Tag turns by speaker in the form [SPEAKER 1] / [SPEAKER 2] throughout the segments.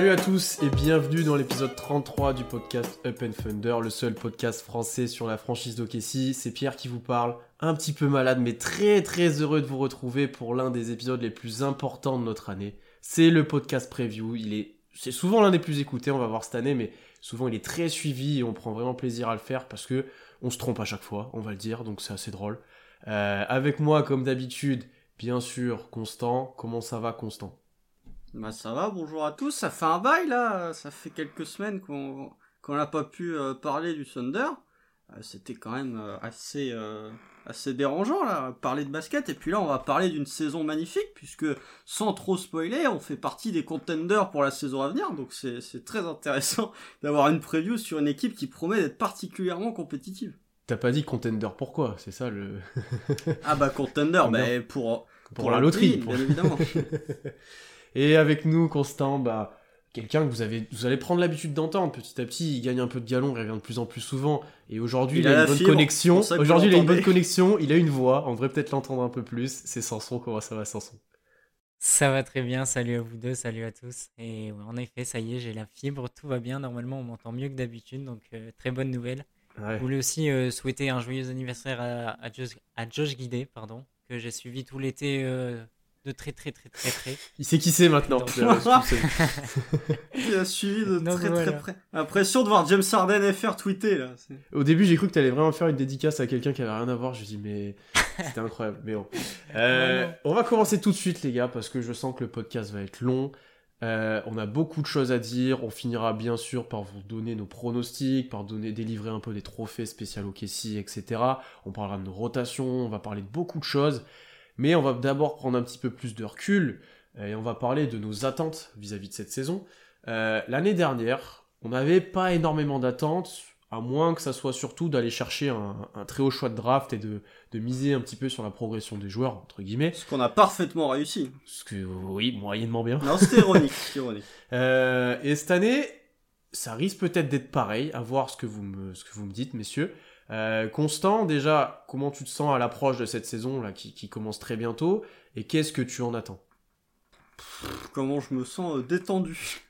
[SPEAKER 1] Salut à tous et bienvenue dans l'épisode 33 du podcast Up and Thunder, le seul podcast français sur la franchise d'Okessi. C'est Pierre qui vous parle, un petit peu malade mais très très heureux de vous retrouver pour l'un des épisodes les plus importants de notre année. C'est le podcast preview, il est c'est souvent l'un des plus écoutés, on va voir cette année mais souvent il est très suivi et on prend vraiment plaisir à le faire parce que on se trompe à chaque fois, on va le dire, donc c'est assez drôle. Euh, avec moi comme d'habitude, bien sûr, Constant. Comment ça va Constant?
[SPEAKER 2] Bah ça va, bonjour à tous. Ça fait un bail là, ça fait quelques semaines qu'on qu'on n'a pas pu euh, parler du Thunder. Euh, C'était quand même euh, assez assez dérangeant là, parler de basket. Et puis là, on va parler d'une saison magnifique puisque sans trop spoiler, on fait partie des contenders pour la saison à venir. Donc c'est très intéressant d'avoir une preview sur une équipe qui promet d'être particulièrement compétitive.
[SPEAKER 1] T'as pas dit contender pourquoi C'est ça le.
[SPEAKER 2] Ah bah contender, mais pour
[SPEAKER 1] pour, la loterie. pour-
[SPEAKER 2] bien évidemment.
[SPEAKER 1] Et avec nous, Constant, bah, quelqu'un que vous, avez, vous allez prendre l'habitude d'entendre petit à petit. Il gagne un peu de galon, il revient de plus en plus souvent. Et aujourd'hui, il,
[SPEAKER 2] Il
[SPEAKER 1] a,
[SPEAKER 2] a
[SPEAKER 1] une bonne
[SPEAKER 2] fibre,
[SPEAKER 1] connexion. Aujourd'hui, il a une bonne connexion. Il a une voix. On devrait peut-être l'entendre un peu plus. C'est Sanson. Comment ça va, Sanson
[SPEAKER 3] Ça va très bien, salut à vous deux, salut à tous. Et ouais, en effet, ça y est, j'ai la fibre, tout va bien. Normalement, on m'entend mieux que d'habitude, donc euh, très bonne nouvelle.
[SPEAKER 1] Ouais.
[SPEAKER 3] Je voulais aussi euh, souhaiter un joyeux anniversaire à, à, Josh, à Josh Guidé, pardon, que j'ai suivi tout l'été euh, de très très très très près.
[SPEAKER 1] Il sait qui c'est maintenant.
[SPEAKER 2] Il a suivi de très
[SPEAKER 3] voilà.
[SPEAKER 2] très près. Impression de voir James Harden FR tweeter là.
[SPEAKER 1] Au début, j'ai cru que t'allais vraiment faire une dédicace à quelqu'un qui avait rien à voir. Je me suis dit, mais c'était incroyable. Mais bon. Euh,
[SPEAKER 3] Ouais,
[SPEAKER 1] on va commencer tout de suite, les gars, parce que je sens que le podcast va être long. Euh, on a beaucoup de choses à dire. On finira bien sûr par vous donner nos pronostics, par donner, délivrer un peu des trophées spéciaux au Kessie, etc. On parlera de nos rotations, on va parler de beaucoup de choses. Mais on va d'abord prendre un petit peu plus de recul euh, et on va parler de nos attentes vis-à-vis de cette saison. Euh, L'année dernière, on n'avait pas énormément d'attentes, à moins que ça soit surtout d'aller chercher un, un très haut choix de draft et de, de miser un petit peu sur la progression des joueurs, entre guillemets.
[SPEAKER 2] Ce qu'on a parfaitement réussi.
[SPEAKER 1] Ce que, oui, moyennement bien.
[SPEAKER 2] Non, c'était ironique. ironique.
[SPEAKER 1] Euh, et cette année, ça risque peut-être d'être pareil, à voir ce que vous me, ce que vous me dites, messieurs. Euh, Constant, déjà, comment tu te sens à l'approche de cette saison là, qui, commence très bientôt, et qu'est-ce que tu en attends?
[SPEAKER 2] Comment je me sens euh, détendu.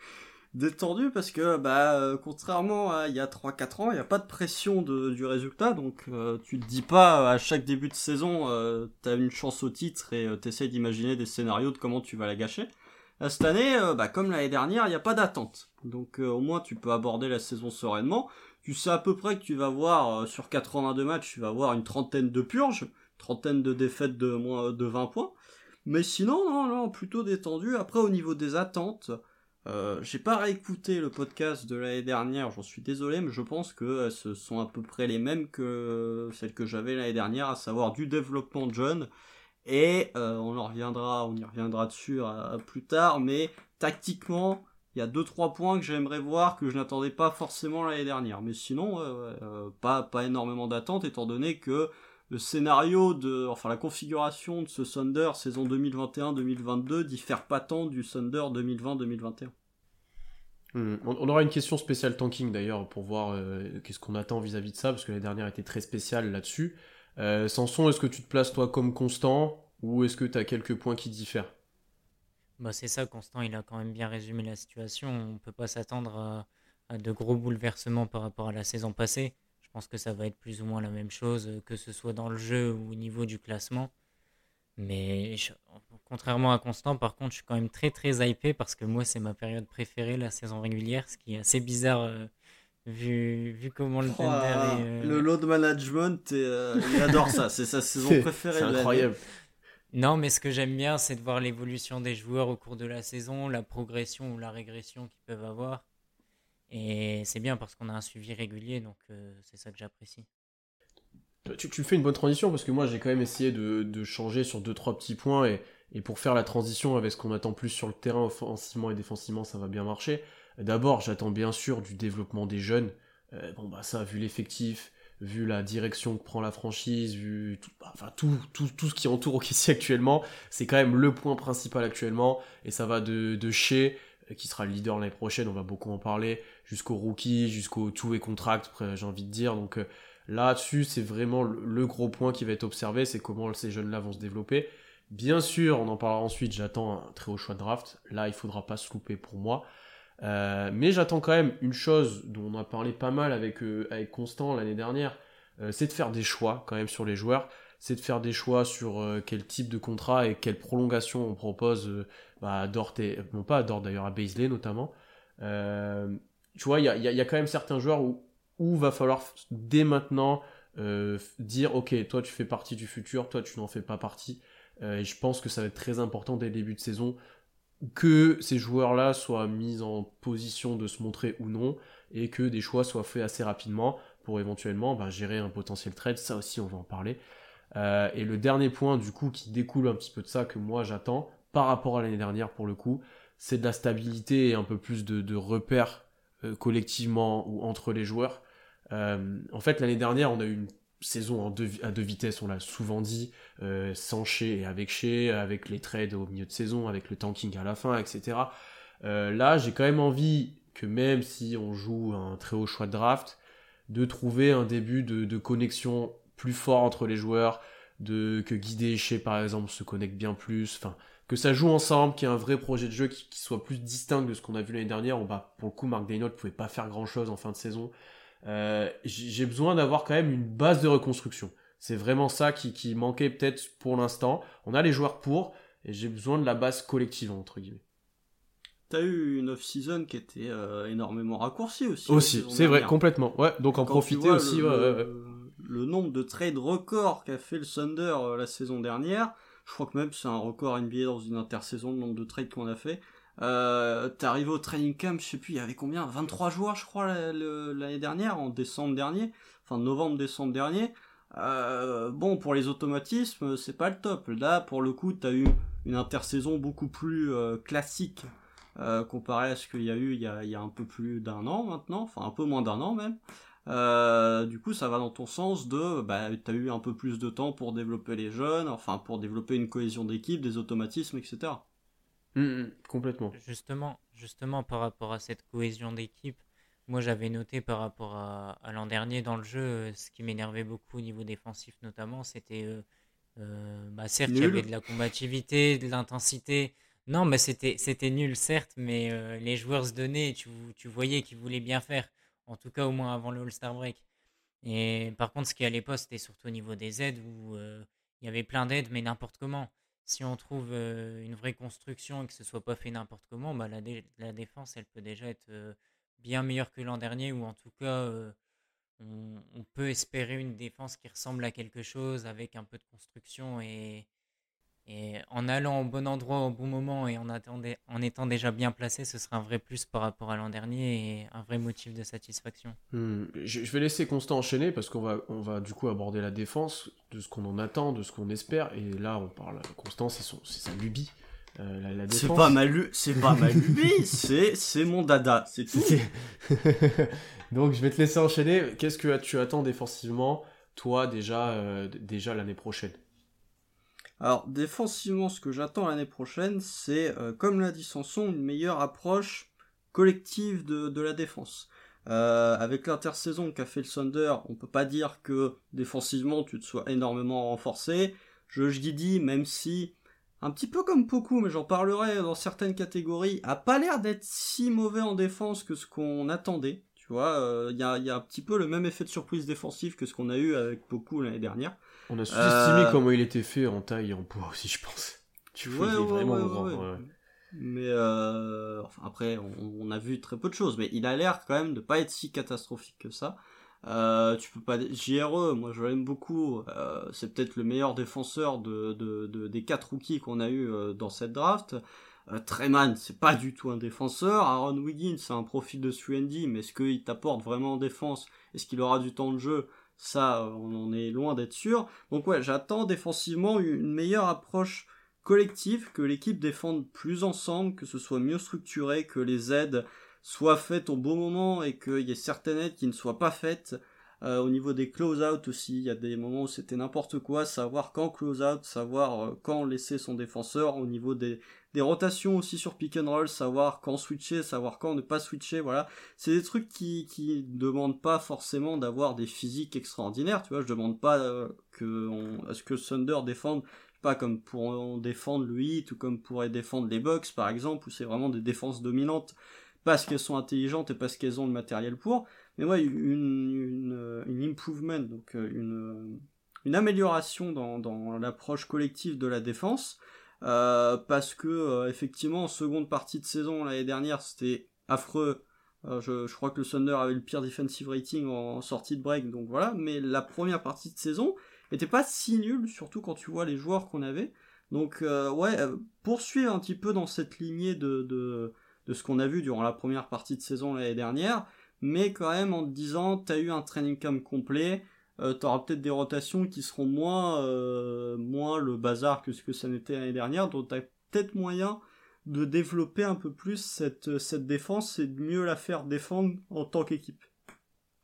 [SPEAKER 2] détendu parce que, bah, euh, contrairement à il y a 3-4 ans, il n'y a pas de pression du résultat. Donc, tu te dis pas à chaque début de saison, t'as une chance au titre et t'essayes d'imaginer des scénarios de comment tu vas la gâcher. Cette année, bah, comme l'année dernière, il n'y a pas d'attente. Donc, au moins, tu peux aborder la saison sereinement. Tu sais à peu près que tu vas voir, euh, sur 82 matchs, tu vas voir une trentaine de purges, trentaine de défaites de moins de 20 points. Mais sinon, non, non, plutôt détendu. Après, au niveau des attentes, euh, j'ai pas réécouté le podcast de l'année dernière, j'en suis désolé, mais je pense que euh, ce sont à peu près les mêmes que celles que j'avais l'année dernière, à savoir du développement de jeunes. Et euh, on en reviendra, on y reviendra dessus plus tard, mais tactiquement, il y a deux trois points que j'aimerais voir que je n'attendais pas forcément l'année dernière. Mais sinon, euh, pas pas énormément d'attentes étant donné que le scénario de, enfin la configuration de ce Thunder saison 2021-2022 diffère pas tant du Thunder 2020-2021.
[SPEAKER 1] Hmm, On aura une question spéciale tanking d'ailleurs pour voir euh, qu'est-ce qu'on attend vis-à-vis de ça, parce que l'année dernière était très spéciale là-dessus. Euh, Samson, est-ce que tu te places toi comme constant, ou est-ce que tu as quelques points qui diffèrent?
[SPEAKER 3] Bah, c'est ça, Constant, il a quand même bien résumé la situation. On peut pas s'attendre à, à de gros bouleversements par rapport à la saison passée. Je pense que ça va être plus ou moins la même chose, euh, que ce soit dans le jeu ou au niveau du classement. Mais je- contrairement à Constant, par contre, je suis quand même très très hypé parce que moi, c'est ma période préférée, la saison régulière, ce qui est assez bizarre euh, vu, vu comment le
[SPEAKER 2] Oh,
[SPEAKER 3] Thunder est. euh,
[SPEAKER 2] Le load management, et, euh, il adore ça, c'est sa saison préférée.
[SPEAKER 1] c'est incroyable.
[SPEAKER 3] Non, mais ce que j'aime bien, c'est de voir l'évolution des joueurs au cours de la saison, la progression ou la régression qu'ils peuvent avoir. Et c'est bien parce qu'on a un suivi régulier, donc euh, c'est ça que j'apprécie.
[SPEAKER 1] Tu, tu fais une bonne transition parce que moi j'ai quand même essayé de, changer sur deux trois petits points et, et pour faire la transition avec ce qu'on attend plus sur le terrain offensivement et défensivement ça va bien marcher. D'abord j'attends bien sûr du développement des jeunes. bon, bah ça, vu l'effectif, vu la direction que prend la franchise, vu tout, enfin, tout, tout, tout, ce qui entoure OKC actuellement, c'est quand même le point principal actuellement. Et ça va de, de chez qui sera le leader l'année prochaine, on va beaucoup en parler, jusqu'au rookie, jusqu'au tout et contract, j'ai envie de dire. Donc là-dessus, c'est vraiment le gros point qui va être observé, c'est comment ces jeunes-là vont se développer. Bien sûr, on en parlera ensuite, j'attends un très haut choix de draft. Là, il faudra pas se louper pour moi. Euh, mais j'attends quand même une chose dont on a parlé pas mal avec, euh, avec Constant l'année dernière, euh, c'est de faire des choix quand même sur les joueurs. C'est de faire des choix sur quel type de contrat et quelle prolongation on propose bah, à Dort et. Non, pas à Dort d'ailleurs, à Baisley notamment. tu vois, il y a, y a, quand même certains joueurs où, où va falloir dès maintenant dire ok, toi tu fais partie du futur, toi tu n'en fais pas partie. Et je pense que ça va être très important dès le début de saison que ces joueurs-là soient mis en position de se montrer ou non, et que des choix soient faits assez rapidement pour éventuellement bah, gérer un potentiel trade. Ça aussi, on va en parler. Euh, et le dernier point, du coup, qui découle un petit peu de ça que moi j'attends, par rapport à l'année dernière pour le coup, c'est de la stabilité et un peu plus de, repères euh, collectivement ou entre les joueurs. en fait, l'année dernière, on a eu une saison à deux vitesses, on l'a souvent dit, euh, sans chez et avec chez, avec les trades au milieu de saison, avec le tanking à la fin, etc. Euh, là, j'ai quand même envie que même si on joue un très haut choix de draft, de trouver un début de, connexion plus fort entre les joueurs, de que Guidé et Chez par exemple se connectent bien plus, enfin que ça joue ensemble, qu'il y ait un vrai projet de jeu qui, soit plus distinct de ce qu'on a vu l'année dernière. On va, pour le coup, Mark Daynott pouvait pas faire grand chose en fin de saison. Euh, j'ai besoin d'avoir quand même une base de reconstruction. C'est vraiment ça qui, manquait peut-être pour l'instant. On a les joueurs pour, et j'ai besoin de la base collective, entre guillemets.
[SPEAKER 2] T'as eu une off-season qui était euh, énormément raccourcie aussi.
[SPEAKER 1] Aussi, c'est vrai, complètement. Ouais, donc en profiter aussi.
[SPEAKER 2] Le, nombre de trades records qu'a fait le Thunder euh, la saison dernière, je crois que même c'est un record NBA dans une intersaison, le nombre de trades qu'on a fait. Euh, T'es arrivé au training camp, je sais plus, il y avait combien? 23 joueurs, je crois, l'année dernière, en décembre dernier, enfin novembre-décembre dernier. Euh, bon, pour les automatismes, c'est pas le top. Là, pour le coup, t'as eu une intersaison beaucoup plus euh, classique euh, comparé à ce qu'il y a eu il y a, un peu plus d'un an maintenant, enfin un peu moins d'un an même. Du coup, ça va dans ton sens de, bah, t'as eu un peu plus de temps pour développer les jeunes, enfin pour développer une cohésion d'équipe, des automatismes, etc.
[SPEAKER 1] Mmh, mmh, complètement.
[SPEAKER 3] Justement, justement, par rapport à cette cohésion d'équipe, moi j'avais noté par rapport à, l'an dernier dans le jeu, euh, ce qui m'énervait beaucoup au niveau défensif notamment, c'était euh, euh, bah, certes il y avait de la combativité, de l'intensité. Non, mais c'était c'était nul certes, mais les joueurs se donnaient, tu, tu voyais qu'ils voulaient bien faire, en tout cas au moins avant le All-Star Break. Et par contre, ce qui allait pas, c'était surtout au niveau des aides où il y avait plein d'aides, mais n'importe comment si on trouve une vraie construction et que ce soit pas fait n'importe comment, bah la, défense, elle peut déjà être bien meilleure que l'an dernier, ou en tout cas, on, on, peut espérer une défense qui ressemble à quelque chose avec un peu de construction et, et en allant au bon endroit au bon moment et en, en étant déjà bien placé, ce sera un vrai plus par rapport à l'an dernier et un vrai motif de satisfaction.
[SPEAKER 1] Hmm. Je, vais laisser Constant enchaîner parce qu'on va, on va du coup aborder la défense, de ce qu'on en attend, de ce qu'on espère. Et là, on parle. Constant, c'est, sa lubie.
[SPEAKER 2] Euh, la, c'est pas ma c'est pas ma lubie, c'est, c'est mon dada, c'est tout.
[SPEAKER 1] Donc je vais te laisser enchaîner. Qu'est-ce que tu attends défensivement, toi déjà, euh, déjà l'année prochaine?
[SPEAKER 2] Alors défensivement, ce que j'attends l'année prochaine, c'est, euh, comme l'a dit Sanson, une meilleure approche collective de, la défense. Euh, avec l'intersaison qu'a fait le Thunder, on peut pas dire que défensivement tu te sois énormément renforcé. Je, je dis, même si, un petit peu comme Poku, mais j'en parlerai dans certaines catégories, a pas l'air d'être si mauvais en défense que ce qu'on attendait. Tu vois, euh, il y, a, y, a, un petit peu le même effet de surprise défensif que ce qu'on a eu avec Poku l'année dernière.
[SPEAKER 1] On a sous-estimé euh, comment il était fait en taille et en poids aussi, je pense. Tu vois, vraiment grand.
[SPEAKER 2] Mais euh, enfin, après, on, a vu très peu de choses, mais il a l'air quand même de pas être si catastrophique que ça. Euh, tu peux pas JRE, moi je l'aime beaucoup. c'est peut-être le meilleur défenseur de, de, des quatre rookies qu'on a eu dans cette draft. Treman, c'est pas du tout un défenseur. Aaron Wiggins, c'est un profil de 3 mais est-ce qu'il t'apporte vraiment en défense? Est-ce qu'il aura du temps de jeu? Ça, on en est loin d'être sûr. Donc ouais, j'attends défensivement une meilleure approche collective, que l'équipe défende plus ensemble, que ce soit mieux structuré, que les aides soient faites au bon moment et qu'il y ait certaines aides qui ne soient pas faites. Euh, au niveau des close-out aussi, il y a des moments où c'était n'importe quoi, savoir quand close-out, savoir euh, quand laisser son défenseur, au niveau des, des rotations aussi sur pick and roll, savoir quand switcher, savoir quand ne pas switcher, voilà. C'est des trucs qui, qui demandent pas forcément d'avoir des physiques extraordinaires, tu vois, je demande pas euh, que on, à ce que Thunder défende pas comme pour défendre le hit ou comme pourrait défendre les Bucks par exemple où c'est vraiment des défenses dominantes parce qu'elles sont intelligentes et parce qu'elles ont le matériel pour mais ouais une, une, une improvement donc euh, une, une amélioration dans, dans l'approche collective de la défense euh, parce que euh, effectivement en seconde partie de saison l'année dernière c'était affreux. Euh, je, je, crois que le Thunder avait le pire defensive rating en sortie de break donc voilà. Mais la première partie de saison était pas si nul, surtout quand tu vois les joueurs qu'on avait. Donc euh, ouais, euh, poursuivre un petit peu dans cette lignée de, de, de ce qu'on a vu durant la première partie de saison l'année dernière, mais quand même en te disant, t'as eu un training camp complet, euh, t'auras peut-être des rotations qui seront moins, euh, moins le bazar que ce que ça n'était l'année dernière, donc t'as peut-être moyen de développer un peu plus cette, cette défense et de mieux la faire défendre en tant qu'équipe.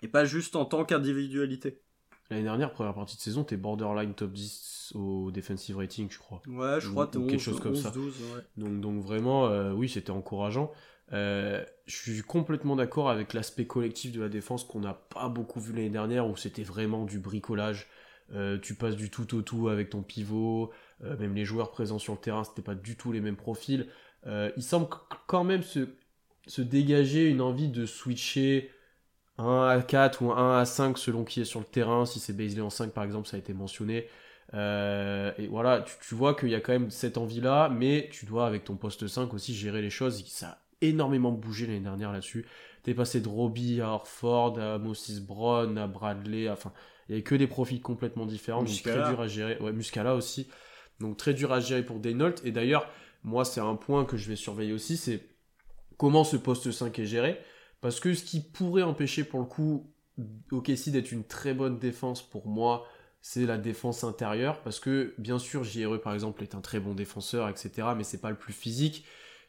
[SPEAKER 2] Et pas juste en tant qu'individualité.
[SPEAKER 1] L'année dernière, première partie de saison, t'es borderline top 10 au defensive rating, je crois.
[SPEAKER 2] Ouais, je crois que
[SPEAKER 1] quelque chose comme ça.
[SPEAKER 2] 12, ouais.
[SPEAKER 1] Donc, donc vraiment, euh, oui, c'était encourageant. Euh, je suis complètement d'accord avec l'aspect collectif de la défense qu'on n'a pas beaucoup vu l'année dernière, où c'était vraiment du bricolage. Euh, tu passes du tout au tout avec ton pivot, euh, même les joueurs présents sur le terrain, c'était pas du tout les mêmes profils. Il semble quand même se, dégager une envie de switcher 1 à 4 ou 1 à 5 selon qui est sur le terrain. Si c'est Baisley en 5 par exemple, ça a été mentionné. Et voilà, tu, vois qu'il y a quand même cette envie-là, mais tu dois avec ton poste 5 aussi gérer les choses. Ça énormément bougé l'année dernière là-dessus. T'es passé de Robbie à Orford, à Moses Brown, à Bradley, enfin, il y avait que des profils complètement différents,
[SPEAKER 2] Muscala.
[SPEAKER 1] donc très dur à gérer. Ouais, Muscala aussi. Donc très dur à gérer pour Daynault. Et d'ailleurs, moi, c'est un point que je vais surveiller aussi, c'est comment ce poste 5 est géré. Parce que ce qui pourrait empêcher pour le coup OKC d'être une très bonne défense pour moi, c'est la défense intérieure. Parce que bien sûr, JRE par exemple est un très bon défenseur, etc. Mais c'est pas le plus physique.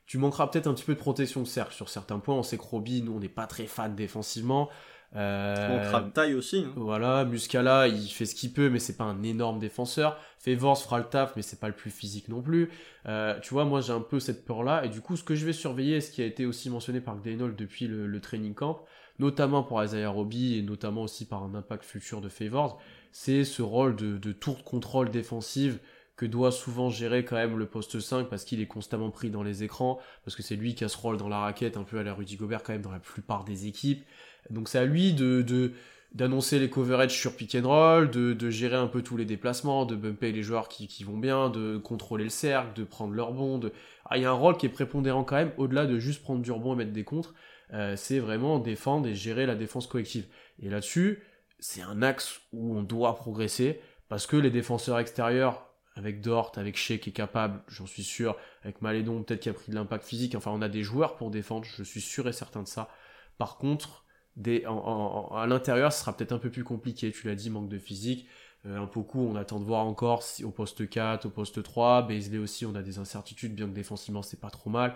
[SPEAKER 1] Tu manqueras peut-être un petit peu de protection de cercle sur certains points. On sait que Robbie, nous, on n'est pas très fan défensivement. Euh,
[SPEAKER 2] On taille aussi. Hein.
[SPEAKER 1] voilà, Muscala, il fait ce qu'il peut, mais c'est pas un énorme défenseur. Favors fera le taf, mais c'est pas le plus physique non plus. Euh, tu vois, moi j'ai un peu cette peur-là, et du coup, ce que je vais surveiller, ce qui a été aussi mentionné par Gdaynol depuis le, le training camp, notamment pour Isaiah Robbie, et notamment aussi par un impact futur de Favors, c'est ce rôle de, de tour de contrôle défensive que doit souvent gérer quand même le poste 5 parce qu'il est constamment pris dans les écrans, parce que c'est lui qui a ce rôle dans la raquette, un peu à la Rudy Gobert quand même dans la plupart des équipes. Donc c'est à lui de, de d'annoncer les coverage sur pick and roll, de, de gérer un peu tous les déplacements, de bumper les joueurs qui, qui vont bien, de contrôler le cercle, de prendre leur bon. De... Ah, il y a un rôle qui est prépondérant quand même, au-delà de juste prendre du rebond et mettre des contres, euh, c'est vraiment défendre et gérer la défense collective. Et là-dessus, c'est un axe où on doit progresser, parce que les défenseurs extérieurs, avec Dort, avec Shea qui est capable, j'en suis sûr, avec Malédon peut-être qui a pris de l'impact physique, enfin on a des joueurs pour défendre, je suis sûr et certain de ça. Par contre, des, en, à l'intérieur, ce sera peut-être un peu plus compliqué. Tu l'as dit, manque de physique. Euh, un peu coup, on attend de voir encore si, au poste 4, au poste 3. Baisley aussi, on a des incertitudes, bien que défensivement, c'est pas trop mal.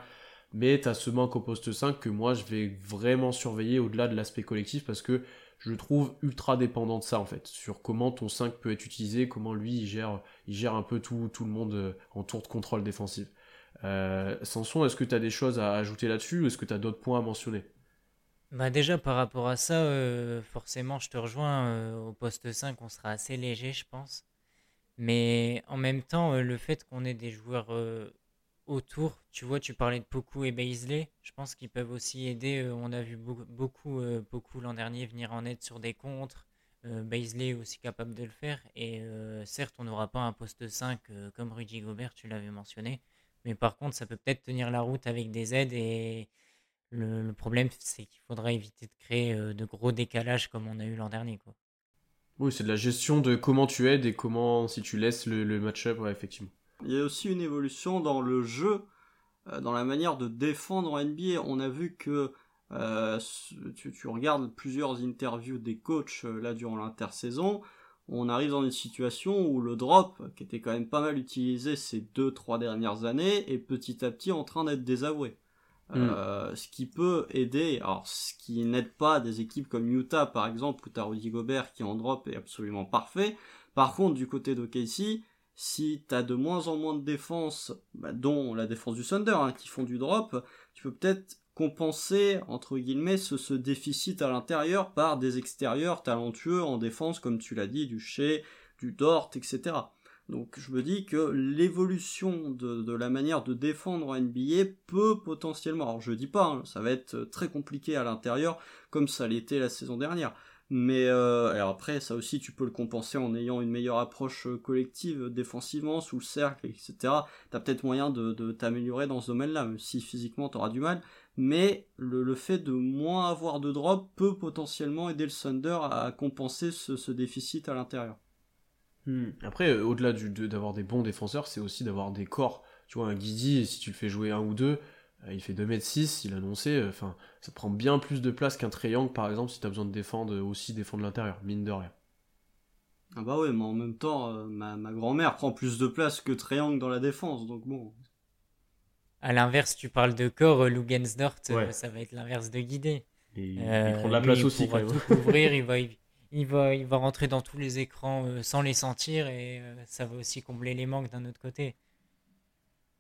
[SPEAKER 1] Mais tu as ce manque au poste 5 que moi, je vais vraiment surveiller au-delà de l'aspect collectif parce que je trouve ultra dépendant de ça, en fait. Sur comment ton 5 peut être utilisé, comment lui, il gère, un peu tout, le monde en tour de contrôle défensif. Euh, Sanson, est-ce que tu as des choses à ajouter là-dessus ou est-ce que tu as d'autres points à mentionner?
[SPEAKER 3] Bah déjà par rapport à ça, euh, forcément je te rejoins, euh, au poste 5 on sera assez léger je pense. Mais en même temps euh, le fait qu'on ait des joueurs euh, autour, tu vois tu parlais de Poku et Baisley, je pense qu'ils peuvent aussi aider, euh, on a vu beaucoup, beaucoup, l'an dernier venir en aide sur des contres, euh, est aussi capable de le faire. Et euh, certes on n'aura pas un poste 5 euh, comme Rudy Gobert tu l'avais mentionné, mais par contre ça peut peut-être tenir la route avec des aides. Et le, problème, c'est qu'il faudra éviter de créer de gros décalages comme on a eu l'an dernier.
[SPEAKER 1] Oui, c'est de la gestion de comment tu aides et comment, si tu laisses le, match-up, effectivement.
[SPEAKER 2] Il y a aussi une évolution dans le jeu, euh, dans la manière de défendre en NBA. On a vu que euh, tu, tu, regardes plusieurs interviews des coachs euh, là durant l'intersaison. On arrive dans une situation où le drop, qui était quand même pas mal utilisé ces deux trois dernières années, est petit à petit en train d'être désavoué. Euh, ce qui peut aider, alors ce qui n'aide pas des équipes comme Utah par exemple, où t'as Rudy Gobert qui en drop est absolument parfait. Par contre, du côté de Casey, si t'as de moins en moins de défense, bah, dont la défense du Thunder, hein, qui font du drop, tu peux peut-être compenser, entre guillemets, ce, déficit à l'intérieur par des extérieurs talentueux en défense, comme tu l'as dit, du Shea, du Dort, etc. Donc je me dis que l'évolution de, la manière de défendre en NBA peut potentiellement, alors je dis pas, hein, ça va être très compliqué à l'intérieur, comme ça l'était la saison dernière, mais euh, après, ça aussi, tu peux le compenser en ayant une meilleure approche euh, collective défensivement, sous le cercle, etc. T'as peut-être moyen de, de t'améliorer dans ce domaine-là, même si physiquement t'auras du mal. Mais le, le, fait de moins avoir de drop peut potentiellement aider le Thunder à compenser ce, ce déficit à l'intérieur.
[SPEAKER 1] Hmm. Après, euh, au-delà d'avoir des bons défenseurs, c'est aussi d'avoir des corps. Tu vois, un Guidi, si tu le fais jouer un ou deux, il fait 2m6, il a annoncé, euh, enfin, ça prend bien plus de place qu'un triangle par exemple si tu as besoin de défendre aussi défendre l'intérieur, mine de rien.
[SPEAKER 2] Ah bah ouais, mais en même temps, euh, ma, ma grand-mère prend plus de place que triangle dans la défense, donc bon.
[SPEAKER 3] À l'inverse, tu parles de corps, Lugensdort, ouais. ça va être l'inverse de Guidé.
[SPEAKER 1] il prend de la place aussi
[SPEAKER 3] quand même. Couvrir, il va, il va, il va rentrer dans tous les écrans sans les sentir et ça va aussi combler les manques d'un autre côté.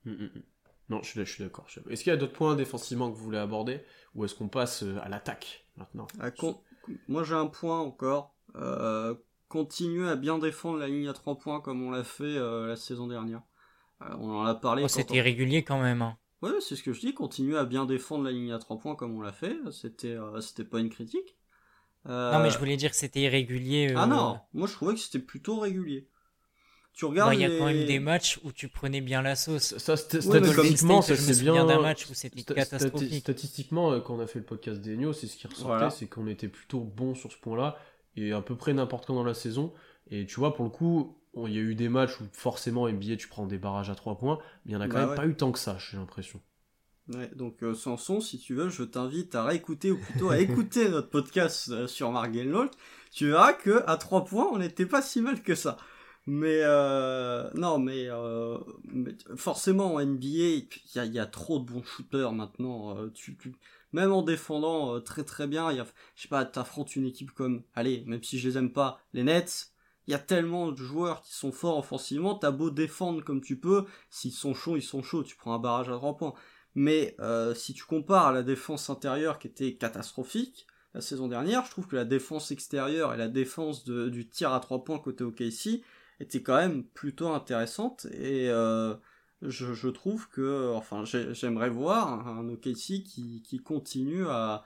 [SPEAKER 1] Mm -mm. Non, je suis, suis d'accord. Est-ce qu'il y a d'autres points défensivement que vous voulez aborder Ou est-ce qu'on passe euh, à l'attaque maintenant?
[SPEAKER 2] À con... Moi j'ai un point encore. Euh, continuer à bien défendre la ligne à 3 points comme on l'a fait euh, la saison dernière. Euh, on en a parlé.
[SPEAKER 3] Oh, C'était on... régulier quand même. Hein.
[SPEAKER 2] Ouais, c'est ce que je dis. Continuer à bien défendre la ligne à 3 points comme on l'a fait. C'était euh, c'était pas une critique.
[SPEAKER 3] Non, mais je voulais dire que c'était irrégulier.
[SPEAKER 2] Ah non, moi je trouvais que c'était plutôt régulier
[SPEAKER 3] tu regardes. Il y a les... quand même des matchs où tu prenais bien la sauce.
[SPEAKER 1] Ça, statistiquement, ça c'est bien.
[SPEAKER 3] d'un match où c'était catastrophique.
[SPEAKER 1] Statistiquement, quand on a fait le podcast d'Enio, c'est ce qui ressortait, voilà. c'est qu'on était plutôt bon sur ce point-là et à peu près n'importe quand dans la saison. Et tu vois, pour le coup, il y a eu des matchs où forcément NBA tu prends des barrages à 3 points, mais il y en a quand bah même ouais. pas eu tant que ça, j'ai l'impression.
[SPEAKER 2] Ouais, donc euh, Sanson, si tu veux, je t'invite à réécouter ou plutôt à écouter notre podcast euh, sur Margenlolt. Tu verras que à 3 points, on n'était pas si mal que ça. Mais euh, non, mais, euh, forcément en NBA, il y a, trop de bons shooters maintenant. Euh, tu, même en défendant très très bien, y a, je sais pas, t'affrontes une équipe comme, allez, même si je les aime pas, les Nets. Il y a tellement de joueurs qui sont forts offensivement. T'as beau défendre comme tu peux, s'ils sont chauds, ils sont chauds. Tu prends un barrage à trois points. Mais si tu compares à la défense intérieure qui était catastrophique la saison dernière, je trouve que la défense extérieure et la défense du tir à trois points côté OKC était quand même plutôt intéressante et euh, je, trouve que enfin j'aimerais voir un OKC qui, qui continue à,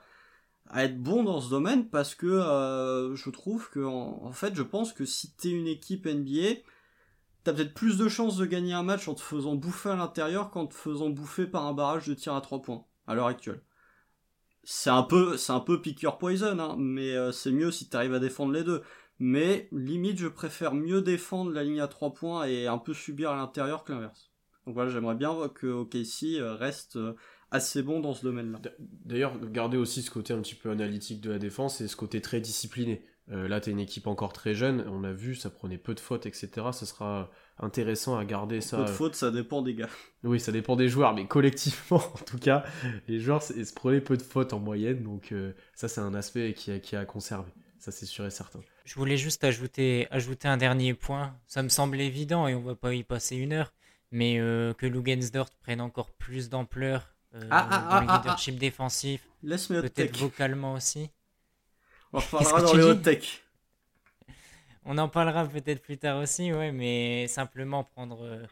[SPEAKER 2] à être bon dans ce domaine parce que euh, je trouve que en, fait je pense que si t'es une équipe NBA t'as peut-être plus de chances de gagner un match en te faisant bouffer à l'intérieur qu'en te faisant bouffer par un barrage de tir à trois points à l'heure actuelle. C'est un peu c'est un peu pick your poison hein, mais euh, c'est mieux si t'arrives à défendre les deux mais limite je préfère mieux défendre la ligne à 3 points et un peu subir à l'intérieur que l'inverse. Donc voilà, j'aimerais bien que OKC reste assez bon dans ce domaine-là.
[SPEAKER 1] D'ailleurs, garder aussi ce côté un petit peu analytique de la défense et ce côté très discipliné. Euh, là, tu es une équipe encore très jeune, on l'a vu, ça prenait peu de fautes, etc. Ça sera intéressant à garder ça.
[SPEAKER 2] Peu de fautes, ça dépend des gars.
[SPEAKER 1] Oui, ça dépend des joueurs, mais collectivement, en tout cas, les joueurs se prenaient peu de fautes en moyenne, donc euh, ça, c'est un aspect qui a, qui a à conserver. Ça, c'est sûr et certain.
[SPEAKER 3] Je voulais juste ajouter, ajouter un dernier point. Ça me semble évident et on va pas y passer une heure, mais euh, que Lugensdort prenne encore plus d'ampleur euh, ah, ah, dans le ah, leadership défensif.
[SPEAKER 2] Laisse-moi
[SPEAKER 3] Peut-être vocalement aussi.
[SPEAKER 2] On en reparlera dans les hot tech.
[SPEAKER 3] On en parlera peut-être plus tard aussi, ouais, mais simplement prendre. Euh,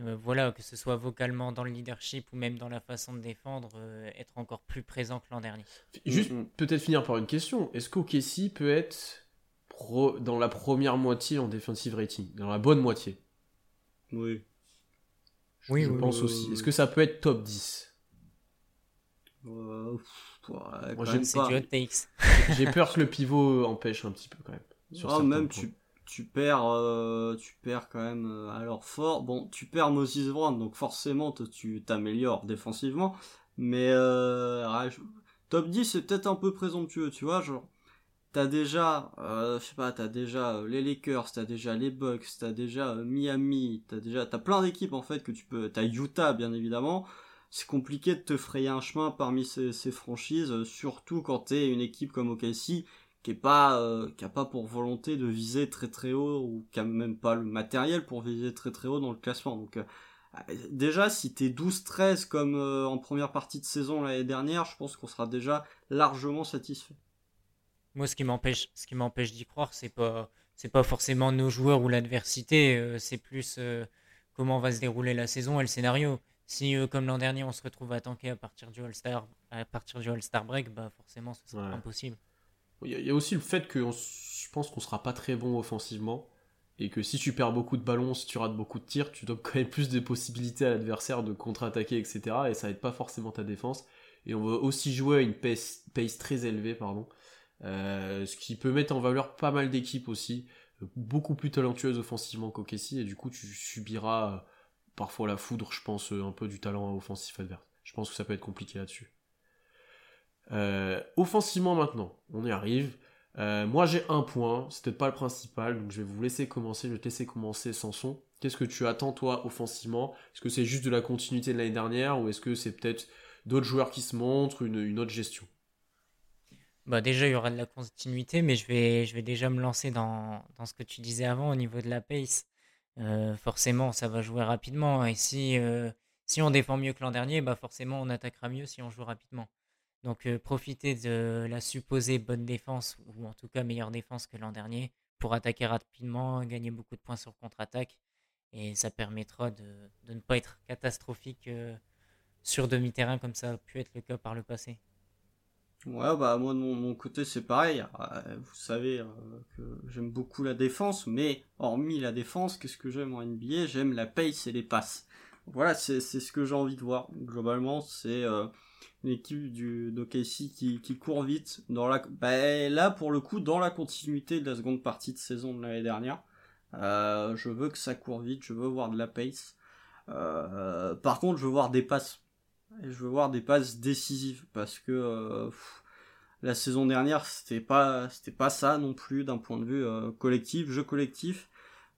[SPEAKER 3] voilà, que ce soit vocalement dans le leadership ou même dans la façon de défendre, euh, être encore plus présent que l'an dernier.
[SPEAKER 1] Juste mm -hmm. peut-être finir par une question. Est-ce qu'OKC peut être pro dans la première moitié en defensive rating? Dans la bonne moitié?
[SPEAKER 2] Oui.
[SPEAKER 1] Je, oui, je oui, pense oui, aussi. Est-ce que ça peut être top 10
[SPEAKER 2] euh, ouais,
[SPEAKER 3] Moi, j'aime pas.
[SPEAKER 1] J'ai peur que le pivot empêche un petit peu quand même.
[SPEAKER 2] Sur oh, même points. tu tu perds euh, tu perds quand même euh, alors fort. Bon tu perds Moses Brown donc forcément tu t'améliores défensivement. Mais euh, top 10 c'est peut-être un peu présomptueux tu vois genre t'as déjà je sais pas t'as déjà les Lakers t'as déjà les Bucks t'as déjà Miami t'as déjà t'as plein d'équipes en fait que tu peux t'as Utah bien évidemment. C'est compliqué de te frayer un chemin parmi ces, franchises, surtout quand t'es une équipe comme OKC qui est pas euh, qui a pas pour volonté de viser très très haut ou qui a même pas le matériel pour viser très très haut dans le classement. Donc euh, déjà si t'es 12-13 comme euh, en première partie de saison l'année dernière, je pense qu'on sera déjà largement satisfait.
[SPEAKER 3] Moi ce qui m'empêche ce qui m'empêche d'y croire, c'est pas c'est pas forcément nos joueurs ou l'adversité, c'est plus comment va se dérouler la saison et le scénario. Si comme l'an dernier on se retrouve à tanker à partir du All-Star à partir du All-Star break, bah forcément ce sera impossible.
[SPEAKER 1] Il y, a aussi le fait que je pense qu'on sera pas très bon offensivement. Et que si tu perds beaucoup de ballons, si tu rates beaucoup de tirs, tu donnes quand même plus de possibilités à l'adversaire de contre-attaquer, etc. Et ça aide pas forcément ta défense. Et on va aussi jouer à une pace, très élevée, pardon. Euh, ce qui peut mettre en valeur pas mal d'équipes aussi, beaucoup plus talentueuses offensivement qu'Okessi, et du coup tu subiras euh, parfois la foudre, je pense, un peu du talent offensif adverse. Je pense que ça peut être compliqué là-dessus. Euh, offensivement maintenant, on y arrive. Euh, moi j'ai un point, peut-être pas le principal, donc je vais vous laisser commencer, je vais te laisser commencer Sanson. Qu'est-ce que tu attends toi offensivement? Est-ce que c'est juste de la continuité de l'année dernière ou est-ce que c'est peut-être d'autres joueurs qui se montrent, une, autre gestion?
[SPEAKER 3] Bah déjà il y aura de la continuité, mais je vais, je vais déjà me lancer dans, ce que tu disais avant au niveau de la pace. Euh, forcément ça va jouer rapidement et si, si on défend mieux que l'an dernier, bah forcément on attaquera mieux si on joue rapidement. Donc euh, profiter de la supposée bonne défense, ou en tout cas meilleure défense que l'an dernier, pour attaquer rapidement, gagner beaucoup de points sur contre-attaque. Et ça permettra de, ne pas être catastrophique euh, sur demi-terrain comme ça a pu être le cas par le passé.
[SPEAKER 2] Ouais, bah moi de mon, côté c'est pareil. Euh, vous savez que j'aime beaucoup la défense, mais hormis la défense, qu'est-ce que j'aime en NBA J'aime la pace et les passes. Voilà, c'est ce que j'ai envie de voir. Globalement, c'est équipe du d'OKC qui, qui court vite dans la bah, là pour le coup dans la continuité de la seconde partie de saison de l'année dernière euh, je veux que ça court vite je veux voir de la pace. Euh, par contre je veux voir des passes. Et je veux voir des passes décisives parce que euh, la saison dernière c'était pas c'était pas ça non plus d'un point de vue collectif jeu collectif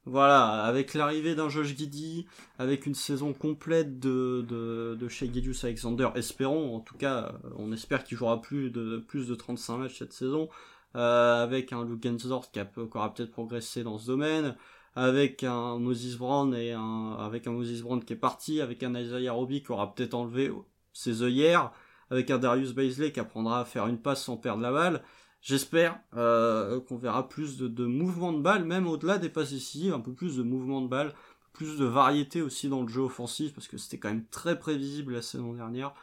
[SPEAKER 2] voilà, avec l'arrivée d'un Josh Giddy, avec une saison complète de, de, de Shea Alexander, espérons, en tout cas, on espère qu'il jouera plus de, plus de 35 matchs cette saison, euh, avec un Luke Gensdorf qui, aura peut-être progressé dans ce domaine, avec un Moses Brown et un, avec un Moses Brown qui est parti, avec un Isaiah Roby qui aura peut-être enlevé ses œillères, avec un Darius Baisley qui apprendra à faire une passe sans perdre la balle, J'espère euh, qu'on verra plus de, de mouvements de balles, même au-delà des passes décisives, un peu plus de mouvements de balles, plus de variété aussi dans le jeu offensif, parce que c'était quand même très prévisible la saison dernière.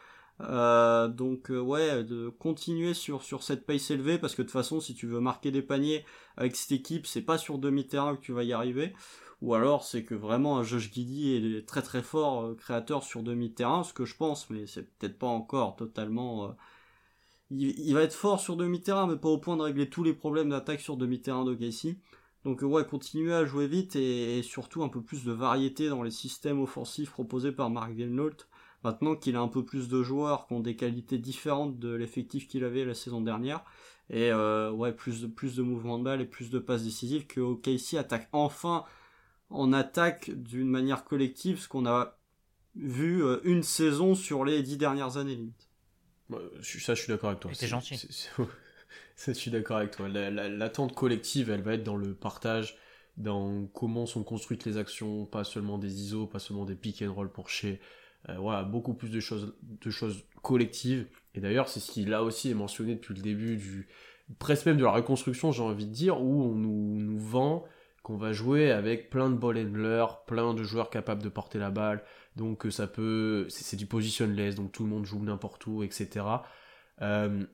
[SPEAKER 2] Euh, donc euh, ouais, de continuer sur, sur cette pace élevée, parce que de toute façon, si tu veux marquer des paniers avec cette équipe, c'est pas sur demi-terrain que tu vas y arriver. Ou alors c'est que vraiment un Josh Giddy est très très fort créateur sur demi-terrain, ce que je pense, mais c'est peut-être pas encore totalement il, va être fort sur demi-terrain, mais pas au point de régler tous les problèmes d'attaque sur demi-terrain de Casey. Donc ouais, continuer à jouer vite et, surtout un peu plus de variété dans les systèmes offensifs proposés par Mark Delnault. Maintenant qu'il a un peu plus de joueurs qui ont des qualités différentes de l'effectif qu'il avait la saison dernière. Et euh, ouais, plus de, plus de mouvements de balle et plus de passes décisives que OKC attaque enfin en attaque d'une manière collective, ce qu'on a vu euh, une saison sur les dix dernières années limite.
[SPEAKER 1] Ça, je suis d'accord avec toi.
[SPEAKER 3] C'est gentil.
[SPEAKER 1] je suis d'accord avec toi. L'attente collective, elle va être dans le partage, dans comment sont construites les actions, pas seulement des ISO, pas seulement des pick and roll pour chez. Euh, voilà, beaucoup plus de choses, de choses collectives. Et d'ailleurs, c'est ce qui là aussi est mentionné depuis le début du, presque même de la reconstruction, j'ai envie de dire, où on nous, nous vend qu'on va jouer avec plein de ball handlers, plein de joueurs capables de porter la balle, donc euh, ça peut, c'est du positionless, donc tout le monde joue n'importe où, etc. Euh,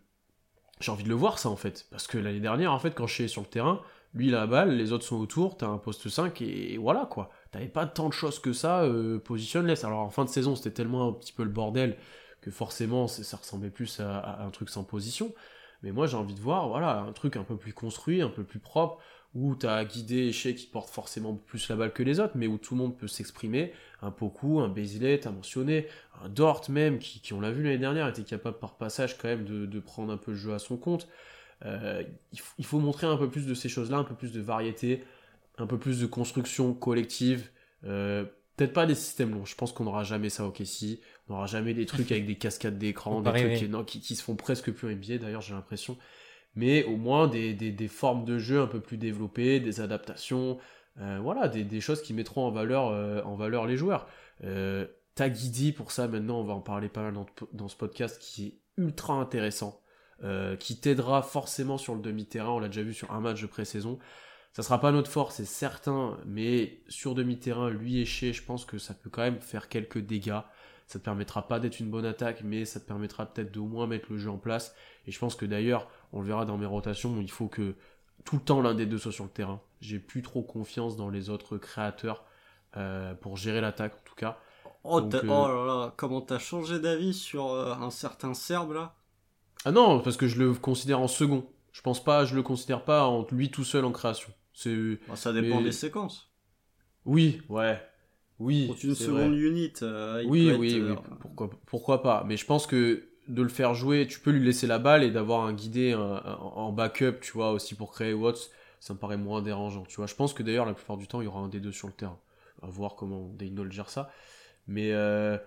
[SPEAKER 1] j'ai envie de le voir ça en fait, parce que l'année dernière, en fait, quand je suis sur le terrain, lui il a la balle, les autres sont autour, t'as un poste 5 et voilà quoi. T'avais pas tant de choses que ça euh, positionless. Alors en fin de saison, c'était tellement un petit peu le bordel que forcément ça ressemblait plus à, un truc sans position. Mais moi j'ai envie de voir, voilà, un truc un peu plus construit, un peu plus propre, où tu as guidé Shea qui porte forcément plus la balle que les autres, mais où tout le monde peut s'exprimer. Un Poku, un Bézilet, tu as mentionné, un Dort même, qui, on l'a vu l'année dernière, était capable par passage quand même de, prendre un peu le jeu à son compte. Euh, il, faut montrer un peu plus de ces choses-là, un peu plus de variété, un peu plus de construction collective, euh, peut-être pas des systèmes longs. Je pense qu'on n'aura jamais ça au Kessie. On n'aura jamais des trucs avec des cascades d'écran, des trucs qui, non, qui, qui, se font presque plus NBA d'ailleurs, j'ai l'impression. Mais au moins des, des, formes de jeu un peu plus développées, des adaptations, euh, voilà, des, choses qui mettront en valeur, euh, en valeur les joueurs. Euh, Tagidi, pour ça, maintenant, on va en parler pas mal dans, dans ce podcast, qui est ultra intéressant, euh, qui t'aidera forcément sur le demi-terrain. On l'a déjà vu sur un match de pré-saison. Ça sera pas notre force, c'est certain, mais sur demi-terrain, lui et chez, je pense que ça peut quand même faire quelques dégâts. Ça te permettra pas d'être une bonne attaque, mais ça te permettra peut-être d'au moins mettre le jeu en place. Et je pense que d'ailleurs, on le verra dans mes rotations, il faut que tout le temps l'un des deux soit sur le terrain. J'ai plus trop confiance dans les autres créateurs euh, pour gérer l'attaque en tout cas.
[SPEAKER 2] Oh, Donc, euh... oh là là, comment t'as changé d'avis sur euh, un certain Serbe là?
[SPEAKER 1] Ah non, parce que je le considère en second. Je pense pas, je le considère pas en lui tout seul en création. C'est.
[SPEAKER 2] Bah, ça dépend mais... des séquences.
[SPEAKER 1] Oui, ouais, oui.
[SPEAKER 2] Pour une seconde
[SPEAKER 1] vrai.
[SPEAKER 2] unit.
[SPEAKER 1] Oui, oui, oui. Pourquoi, pourquoi pas. Mais je pense que de le faire jouer, tu peux lui laisser la balle et d'avoir un guidé en backup, tu vois, aussi pour créer Watts, ça me paraît moins dérangeant, tu vois. Je pense que d'ailleurs, la plupart du temps, il y aura un des deux sur le terrain. À voir comment Daynold gère ça. Mais euh,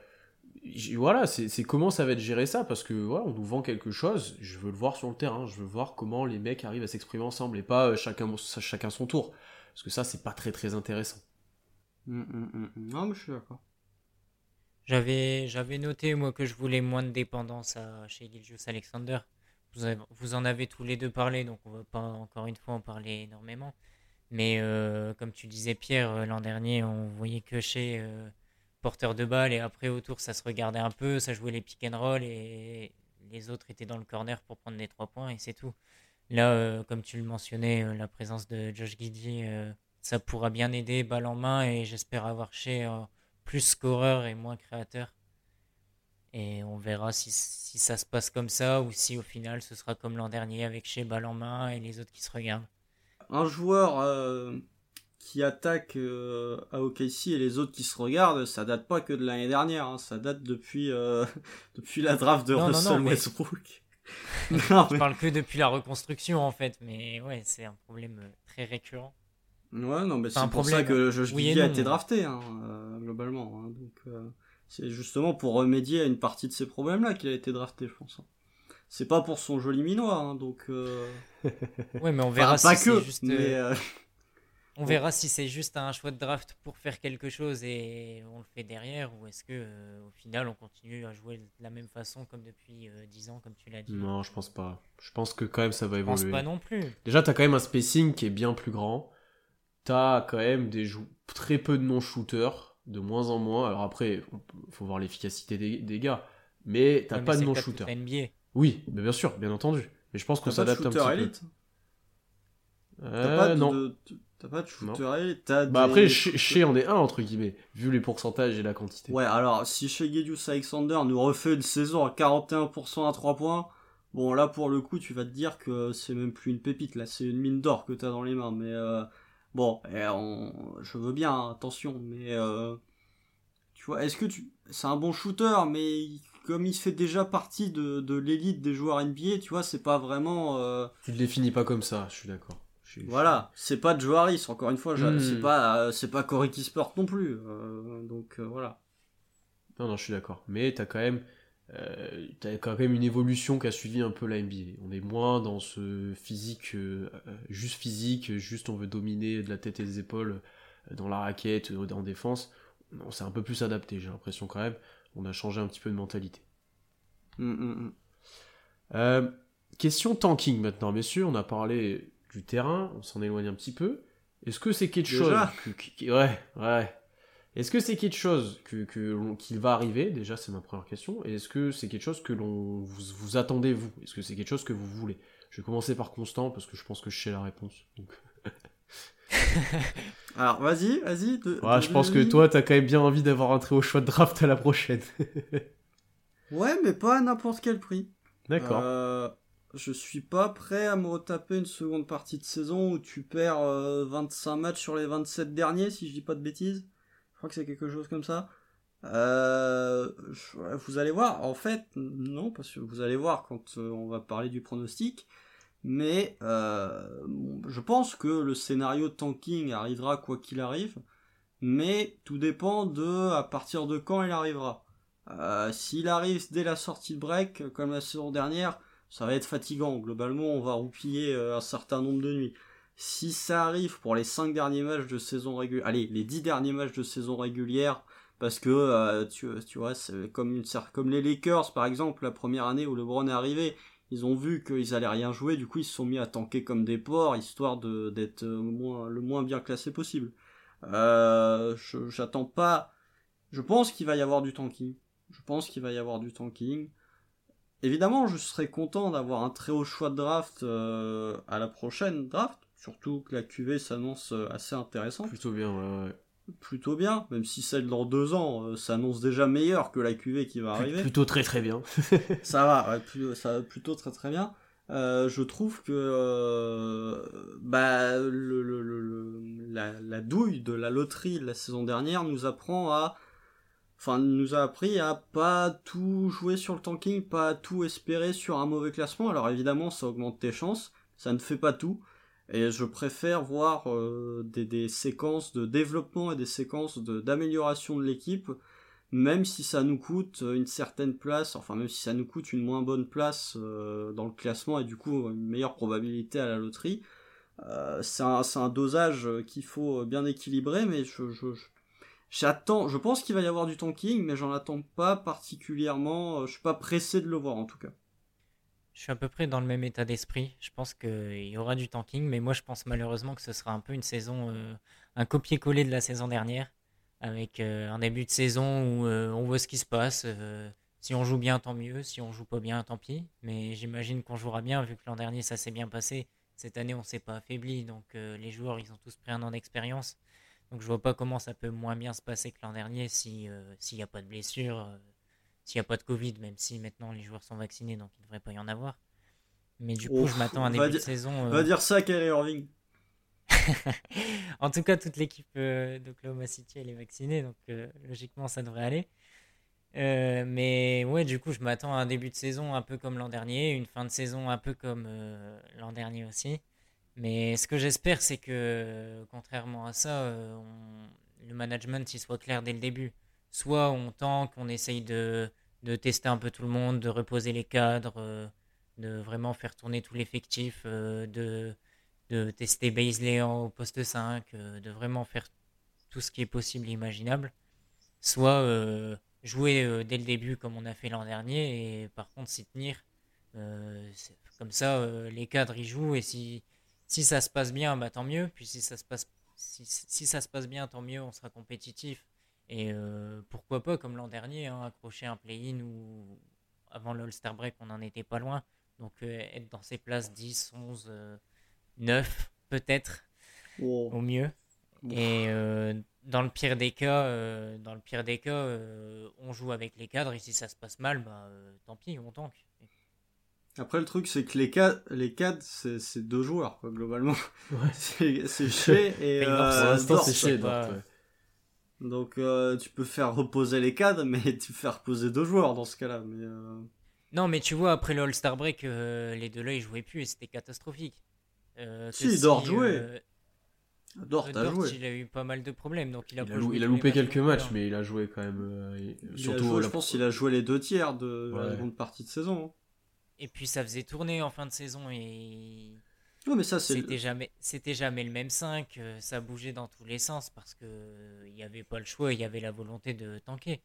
[SPEAKER 1] voilà, c'est comment ça va être géré ça, parce que voilà, on nous vend quelque chose, je veux le voir sur le terrain, je veux voir comment les mecs arrivent à s'exprimer ensemble et pas euh, chacun, chacun son tour. Parce que ça, c'est pas très très intéressant.
[SPEAKER 2] Mmh, mmh, mmh. Non, mais je suis d'accord.
[SPEAKER 3] J'avais, j'avais noté, moi, que je voulais moins de dépendance à, chez Gilgius Alexander. Vous, vous, en avez tous les deux parlé, donc on va pas encore une fois en parler énormément. Mais euh, comme tu disais, Pierre, l'an dernier, on voyait que chez euh, porteur de balle et après autour, ça se regardait un peu, ça jouait les pick and roll et les autres étaient dans le corner pour prendre les trois points et c'est tout. Là, euh, comme tu le mentionnais, euh, la présence de Josh Giddy, euh, ça pourra bien aider, balle en main et j'espère avoir chez plus scoreur et moins créateur. Et on verra si, si, ça se passe comme ça ou si au final ce sera comme l'an dernier avec chez balle en main et les autres qui se regardent.
[SPEAKER 2] Un joueur euh, qui attaque euh, à OKC et les autres qui se regardent, ça date pas que de l'année dernière, hein, ça date depuis, euh, depuis la draft de
[SPEAKER 3] non,
[SPEAKER 2] Russell
[SPEAKER 3] non, non.
[SPEAKER 2] Westbrook.
[SPEAKER 3] Je parle que depuis la reconstruction en fait, mais ouais, c'est un problème très récurrent.
[SPEAKER 2] Ouais, non, mais c'est pour problème. ça que Josh oui Giddy a été drafté, hein, euh, globalement. Hein, donc, euh, c'est justement pour remédier à une partie de ces problèmes-là qu'il a été drafté, je pense. C'est pas pour son joli minois, hein, donc. Euh...
[SPEAKER 3] ouais, mais on verra
[SPEAKER 2] enfin,
[SPEAKER 3] si
[SPEAKER 2] pas que,
[SPEAKER 3] juste,
[SPEAKER 2] mais.
[SPEAKER 3] On verra si c'est juste un choix de draft pour faire quelque chose et on le fait derrière, ou est-ce que euh, au final on continue à jouer de la même façon comme depuis euh, 10 ans, comme tu l'as dit?
[SPEAKER 1] Non, je pense pas. Je pense que quand même ça va évoluer.
[SPEAKER 3] Je pense pas non plus.
[SPEAKER 1] Déjà, t'as quand même un spacing qui est bien plus grand t'as quand même des très peu de non-shooters, de moins en moins. Alors après, il faut voir l'efficacité des, des, gars, mais t'as
[SPEAKER 3] ouais,
[SPEAKER 1] pas
[SPEAKER 3] mais
[SPEAKER 1] de non-shooters. Oui, mais bien sûr, bien entendu. Mais je pense qu'on s'adapte un petit
[SPEAKER 2] élite.
[SPEAKER 1] peu. Euh, non.
[SPEAKER 2] De, t'as pas de shooter élite. Bah
[SPEAKER 1] des... après, chez, chez on est un entre guillemets, vu les pourcentages et la quantité.
[SPEAKER 2] Ouais, alors si chez Gedius Alexander nous refait une saison à 41% à 3 points. Bon là pour le coup tu vas te dire que c'est même plus une pépite là, c'est une mine d'or que t'as dans les mains, mais euh, Bon, on, je veux bien, attention, mais euh, tu vois, est-ce que tu, c'est un bon shooter, mais comme il fait déjà partie de, de l'élite des joueurs NBA, tu vois, c'est pas vraiment. Euh...
[SPEAKER 1] Tu le définis pas comme ça, je suis d'accord.
[SPEAKER 2] Voilà, c'est pas de Joaris, encore une fois, mmh. c'est pas, euh, c'est pas Corey Sport non plus, euh, donc voilà.
[SPEAKER 1] Non, non, je suis d'accord, mais t'as quand même. Euh, t'as quand même une évolution qui a suivi un peu la NBA. On est moins dans ce physique, euh, juste physique, juste on veut dominer de la tête et des épaules euh, dans la raquette, euh, en défense. On s'est un peu plus adapté, j'ai l'impression quand même. On a changé un petit peu de mentalité.
[SPEAKER 2] Mm, mm,
[SPEAKER 1] mm. question tanking maintenant, messieurs. On a parlé du terrain, on s'en éloigne un petit peu. Est-ce que c'est quelque
[SPEAKER 2] Déjà
[SPEAKER 1] chose que, Ouais, ouais. Est-ce que c'est quelque chose que, que qui va arriver? Déjà, c'est ma première question. Et est-ce que c'est quelque chose que l'on vous, vous, attendez vous? Est-ce que c'est quelque chose que vous voulez? Je vais commencer par Constant parce que je pense que je sais la réponse. Donc...
[SPEAKER 2] Alors, vas-y, vas-y. De,
[SPEAKER 1] ouais,
[SPEAKER 2] de,
[SPEAKER 1] je pense que toi, t'as quand même bien envie d'avoir un très haut choix de draft à la prochaine.
[SPEAKER 2] ouais, mais pas à n'importe quel prix.
[SPEAKER 1] D'accord.
[SPEAKER 2] Euh, je suis pas prêt à me retaper une seconde partie de saison où tu perds euh, 25 matchs sur les 27 derniers, si je dis pas de bêtises. Je crois que c'est quelque chose comme ça. Euh, vous allez voir, en fait, non, parce que vous allez voir quand euh, on va parler du pronostic, mais euh, je pense que le scénario tanking arrivera quoi qu'il arrive, mais tout dépend de à partir de quand il arrivera. S'il arrive dès la sortie de break, comme la saison dernière, ça va être fatigant. Globalement, on va roupiller un certain nombre de nuits. Si ça arrive pour les 5 derniers matchs de saison régulière, allez, les 10 derniers matchs de saison régulière, parce que euh, tu, tu vois, c'est comme, une, comme les Lakers par exemple, la première année où LeBron est arrivé, ils ont vu qu'ils allaient rien jouer, du coup ils se sont mis à tanker comme des porcs, histoire de d'être le moins, le moins bien classé possible. Euh, J'attends pas. Je pense qu'il va y avoir du tanking. Je pense qu'il va y avoir du tanking. Évidemment, je serais content d'avoir un très haut choix de draft euh, à la prochaine draft, surtout que la QV s'annonce euh, assez intéressante.
[SPEAKER 1] Plutôt bien, ouais, ouais.
[SPEAKER 2] Plutôt bien, même si celle dans deux ans euh, s'annonce déjà meilleure que la QV qui va arriver.
[SPEAKER 1] Plutôt très très bien.
[SPEAKER 2] ça va, ouais, ça va plutôt très très bien. Euh, je trouve que euh, bah, le, le, le, la, la, douille de la loterie de la saison dernière nous apprend à enfin nous a appris à pas tout jouer sur le tanking, pas tout espérer sur un mauvais classement. Alors évidemment, ça augmente tes chances, ça ne fait pas tout. Et je préfère voir euh, des, des, séquences de développement et des séquences d'amélioration de, l'équipe, même si ça nous coûte une certaine place, enfin même si ça nous coûte une moins bonne place euh, dans le classement et du coup une meilleure probabilité à la loterie. Euh, c'est un, un, dosage qu'il faut bien équilibrer, mais je, je, J'attends, je pense qu'il va y avoir du tanking, mais j'en attends pas particulièrement. Euh, je suis pas pressé de le voir en tout cas.
[SPEAKER 3] Je suis à peu près dans le même état d'esprit. Je pense qu'il y aura du tanking, mais moi je pense malheureusement que ce sera un peu une saison, euh, un copier-coller de la saison dernière, avec euh, un début de saison où on voit ce qui se passe. si on joue bien, tant mieux. Si on joue pas bien, tant pis. Mais j'imagine qu'on jouera bien, vu que l'an dernier ça s'est bien passé. Cette année on s'est pas affaibli, donc les joueurs ils ont tous pris un an d'expérience. Donc je vois pas comment ça peut moins bien se passer que l'an dernier si euh, s'il n'y a pas de blessure, euh, s'il n'y a pas de Covid, même si maintenant les joueurs sont vaccinés, donc il ne devrait pas y en avoir. Mais du coup, je m'attends à un début de saison.
[SPEAKER 2] On va euh, dire ça Kyrie Irving.
[SPEAKER 3] en tout cas, toute l'équipe d'Oklahoma City elle est vaccinée, donc logiquement ça devrait aller. mais ouais, du coup, je m'attends à un début de saison un peu comme l'an dernier, une fin de saison un peu comme l'an dernier aussi. Mais ce que j'espère, c'est que, contrairement à ça, euh, le management il soit clair dès le début. Soit on tente, on essaye de, tester un peu tout le monde, de reposer les cadres, euh, de vraiment faire tourner tout l'effectif, euh, de, de tester Baisley au poste 5, de vraiment faire tout ce qui est possible et imaginable. Soit jouer dès le début comme on a fait l'an dernier et par contre s'y tenir. comme ça, les cadres y jouent et si si ça se passe bien, bah, tant mieux. Puis si ça se passe, si, ça se passe bien, tant mieux, on sera compétitif. Et euh, pourquoi pas, comme l'an dernier, hein, accrocher un play-in ou avant l'All-Star Break, on n'en était pas loin. Donc euh, être dans ces places 10, 11, 9 peut-être, au mieux. Et euh, dans le pire des cas, dans le pire des cas, on joue avec les cadres. Et si ça se passe mal, bah, tant pis, on tank.
[SPEAKER 2] Après, le truc, c'est que les cadres, les cadres c'est deux joueurs, quoi, globalement. Ouais. c'est chez et. euh, c'est chez, Donc, euh, tu peux faire reposer les cadres, mais tu fais reposer deux joueurs dans ce cas-là. Mais euh...
[SPEAKER 3] Non, mais tu vois, après le All-Star Break, euh, les deux là, ils jouaient plus et c'était catastrophique.
[SPEAKER 2] Euh, si, Dort jouait.
[SPEAKER 3] Dort, a joué. Il a eu pas mal de problèmes, donc il a,
[SPEAKER 1] il a, loupé quelques matchs, mais il a joué quand même. surtout,
[SPEAKER 2] je pense qu'il a joué les deux tiers de la seconde partie de saison. Hein.
[SPEAKER 3] Et puis ça faisait tourner en fin de saison et.
[SPEAKER 2] Mais ça c'est.
[SPEAKER 3] C'était jamais, c'était jamais le même 5. Euh, ça bougeait dans tous les sens parce que il n'y avait pas le choix, il y avait la volonté de tanker.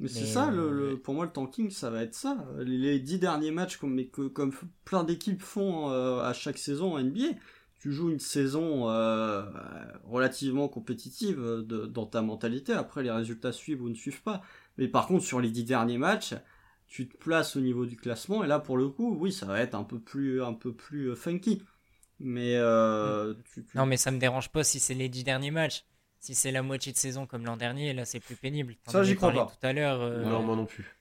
[SPEAKER 2] Mais, c'est ça, le, euh, pour moi le tanking, ça va être ça. Les dix derniers matchs, comme, mais que, comme plein d'équipes font euh, à chaque saison en NBA, tu joues une saison relativement compétitive dans ta mentalité. Après, les résultats suivent ou ne suivent pas. Mais par contre, sur les dix derniers matchs, tu te places au niveau du classement et là pour le coup oui ça va être un peu plus un peu plus euh, funky mais euh,
[SPEAKER 3] mm. non mais ça me dérange pas si c'est les dix derniers matchs. Si c'est la moitié de saison comme l'an dernier là c'est plus pénible.
[SPEAKER 2] Ça j'y crois pas.
[SPEAKER 3] tout à l'heure euh,
[SPEAKER 1] non moi non plus.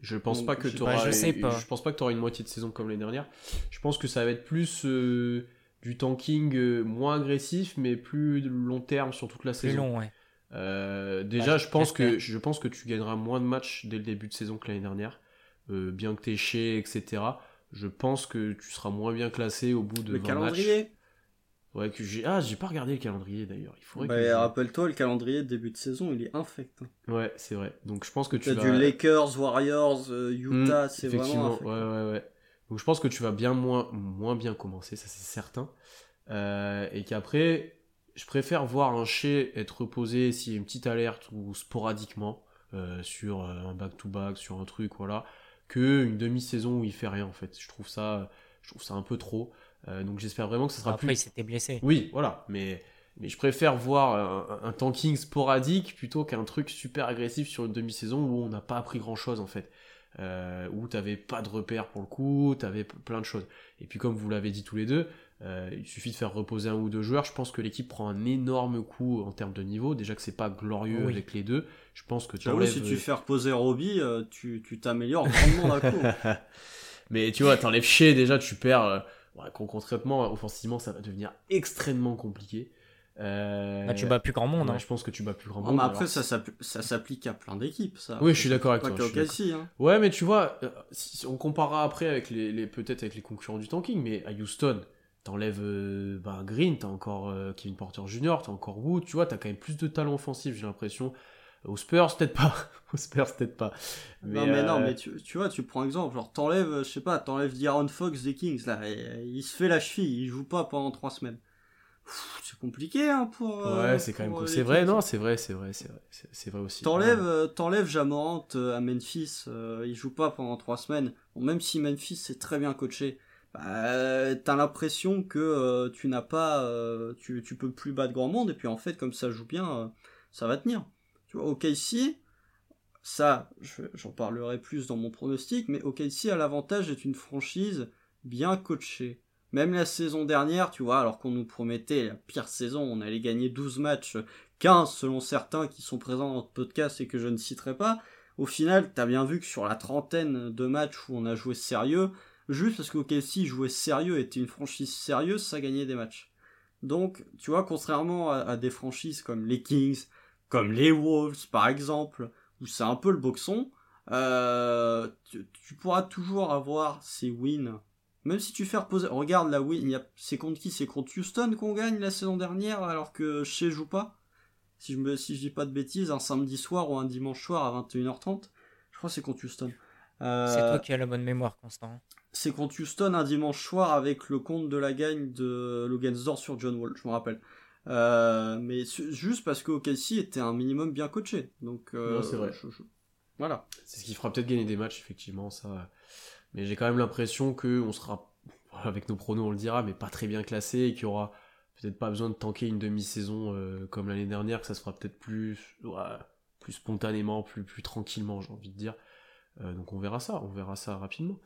[SPEAKER 1] Je pense pas que tu auras je, sais pas. je pense pas que tu auras une moitié de saison comme l'année dernière. Je pense que ça va être plus du tanking moins agressif mais plus long terme sur toute la
[SPEAKER 3] plus
[SPEAKER 1] saison.
[SPEAKER 3] long ouais.
[SPEAKER 1] Euh, déjà, je pense que je pense que tu gagneras moins de matchs dès le début de saison que l'année dernière, euh, bien que t'es chez, etc. Je pense que tu seras moins bien classé au bout de le 20 calendrier. Ouais, que j'ai. Ah, j'ai pas regardé le calendrier d'ailleurs. Il faudrait
[SPEAKER 2] Bah,
[SPEAKER 1] que.
[SPEAKER 2] rappelle-toi, le calendrier de début de saison, il est infect. hein.
[SPEAKER 1] Ouais, c'est vrai. Donc je pense que tu vas.
[SPEAKER 2] du Lakers, Warriors, euh, Utah,
[SPEAKER 1] Hmm,
[SPEAKER 2] c'est
[SPEAKER 1] effectivement,
[SPEAKER 2] vraiment
[SPEAKER 1] ouais,
[SPEAKER 2] infect.
[SPEAKER 1] ouais, ouais. Donc je pense que tu vas bien moins, moins bien commencer, ça c'est certain. Euh, et qu'après, je préfère voir un chez être reposé s'il y a une petite alerte ou sporadiquement euh, sur un back-to-back, sur un truc, voilà, que une demi-saison où il fait rien en fait. Je trouve ça, je trouve ça un peu trop. Euh, donc j'espère vraiment que ça sera
[SPEAKER 3] Après,
[SPEAKER 1] plus
[SPEAKER 3] il s'était blessé.
[SPEAKER 1] oui, voilà, mais, mais je préfère voir un, un tanking sporadique plutôt qu'un truc super agressif sur une demi-saison où on n'a pas appris grand-chose en fait. Euh, où t'avais pas de repères pour le coup, t'avais plein de choses. Et puis comme vous l'avez dit tous les deux, euh, il suffit de faire reposer un ou deux joueurs. Je pense que l'équipe prend un énorme coup en termes de niveau. Déjà que c'est pas glorieux
[SPEAKER 3] Oui.
[SPEAKER 1] avec les deux. Je pense que tu enlèves...
[SPEAKER 2] si tu fais reposer Robbie, euh, tu tu t'améliores grandement d'un coup.
[SPEAKER 1] Mais tu vois, t'enlèves Shea, déjà tu perds. euh, ouais, concrètement, offensivement, ça va devenir extrêmement compliqué. Euh,
[SPEAKER 3] Bah, tu bats plus grand monde.
[SPEAKER 1] ouais,
[SPEAKER 3] hein.
[SPEAKER 1] je pense que tu bats plus grand
[SPEAKER 2] Non,
[SPEAKER 1] monde.
[SPEAKER 2] mais après,
[SPEAKER 1] alors-
[SPEAKER 2] ça, s'appli- ça s'applique à plein d'équipes, ça.
[SPEAKER 1] Oui, je suis d'accord avec
[SPEAKER 2] Pas
[SPEAKER 1] toi.
[SPEAKER 2] OKC, hein.
[SPEAKER 1] Ouais, mais tu vois, euh, si, si on comparera après avec les, les- peut-être avec les concurrents du tanking, mais à Houston, t'enlèves euh, bah, Green, t'as encore euh, Kevin Porter Jr., t'as encore Wood, tu vois, t'as quand même plus de talent offensif, j'ai l'impression. Aux Spurs, peut-être pas. Aux Spurs, peut-être pas.
[SPEAKER 2] non, mais non,
[SPEAKER 1] euh,
[SPEAKER 2] mais tu, tu vois, tu prends exemple, genre, t'enlèves, euh, je sais pas, t'enlèves D'Aaron Fox des Kings, là, et, il se fait la cheville, il joue pas pendant trois semaines. C'est compliqué, hein, pour.
[SPEAKER 1] Ouais, c'est quand même C'est vrai,
[SPEAKER 2] Kings.
[SPEAKER 1] non, c'est vrai, c'est vrai, c'est vrai, c'est vrai aussi.
[SPEAKER 2] T'enlèves,
[SPEAKER 1] Ouais.
[SPEAKER 2] t'enlèves Jamorant à Memphis, il joue pas pendant trois semaines. Bon, même si Memphis c'est très bien coaché, bah, t'as l'impression que euh, tu n'as pas, euh, tu, peux plus battre grand monde. Et puis en fait, comme ça joue bien, ça va tenir. Tu vois, OKC, ça, je- j'en parlerai plus dans mon pronostic, mais OKC a l'avantage d'être une franchise bien coachée. Même la saison dernière, tu vois, alors qu'on nous promettait la pire saison, on allait gagner 12 matchs 15 selon certains qui sont présents dans notre podcast et que je ne citerai pas. Au final, t'as bien vu que sur la trentaine de matchs où on a joué sérieux, juste parce qu'OKC jouait sérieux, était une franchise sérieuse, ça gagnait des matchs. Donc, tu vois, contrairement à, des franchises comme les Kings, comme les Wolves par exemple, où c'est un peu le boxon, euh, tu, pourras toujours avoir ces wins. Même si tu fais reposer, regarde la win, c'est contre qui? C'est contre Houston qu'on gagne la saison dernière alors que Shea joue pas? Si je me si je dis pas de bêtises, un samedi soir ou un dimanche soir à 21h30. Je crois que c'est contre Houston. Euh,
[SPEAKER 3] C'est toi qui as la bonne mémoire, Constant.
[SPEAKER 2] C'est contre Houston un dimanche soir avec le compte de la gagne de Lugansdorf sur John Wall, je me rappelle. Euh, mais juste parce que OKC était un minimum bien coaché. Donc euh,
[SPEAKER 1] Non, c'est vrai.
[SPEAKER 2] je- je- Voilà.
[SPEAKER 1] C'est ce qui fera peut-être gagner des matchs, effectivement, ça. Mais j'ai quand même l'impression que on sera, avec nos pronos, on le dira, mais pas très bien classé et qu'il y aura peut-être pas besoin de tanker une demi-saison euh, comme l'année dernière, que ça se fera peut-être plus, ouais, plus spontanément, plus, plus tranquillement, j'ai envie de dire. Donc on verra ça, on verra ça rapidement.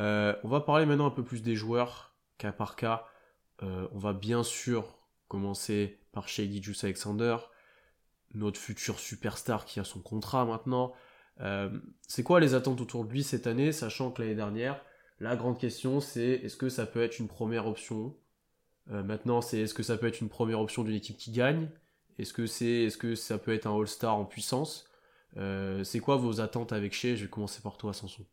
[SPEAKER 1] Euh, on va parler maintenant un peu plus des joueurs, cas par cas. Euh, on va bien sûr commencer par Shady Juice Alexander, notre futur superstar qui a son contrat maintenant. Euh, c'est quoi les attentes autour de lui cette année, sachant que l'année dernière, la grande question c'est est-ce que ça peut être une première option? Maintenant, c'est est-ce que ça peut être une première option d'une équipe qui gagne? Est-ce que c'est est-ce que ça peut être un All-Star en puissance? C'est quoi vos attentes avec Shea? Je vais commencer par toi, Samson.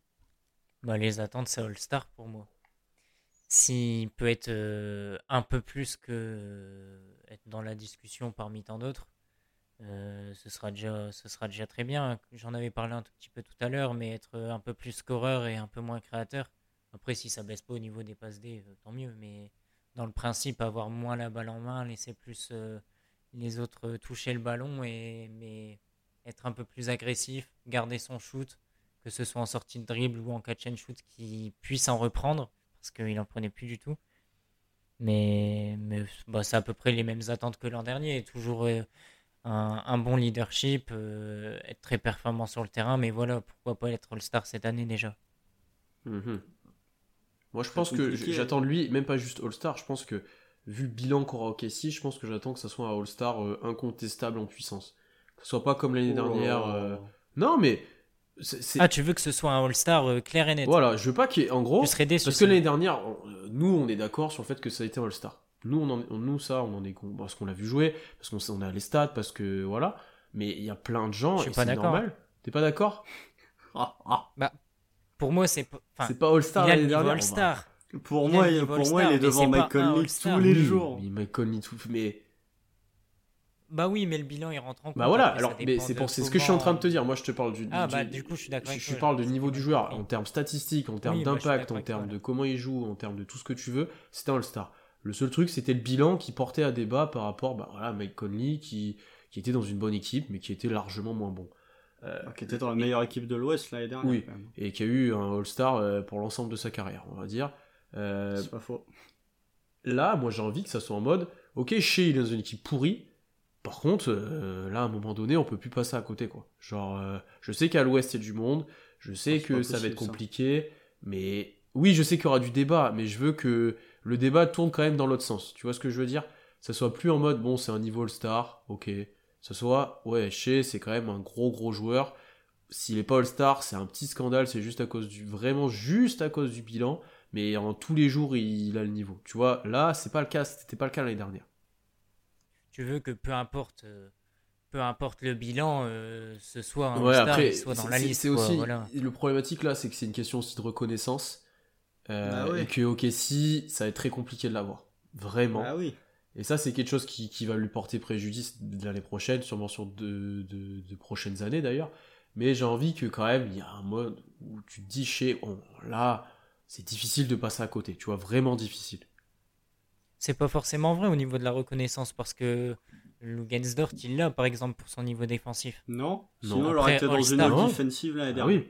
[SPEAKER 3] Bah, les attentes, c'est All-Star pour moi. S'il peut être euh, un peu plus que euh, être dans la discussion parmi tant d'autres, euh, ce, sera déjà, très bien. J'en avais parlé un tout petit peu tout à l'heure, mais être un peu plus scoreur et un peu moins créateur. Après, si ça baisse pas au niveau des passes D, tant mieux. Mais dans le principe, avoir moins la balle en main, laisser plus les autres toucher le ballon, et, mais être un peu plus agressif, garder son shoot, que ce soit en sortie de dribble ou en catch and shoot, qui puisse en reprendre, parce qu'il en prenait plus du tout. Mais, mais bah, c'est à peu près les mêmes attentes que l'an dernier. Toujours euh, un, un bon leadership, euh, être très performant sur le terrain, mais voilà, pourquoi pas être All-Star cette année déjà.
[SPEAKER 1] Mhm. Moi, je pense que j'attends de lui, même pas juste All-Star, je pense que, vu le bilan qu'aura OKC, je pense que j'attends que ça soit un All-Star euh, incontestable en puissance. Que ce soit pas comme l'année
[SPEAKER 2] Oh.
[SPEAKER 1] dernière. euh, Non, mais.
[SPEAKER 3] Ah, tu veux que ce soit un All-Star euh, clair et net
[SPEAKER 1] Voilà, je veux pas qu'il y ait. En gros,
[SPEAKER 3] Je serais déçu.
[SPEAKER 1] parce que l'année dernière, on- euh, nous, on est d'accord sur le fait que ça a été un All-Star. Nous, on en- on- nous, ça, on en est con- parce qu'on l'a vu jouer, parce qu'on on a les stats, parce que voilà. Mais il y a plein de gens,
[SPEAKER 3] Je suis
[SPEAKER 1] et
[SPEAKER 3] pas
[SPEAKER 1] c'est
[SPEAKER 3] d'accord.
[SPEAKER 1] normal. T'es pas d'accord?
[SPEAKER 2] Ah, ah.
[SPEAKER 3] Pour moi, c'est pas. enfin,
[SPEAKER 1] C'est pas All-Star
[SPEAKER 3] il a le
[SPEAKER 1] l'année dernière.
[SPEAKER 3] All-Star.
[SPEAKER 2] Pour
[SPEAKER 3] Il
[SPEAKER 2] moi, il- pour moi, il est devant Mike Conley tous les jours.
[SPEAKER 1] Mais Mike Conley, tout. Mais.
[SPEAKER 3] Bah oui, mais le bilan il rentre en compte.
[SPEAKER 1] Bah voilà, alors, mais c'est pour c'est ce que je suis en train de te dire. Moi, je te parle du.
[SPEAKER 3] Ah
[SPEAKER 1] du-
[SPEAKER 3] bah du coup, je suis d'accord
[SPEAKER 1] je, parle de
[SPEAKER 3] j'ai
[SPEAKER 1] niveau du joueur, en termes statistiques, en termes
[SPEAKER 3] Oui, bah,
[SPEAKER 1] d'impact, en termes de comment il joue, en termes de tout ce que tu veux, c'était un All-Star. Le seul truc, c'était le bilan qui portait à débat par rapport bah, voilà, à Mike Conley, qui, qui était dans une bonne équipe, mais qui était largement moins bon. Euh,
[SPEAKER 2] Qui était dans la meilleure équipe de l'Ouest l'année dernière.
[SPEAKER 1] Oui.
[SPEAKER 2] quand même.
[SPEAKER 1] et qui a eu un All-Star euh, pour l'ensemble de sa carrière, on va dire. Euh,
[SPEAKER 2] C'est pas faux.
[SPEAKER 1] là, moi, j'ai envie que ça soit en mode, ok, Shea, il est dans une équipe pourrie. Par contre, euh, là, à un moment donné, on peut plus passer à côté, quoi. Genre, euh, je sais qu'à l'Ouest, il y a du monde. Je sais
[SPEAKER 2] Ah,
[SPEAKER 1] que ça va être
[SPEAKER 2] ça.
[SPEAKER 1] compliqué. Mais oui, je sais qu'il y aura du débat. Mais je veux que le débat tourne quand même dans l'autre sens. Tu vois ce que je veux dire? Ça soit plus en mode, bon, c'est un niveau All-Star, ok. Ça soit, ouais, Shea, c'est quand même un gros, gros joueur. S'il est pas All-Star, c'est un petit scandale. C'est juste à cause du, vraiment juste à cause du bilan mais en tous les jours il, a le niveau. Tu vois, là c'est pas le cas, c'était pas le cas l'année dernière.
[SPEAKER 3] Tu veux que peu importe, euh, peu importe le bilan, euh, ce soit un
[SPEAKER 1] Ouais,
[SPEAKER 3] All-Star,
[SPEAKER 1] après
[SPEAKER 3] il soit dans
[SPEAKER 1] c'est-
[SPEAKER 3] la liste.
[SPEAKER 1] C'est
[SPEAKER 3] quoi,
[SPEAKER 1] aussi
[SPEAKER 3] voilà.
[SPEAKER 1] le problématique là, c'est que c'est une question aussi de reconnaissance euh,
[SPEAKER 2] Bah ouais.
[SPEAKER 1] et que OKC ça va être très compliqué de l'avoir, vraiment.
[SPEAKER 2] Ah oui.
[SPEAKER 1] Et ça c'est quelque chose qui, qui va lui porter préjudice de l'année prochaine, sûrement sur deux, deux- deux prochaines années d'ailleurs. Mais j'ai envie que quand même il y a un mode où tu te dis chez bon, là c'est difficile de passer à côté, tu vois, vraiment difficile.
[SPEAKER 3] C'est pas forcément vrai au niveau de la reconnaissance parce que Lugensdort, il l'a par exemple pour son niveau défensif.
[SPEAKER 2] Non.
[SPEAKER 1] Non.
[SPEAKER 2] Sinon, il aurait été dans une
[SPEAKER 1] non.
[SPEAKER 2] defensive l'année
[SPEAKER 1] Ah
[SPEAKER 2] dernière.
[SPEAKER 1] oui,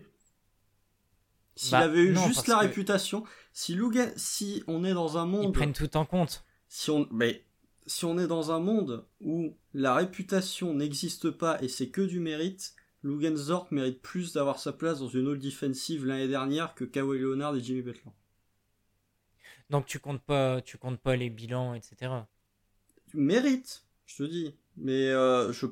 [SPEAKER 2] S'il
[SPEAKER 3] Bah,
[SPEAKER 2] avait eu
[SPEAKER 3] non,
[SPEAKER 2] juste la
[SPEAKER 3] que-
[SPEAKER 2] réputation, si Lugan, si on est dans un
[SPEAKER 3] Ils
[SPEAKER 2] monde,
[SPEAKER 3] prennent tout en compte.
[SPEAKER 2] si on, mais si on est dans un monde où la réputation n'existe pas et c'est que du mérite, Lugensdort mérite plus d'avoir sa place dans une all defensive l'année dernière que Kawhi Leonard et Jimmy Butler.
[SPEAKER 3] Donc tu comptes pas, tu comptes pas les bilans, etc.
[SPEAKER 2] Mérite, je te dis. Mais euh, je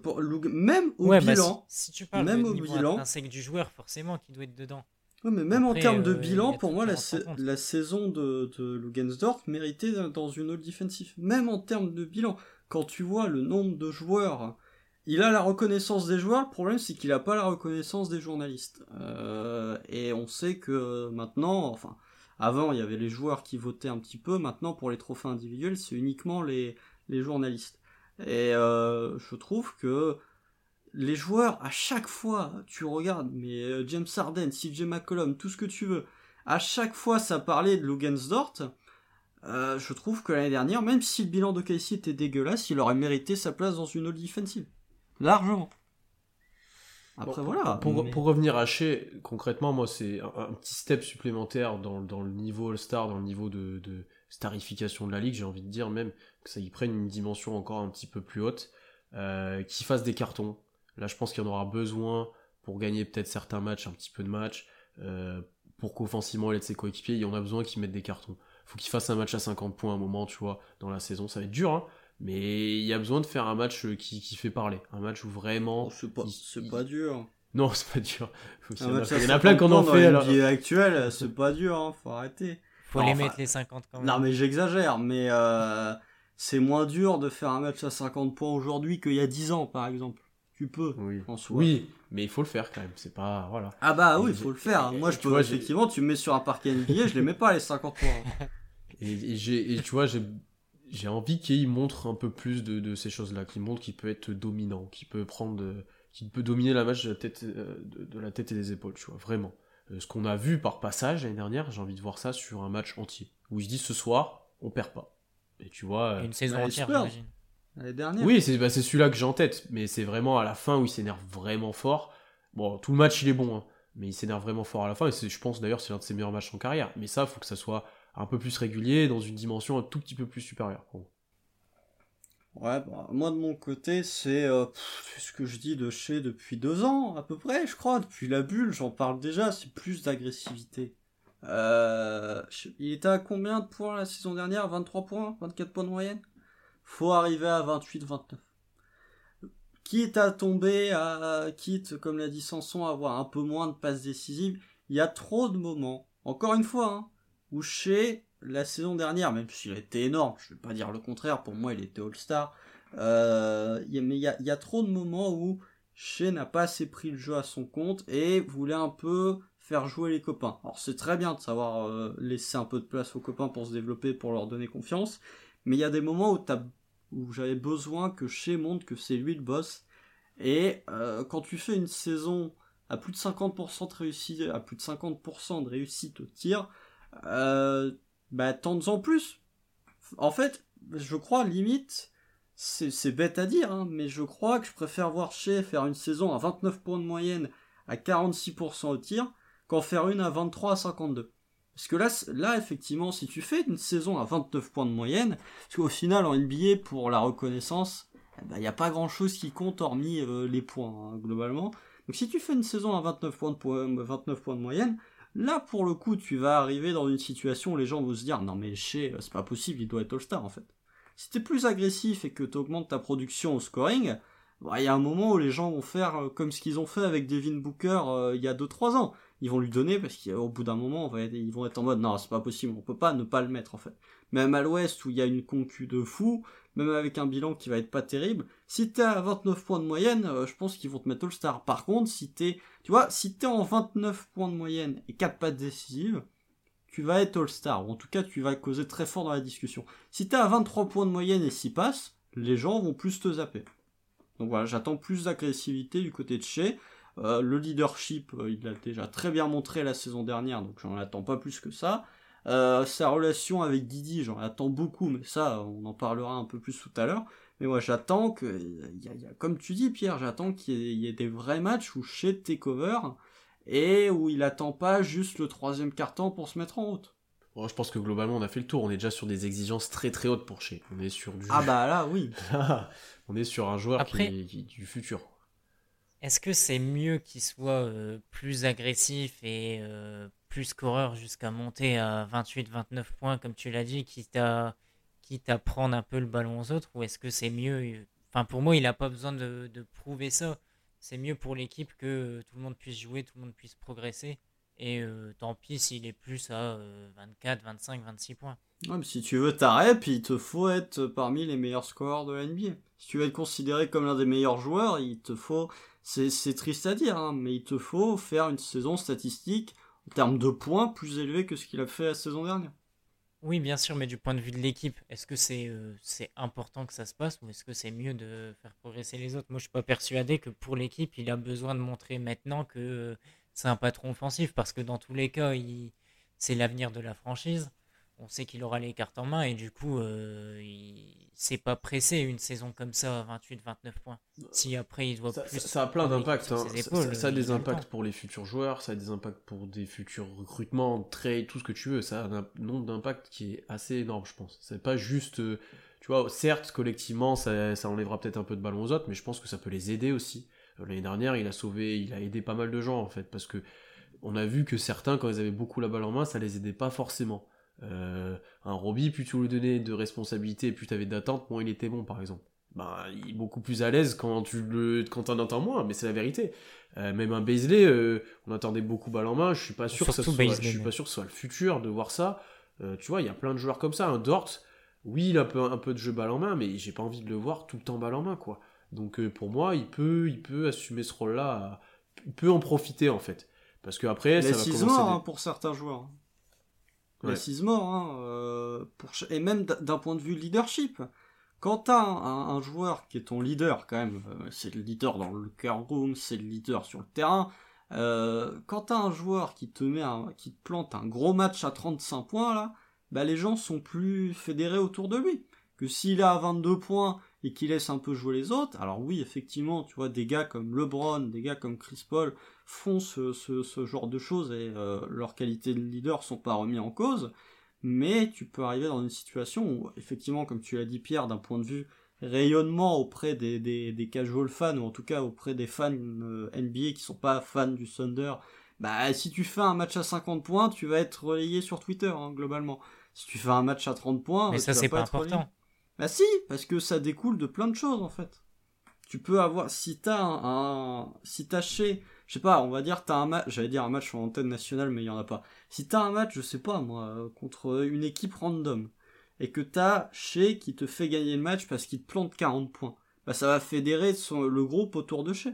[SPEAKER 2] même au
[SPEAKER 3] ouais, bah,
[SPEAKER 2] bilan,
[SPEAKER 3] si, si tu parles
[SPEAKER 2] même
[SPEAKER 3] de
[SPEAKER 2] au bilan-
[SPEAKER 3] du joueur, forcément, qui doit être dedans.
[SPEAKER 2] Ouais, mais même
[SPEAKER 3] Après,
[SPEAKER 2] en termes de
[SPEAKER 3] euh,
[SPEAKER 2] bilan, pour moi, la, saison de, de Lugensdorf méritait dans- dans une all defensive. Même en termes de bilan, quand tu vois le nombre de joueurs, il a la reconnaissance des joueurs. Le problème, c'est qu'il n'a pas la reconnaissance des journalistes. Euh, et on sait que maintenant, enfin, avant, il y avait les joueurs qui votaient un petit peu. Maintenant, pour les trophées individuels, c'est uniquement les, les journalistes. Et euh, je trouve que les joueurs, à chaque fois, tu regardes, mais euh, James Harden, CJ McCollum, tout ce que tu veux, à chaque fois ça parlait de Lugensdort, euh, je trouve que l'année dernière, même si le bilan de Casey était dégueulasse, il aurait mérité sa place dans une all defensive. Largement. Après
[SPEAKER 1] Bon,
[SPEAKER 2] voilà.
[SPEAKER 1] Pour,
[SPEAKER 2] mais-
[SPEAKER 1] pour revenir à Shea, concrètement, moi, c'est un, un petit step supplémentaire dans, dans le niveau All-Star, dans le niveau de, de starification de la ligue, j'ai envie de dire même que ça y prenne une dimension encore un petit peu plus haute, euh, qu'il fasse des cartons. Là, je pense qu'il y en aura besoin pour gagner peut-être certains matchs, un petit peu de matchs, euh, pour qu'offensivement, il ait de ses coéquipiers, il y en a besoin qu'ils mettent des cartons. Faut qu'il fasse un match à 50 points à un moment, tu vois, dans la saison. Ça va être dur, hein, mais il y a besoin de faire un match euh, qui, qui fait parler. Un match où vraiment...
[SPEAKER 2] Oh, c'est pas,
[SPEAKER 1] il-
[SPEAKER 2] c'est
[SPEAKER 1] il-
[SPEAKER 2] pas dur.
[SPEAKER 1] Non, c'est pas dur. Il y
[SPEAKER 2] Un
[SPEAKER 1] en a,
[SPEAKER 2] match à
[SPEAKER 1] il y en a plein
[SPEAKER 2] 50
[SPEAKER 1] qu'on en fait.
[SPEAKER 2] dans
[SPEAKER 1] alors.
[SPEAKER 2] l'NBA actuelle, c'est pas dur, hein, faut arrêter.
[SPEAKER 3] Faut
[SPEAKER 2] Non,
[SPEAKER 3] les
[SPEAKER 2] enfin,
[SPEAKER 3] mettre les 50 quand même.
[SPEAKER 2] Non mais j'exagère, mais euh, c'est moins dur de faire un match à 50 points aujourd'hui qu'il y a 10 ans par exemple. Tu peux.
[SPEAKER 1] Oui.
[SPEAKER 2] En soi.
[SPEAKER 1] oui, mais il faut le faire quand même. C'est pas. Voilà.
[SPEAKER 2] Ah bah oui,
[SPEAKER 1] Et-
[SPEAKER 2] faut le faire.
[SPEAKER 1] et-
[SPEAKER 2] Moi je peux
[SPEAKER 1] vois, j'ai-
[SPEAKER 2] effectivement, tu me mets sur un parquet NBA, je les mets pas les 50 points.
[SPEAKER 1] Et, et j'ai, et tu vois, j'ai, j'ai envie qu'il montre un peu plus de, de ces choses-là, qu'il montre qu'il peut être dominant, qu'il peut prendre, qu'il peut dominer la match de la tête, euh, de, de la tête et des épaules, tu vois, vraiment. Euh, ce qu'on a vu par passage l'année dernière, j'ai envie de voir ça sur un match entier, où il se dit ce soir, on perd pas. Et tu vois. euh,
[SPEAKER 3] Une saison entière, j'imagine.
[SPEAKER 2] L'année dernière.
[SPEAKER 1] Oui, c'est bah, c'est celui-là que j'ai en tête, mais c'est vraiment à la fin où il s'énerve vraiment fort. Bon, tout le match il est bon, hein, mais il s'énerve vraiment fort à la fin, et je pense d'ailleurs c'est l'un de ses meilleurs matchs en carrière. Mais ça, faut que ça soit un peu plus régulier, dans une dimension un tout petit peu plus supérieure. Bon.
[SPEAKER 2] Ouais, bah, moi de mon côté, c'est euh, c'est ce que je dis de chez depuis deux ans à peu près, je crois. Depuis la bulle, j'en parle déjà. C'est plus d'agressivité. Euh, il était à combien de points la saison dernière? 23 points? 24 points de moyenne? Faut arriver à 28-29. Quitte à tomber, à, quitte, comme l'a dit Sanson, à avoir un peu moins de passes décisives, il y a trop de moments, encore une fois, hein, où chez la saison dernière, même s'il été énorme, je vais pas dire le contraire, pour moi il était All-Star, euh, mais il y a, trop de moments où Shea n'a pas assez pris le jeu à son compte et voulait un peu faire jouer les copains. Alors c'est très bien de savoir euh, laisser un peu de place aux copains pour se développer, pour leur donner confiance, mais il y a des moments où, où j'avais besoin que Shea montre que c'est lui le boss. Et euh, quand tu fais une saison à plus de 50% de réussite, à plus de 50% de réussite au tir, euh, bah tente-en plus. En fait, je crois limite, c'est bête à dire, hein, mais je crois que je préfère voir Shea faire une saison à 29 points de moyenne à 46% au tir qu'en faire une à 23 à 52. Parce que là, là, effectivement, si tu fais une saison à 29 points de moyenne, parce qu'au final, en NBA, pour la reconnaissance, il eh n'y ben, a pas grand chose qui compte hormis euh, les points, hein, globalement. Donc si tu fais une saison à 29 points, de 29 points de moyenne, là, pour le coup, tu vas arriver dans une situation où les gens vont se dire, non mais chez, c'est pas possible, il doit être All-Star, en fait. Si t'es plus agressif et que tu augmentes ta production au scoring, bah, il y a un moment où les gens vont faire euh, comme ce qu'ils ont fait avec Devin Booker euh, il y a 2-3 ans ils vont lui donner parce qu'au bout d'un moment, ils vont être en mode non, c'est pas possible, on peut pas ne pas le mettre en fait. Même à l'ouest où il y a une concu de fou, même avec un bilan qui va être pas terrible, si t'es à 29 points de moyenne, euh, je pense qu'ils vont te mettre All-Star. Par contre, si t'es, tu vois, si t'es en 29 points de moyenne et 4 pattes décisives, tu vas être All-Star, ou en tout cas tu vas causer très fort dans la discussion. Si t'es à 23 points de moyenne et 6 passes, les gens vont plus te zapper. Donc voilà, j'attends plus d'agressivité du côté de chez. Euh, le leadership, euh, il l'a déjà très bien montré la saison dernière, donc j'en attends pas plus que ça. Euh, sa relation avec Didi, j'en attends beaucoup, mais ça, on en parlera un peu plus tout à l'heure. Mais moi, j'attends que, y a, comme tu dis, Pierre, j'attends qu'il y, ait des vrais matchs où chez Takeover et où il attend pas juste le troisième carton pour se mettre en route.
[SPEAKER 1] je pense que globalement, on a fait le tour. On est déjà sur des exigences très très hautes pour chez. On est sur du.
[SPEAKER 2] Ah bah là, oui.
[SPEAKER 1] on est sur un joueur qui, est, du futur.
[SPEAKER 3] Est-ce que c'est mieux qu'il soit euh, plus agressif et euh, plus scoreur jusqu'à monter à 28-29 points, comme tu l'as dit, quitte à, quitte à prendre un peu le ballon aux autres Ou est-ce que c'est mieux Enfin, pour moi, il n'a pas besoin de, prouver ça. C'est mieux pour l'équipe que tout le monde puisse jouer, tout le monde puisse progresser. Et euh, tant pis s'il est plus à 24, 25, 26 points.
[SPEAKER 2] Ouais, mais si tu veux ta rep, il te faut être parmi les meilleurs scoreurs de la NBA. Si tu veux être considéré comme l'un des meilleurs joueurs, il te faut c'est triste à dire, hein, mais il te faut faire une saison statistique en termes de points plus élevée que ce qu'il a fait la saison dernière.
[SPEAKER 3] Oui, bien sûr, mais du point de vue de l'équipe, est-ce que c'est euh, c'est important que ça se passe ou est-ce que c'est mieux de faire progresser les autres? Moi, je suis pas persuadé que pour l'équipe, il a besoin de montrer maintenant que euh, c'est un patron offensif parce que dans tous les cas, c'est l'avenir de la franchise on sait qu'il aura les cartes en main et du coup, euh, il s'est pas pressé une saison comme ça à 28-29 points. Si après il doit
[SPEAKER 1] ça,
[SPEAKER 3] plus.
[SPEAKER 1] Ça, a plein d'impacts. Hein. Ça, a des impacts pour les futurs joueurs, ça a des impacts pour des futurs recrutements, trade, tout ce que tu veux. Ça a un nombre d'impacts qui est assez énorme, je pense. C'est pas juste. Euh, tu vois, certes, collectivement, ça, ça enlèvera peut-être un peu de ballon aux autres, mais je pense que ça peut les aider aussi. Euh, l'année dernière, il a sauvé, il a aidé pas mal de gens en fait, parce que on a vu que certains, quand ils avaient beaucoup la balle en main, ça les aidait pas forcément. Euh, un Robbie, plus tu lui donnais de responsabilité, plus tu avais d'attente, moins il était bon, par exemple. Bah, il est beaucoup plus à l'aise quand tu le, quand en entends moins, mais c'est la vérité. Euh, même un Baisley, euh, on attendait beaucoup balle en main. Je suis pas sûr que ça soit, je suis pas sûr que ce soit le futur de voir ça. tu vois, il y a plein de joueurs comme ça. Un Dort, oui, il a un peu, un peu de jeu balle en main, mais j'ai pas envie de le voir tout le temps balle en main, quoi. Donc pour moi, il peut, il peut assumer ce rôle-là, il peut en profiter en fait, parce que après,
[SPEAKER 2] ça va commencer. Hein, pour certains joueurs précise mort, hein, euh, pour... et même d'un point de vue leadership. Quand t'as un, joueur qui est ton leader, quand même, euh, c'est le leader dans le care room, c'est le leader sur le terrain. Euh, quand t'as un joueur qui te met, un, qui te plante un gros match à 35 points là, bah les gens sont plus fédérés autour de lui. Que s'il à 22 points et qu'il laisse un peu jouer les autres, alors oui, effectivement, tu vois, des gars comme LeBron, des gars comme Chris Paul font ce, ce, genre de choses et euh, leurs qualités de leader sont pas remis en cause, mais tu peux arriver dans une situation où, effectivement, comme tu l'as dit Pierre, d'un point de vue rayonnement auprès des, des, des, casual fans, ou en tout cas auprès des fans euh, NBA qui sont pas fans du Thunder, bah si tu fais un match à 50 points, tu vas être relayé sur Twitter, hein, globalement. Si tu fais un match à 30 points,
[SPEAKER 3] mais ça c'est pas, important.
[SPEAKER 2] Bah si, parce que ça découle de plein de choses en fait. Tu peux avoir, si t'as un, si t'as chez je sais pas, on va dire, t'as un match, j'allais dire un match en antenne nationale, mais il y en a pas. Si t'as un match, je sais pas, moi, contre une équipe random, et que t'as Shea qui te fait gagner le match parce qu'il te plante 40 points, bah ça va fédérer le groupe autour de Shea.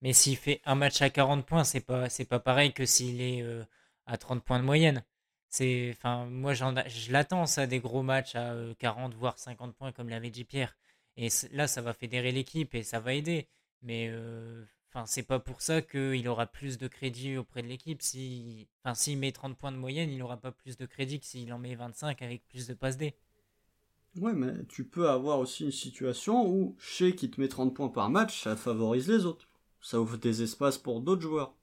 [SPEAKER 3] Mais s'il fait un match à 40 points, c'est pas, c'est pas pareil que s'il est euh, à 30 points de moyenne. C'est, enfin, moi, je l'attends, ça, des gros matchs à 40, voire 50 points, comme l'avait dit Pierre. Et là, ça va fédérer l'équipe et ça va aider. Mais Enfin, c'est pas pour ça qu'il aura plus de crédit auprès de l'équipe. S'il met 30 points de moyenne, il n'aura pas plus de crédit que s'il en met 25 avec plus de passes D.
[SPEAKER 2] Ouais, mais tu peux avoir aussi une situation où chez qui te met 30 points par match, ça favorise les autres. Ça ouvre des espaces pour d'autres joueurs.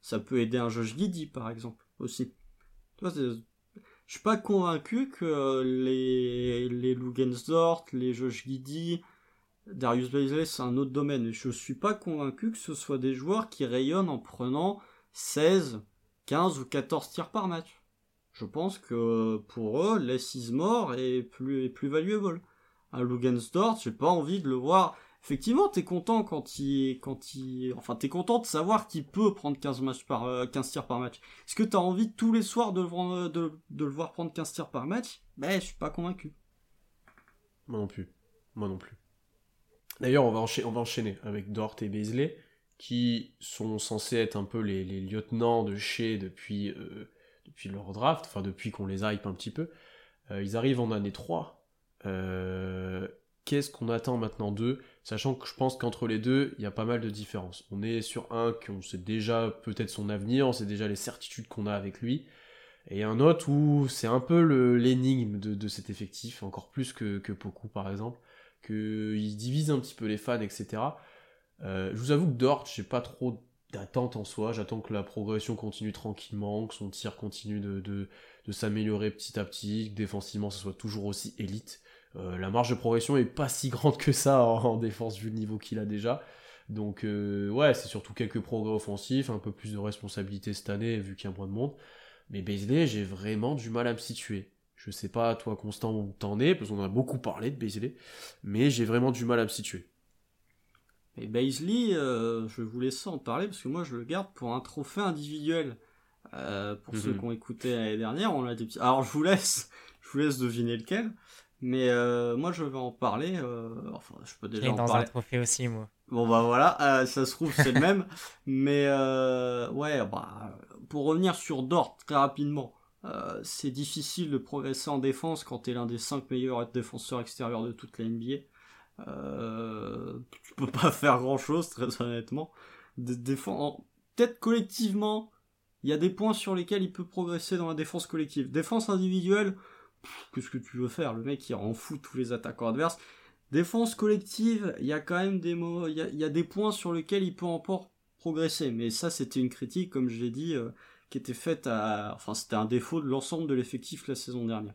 [SPEAKER 2] Ça peut aider un Josh Giddy, par exemple, aussi. Je suis pas convaincu que les, les Lugensdort, les Josh Giddy, Darius Bazley, c'est un autre domaine. Je suis pas convaincu que ce soit des joueurs qui rayonnent en prenant 16, 15 ou 14 tirs par match. Je pense que pour eux, less is more est plus, est plus valuable. Un Lugensdort, j'ai pas envie de le voir. Effectivement, t'es content quand il, enfin, t'es content de savoir qu'il peut prendre 15 matchs par, 15 euh, tirs par match. Est-ce que t'as envie tous les soirs de le, voir prendre 15 tirs par match? Ben, je suis pas convaincu.
[SPEAKER 1] Moi non plus. Moi non plus. D'ailleurs, on, va enchaîner avec Dort et Beasley, qui sont censés être un peu les, lieutenants de chez depuis, euh, depuis leur draft, enfin depuis qu'on les hype un petit peu. Euh, ils arrivent en année 3. Euh, qu'est-ce qu'on attend maintenant d'eux Sachant que je pense qu'entre les deux, il y a pas mal de différences. On est sur un qu'on sait déjà peut-être son avenir, on sait déjà les certitudes qu'on a avec lui. Et un autre où c'est un peu l'énigme de, cet effectif, encore plus que, que Poku par exemple qu'il divise un petit peu les fans, etc. Euh, je vous avoue que Dort, j'ai pas trop d'attente en soi. J'attends que la progression continue tranquillement, que son tir continue de, de, s'améliorer petit à petit, que défensivement ça soit toujours aussi élite. Euh, la marge de progression est pas si grande que ça en, défense vu le niveau qu'il a déjà. Donc euh, ouais, c'est surtout quelques progrès offensifs, un peu plus de responsabilité cette année vu qu'il y a moins de monde. Mais Beasley, j'ai vraiment du mal à me situer. Je sais pas, toi, Constant, où t'en es, parce qu'on a beaucoup parlé de Baisley, mais j'ai vraiment du mal à me situer.
[SPEAKER 2] Et Baisley, euh, je voulais ça en parler, parce que moi, je le garde pour un trophée individuel. Euh, pour ceux mhm. qui ont écouté l'année dernière, on a des petits... Alors, je vous laisse, je vous laisse deviner lequel, mais euh, moi, je vais en parler. Enfin, je peux déjà en
[SPEAKER 3] dans un trophée aussi, moi.
[SPEAKER 2] Bon, bah voilà, ça se trouve, c'est le même. Mais, ouais, bah, pour revenir sur Dort, très rapidement. Euh, c'est difficile de progresser en défense quand tu es l'un des 5 meilleurs défenseurs extérieurs de toute la NBA. Euh, tu peux pas faire grand chose, très honnêtement. Peut-être collectivement, il y a des points sur lesquels il peut progresser dans la défense collective. Défense individuelle, qu'est-ce que tu veux faire Le mec il rend fou tous les attaquants adverses. Défense collective, il y a quand même des il y a, des points sur lesquels il peut encore progresser. Mais ça, c'était une critique, comme je l'ai dit. Euh, qui était faite à, enfin c'était un défaut de l'ensemble de l'effectif la saison dernière.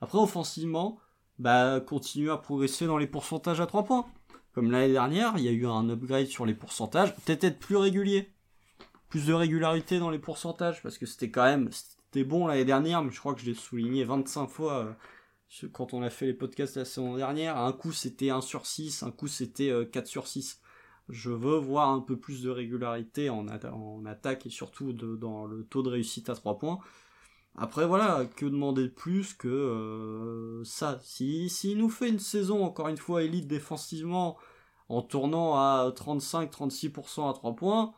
[SPEAKER 2] Après offensivement, bah continuer à progresser dans les pourcentages à 3 points. Comme l'année dernière, il y a eu un upgrade sur les pourcentages, peut-être être plus régulier, plus de régularité dans les pourcentages parce que c'était quand même bon l'année dernière, mais je crois que je l'ai souligné 25 fois euh, quand on a fait les podcasts la saison dernière. Un coup c'était 1 sur 6, un coup c'était 4 euh, sur 6 je veux voir un peu plus de régularité en, attaque et surtout dans le taux de réussite à 3 points. Après voilà, que demander de plus que euh, ça? S'il si, nous fait une saison encore une fois élite défensivement en tournant à 35-36% à 3 points,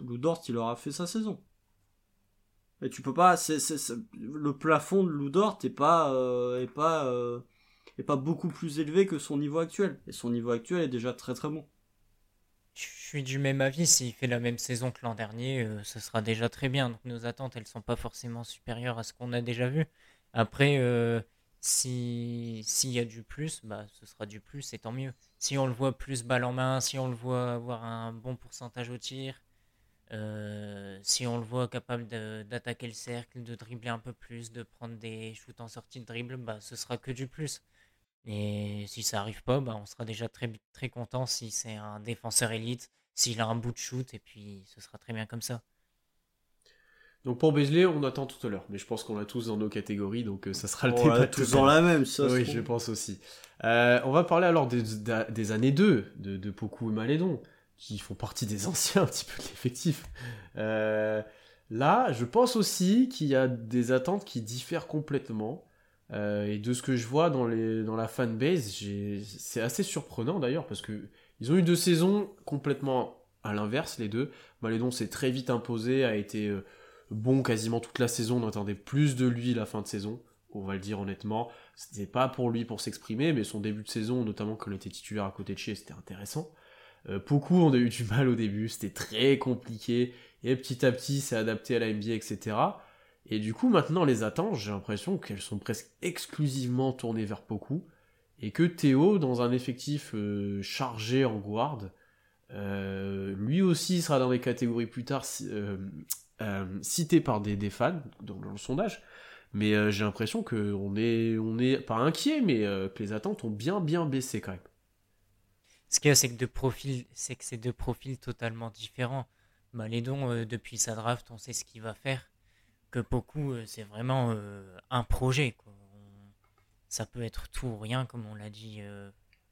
[SPEAKER 2] Ludort il aura fait sa saison. Et tu peux pas, c'est, le plafond de Ludort pas, euh, est pas, euh, est pas beaucoup plus élevé que son niveau actuel. Et son niveau actuel est déjà très très bon.
[SPEAKER 3] Je suis du même avis, s'il fait la même saison que l'an dernier, euh, ce sera déjà très bien. Donc nos attentes, elles sont pas forcément supérieures à ce qu'on a déjà vu. Après, euh, s'il y a du plus, bah, ce sera du plus et tant mieux. Si on le voit plus balle en main, si on le voit avoir un bon pourcentage au tir, euh, si on le voit capable d'attaquer le cercle, de dribbler un peu plus, de prendre des shoots en sortie de dribble, bah, ce sera que du plus. Et si ça arrive pas, bah, on sera déjà très, très content si c'est un défenseur élite, s'il a un bout de shoot, et puis ce sera très bien comme ça.
[SPEAKER 1] Donc pour Beasley, on attend tout à l'heure, mais je pense qu'on l'a tous dans nos catégories, donc euh, ça sera le
[SPEAKER 2] débat. tous dans la même, ça.
[SPEAKER 1] Oui, je pense aussi. Euh, on va parler alors des, des années 2 de, de Poku et Malédon, qui font partie des anciens un petit peu de l'effectif. Euh, là, je pense aussi qu'il y a des attentes qui diffèrent complètement. Euh, et de ce que je vois dans, les, dans la fanbase, c'est assez surprenant d'ailleurs parce que ils ont eu deux saisons complètement à l'inverse, les deux. Malédon s'est très vite imposé, a été euh, bon quasiment toute la saison, on attendait plus de lui la fin de saison, on va le dire honnêtement. C'était pas pour lui pour s'exprimer, mais son début de saison, notamment quand il était titulaire à côté de chez, c'était intéressant. Euh, beaucoup ont eu du mal au début, c'était très compliqué, et petit à petit, c'est adapté à la NBA, etc. Et du coup, maintenant, les attentes, j'ai l'impression qu'elles sont presque exclusivement tournées vers Poku, et que Théo, dans un effectif euh, chargé en guard, euh, lui aussi sera dans des catégories plus tard citées par des, fans dans, le sondage. Mais j'ai l'impression qu'on est, on est pas inquiet, mais que les attentes ont bien bien baissé quand même.
[SPEAKER 3] Ce qu'il y a, c'est que, c'est que c'est deux profils totalement différents. Euh, depuis sa draft, on sait ce qu'il va faire. Que beaucoup, euh, c'est vraiment euh, un projet. Ça peut être tout ou rien, comme on l'a dit,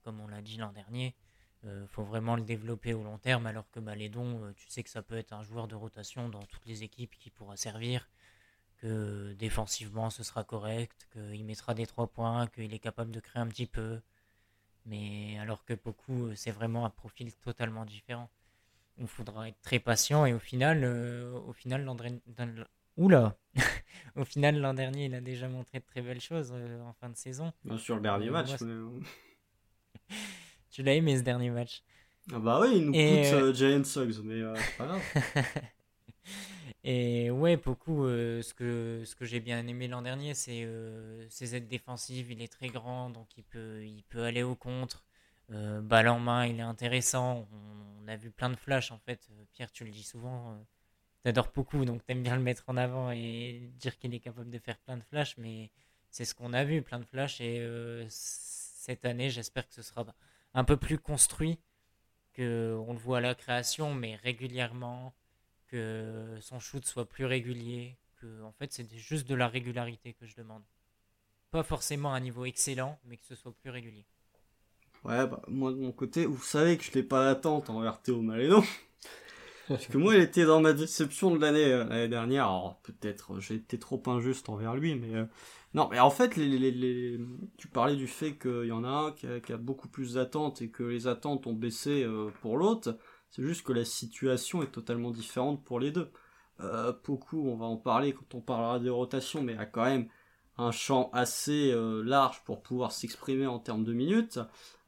[SPEAKER 3] comme on l'a dit l'an dernier. Il faut vraiment le développer au long terme, alors que Malédon, tu sais que ça peut être un joueur de rotation dans toutes les équipes qui pourra servir, que défensivement ce sera correct, qu'il mettra des trois points, qu'il est capable de créer un petit peu, mais alors que beaucoup, euh, c'est vraiment un profil totalement différent. Il faudra être très patient et au final, euh, au final l'an Oula Au final, l'an dernier, il a déjà montré de très belles choses euh, en fin de saison.
[SPEAKER 2] Sur le dernier match.
[SPEAKER 3] tu l'as aimé ce dernier match?
[SPEAKER 2] Ah Bah oui, il nous coûte Giant Suggs, mais pas grave.
[SPEAKER 3] Et ouais, beaucoup, euh, ce que, ce que j'ai bien aimé l'an dernier, c'est euh, ses aides défensives. Il est très grand, donc il peut, il peut aller au contre. Euh, balle en main, il est intéressant. On, a vu plein de flashs en fait. Pierre, tu le dis souvent, t'adores beaucoup, donc t'aimes bien le mettre en avant et dire qu'il est capable de faire plein de flashs. Mais c'est ce qu'on a vu, plein de flashs. Et cette année, j'espère que ce sera un peu plus construit, que on le voit à la création, mais régulièrement que son shoot soit plus régulier, que en fait c'est juste de la régularité que je demande. Pas forcément un niveau excellent, mais que ce soit plus régulier.
[SPEAKER 2] Ouais, bah moi de mon côté, vous savez que je n'ai pas d'attente envers Théo Malédon. Parce que moi, il était dans ma déception de l'année euh, l'année dernière. Alors peut-être euh, j'ai été trop injuste envers lui, mais euh, non. Mais en fait, les, les, les... tu parlais du fait qu'il y en a un qui a, qui a beaucoup plus d'attentes et que les attentes ont baissé pour l'autre. C'est juste que la situation est totalement différente pour les deux. Euh, Poku, on va en parler quand on parlera des rotations, mais a quand même un champ assez euh, large pour pouvoir s'exprimer en termes de minutes,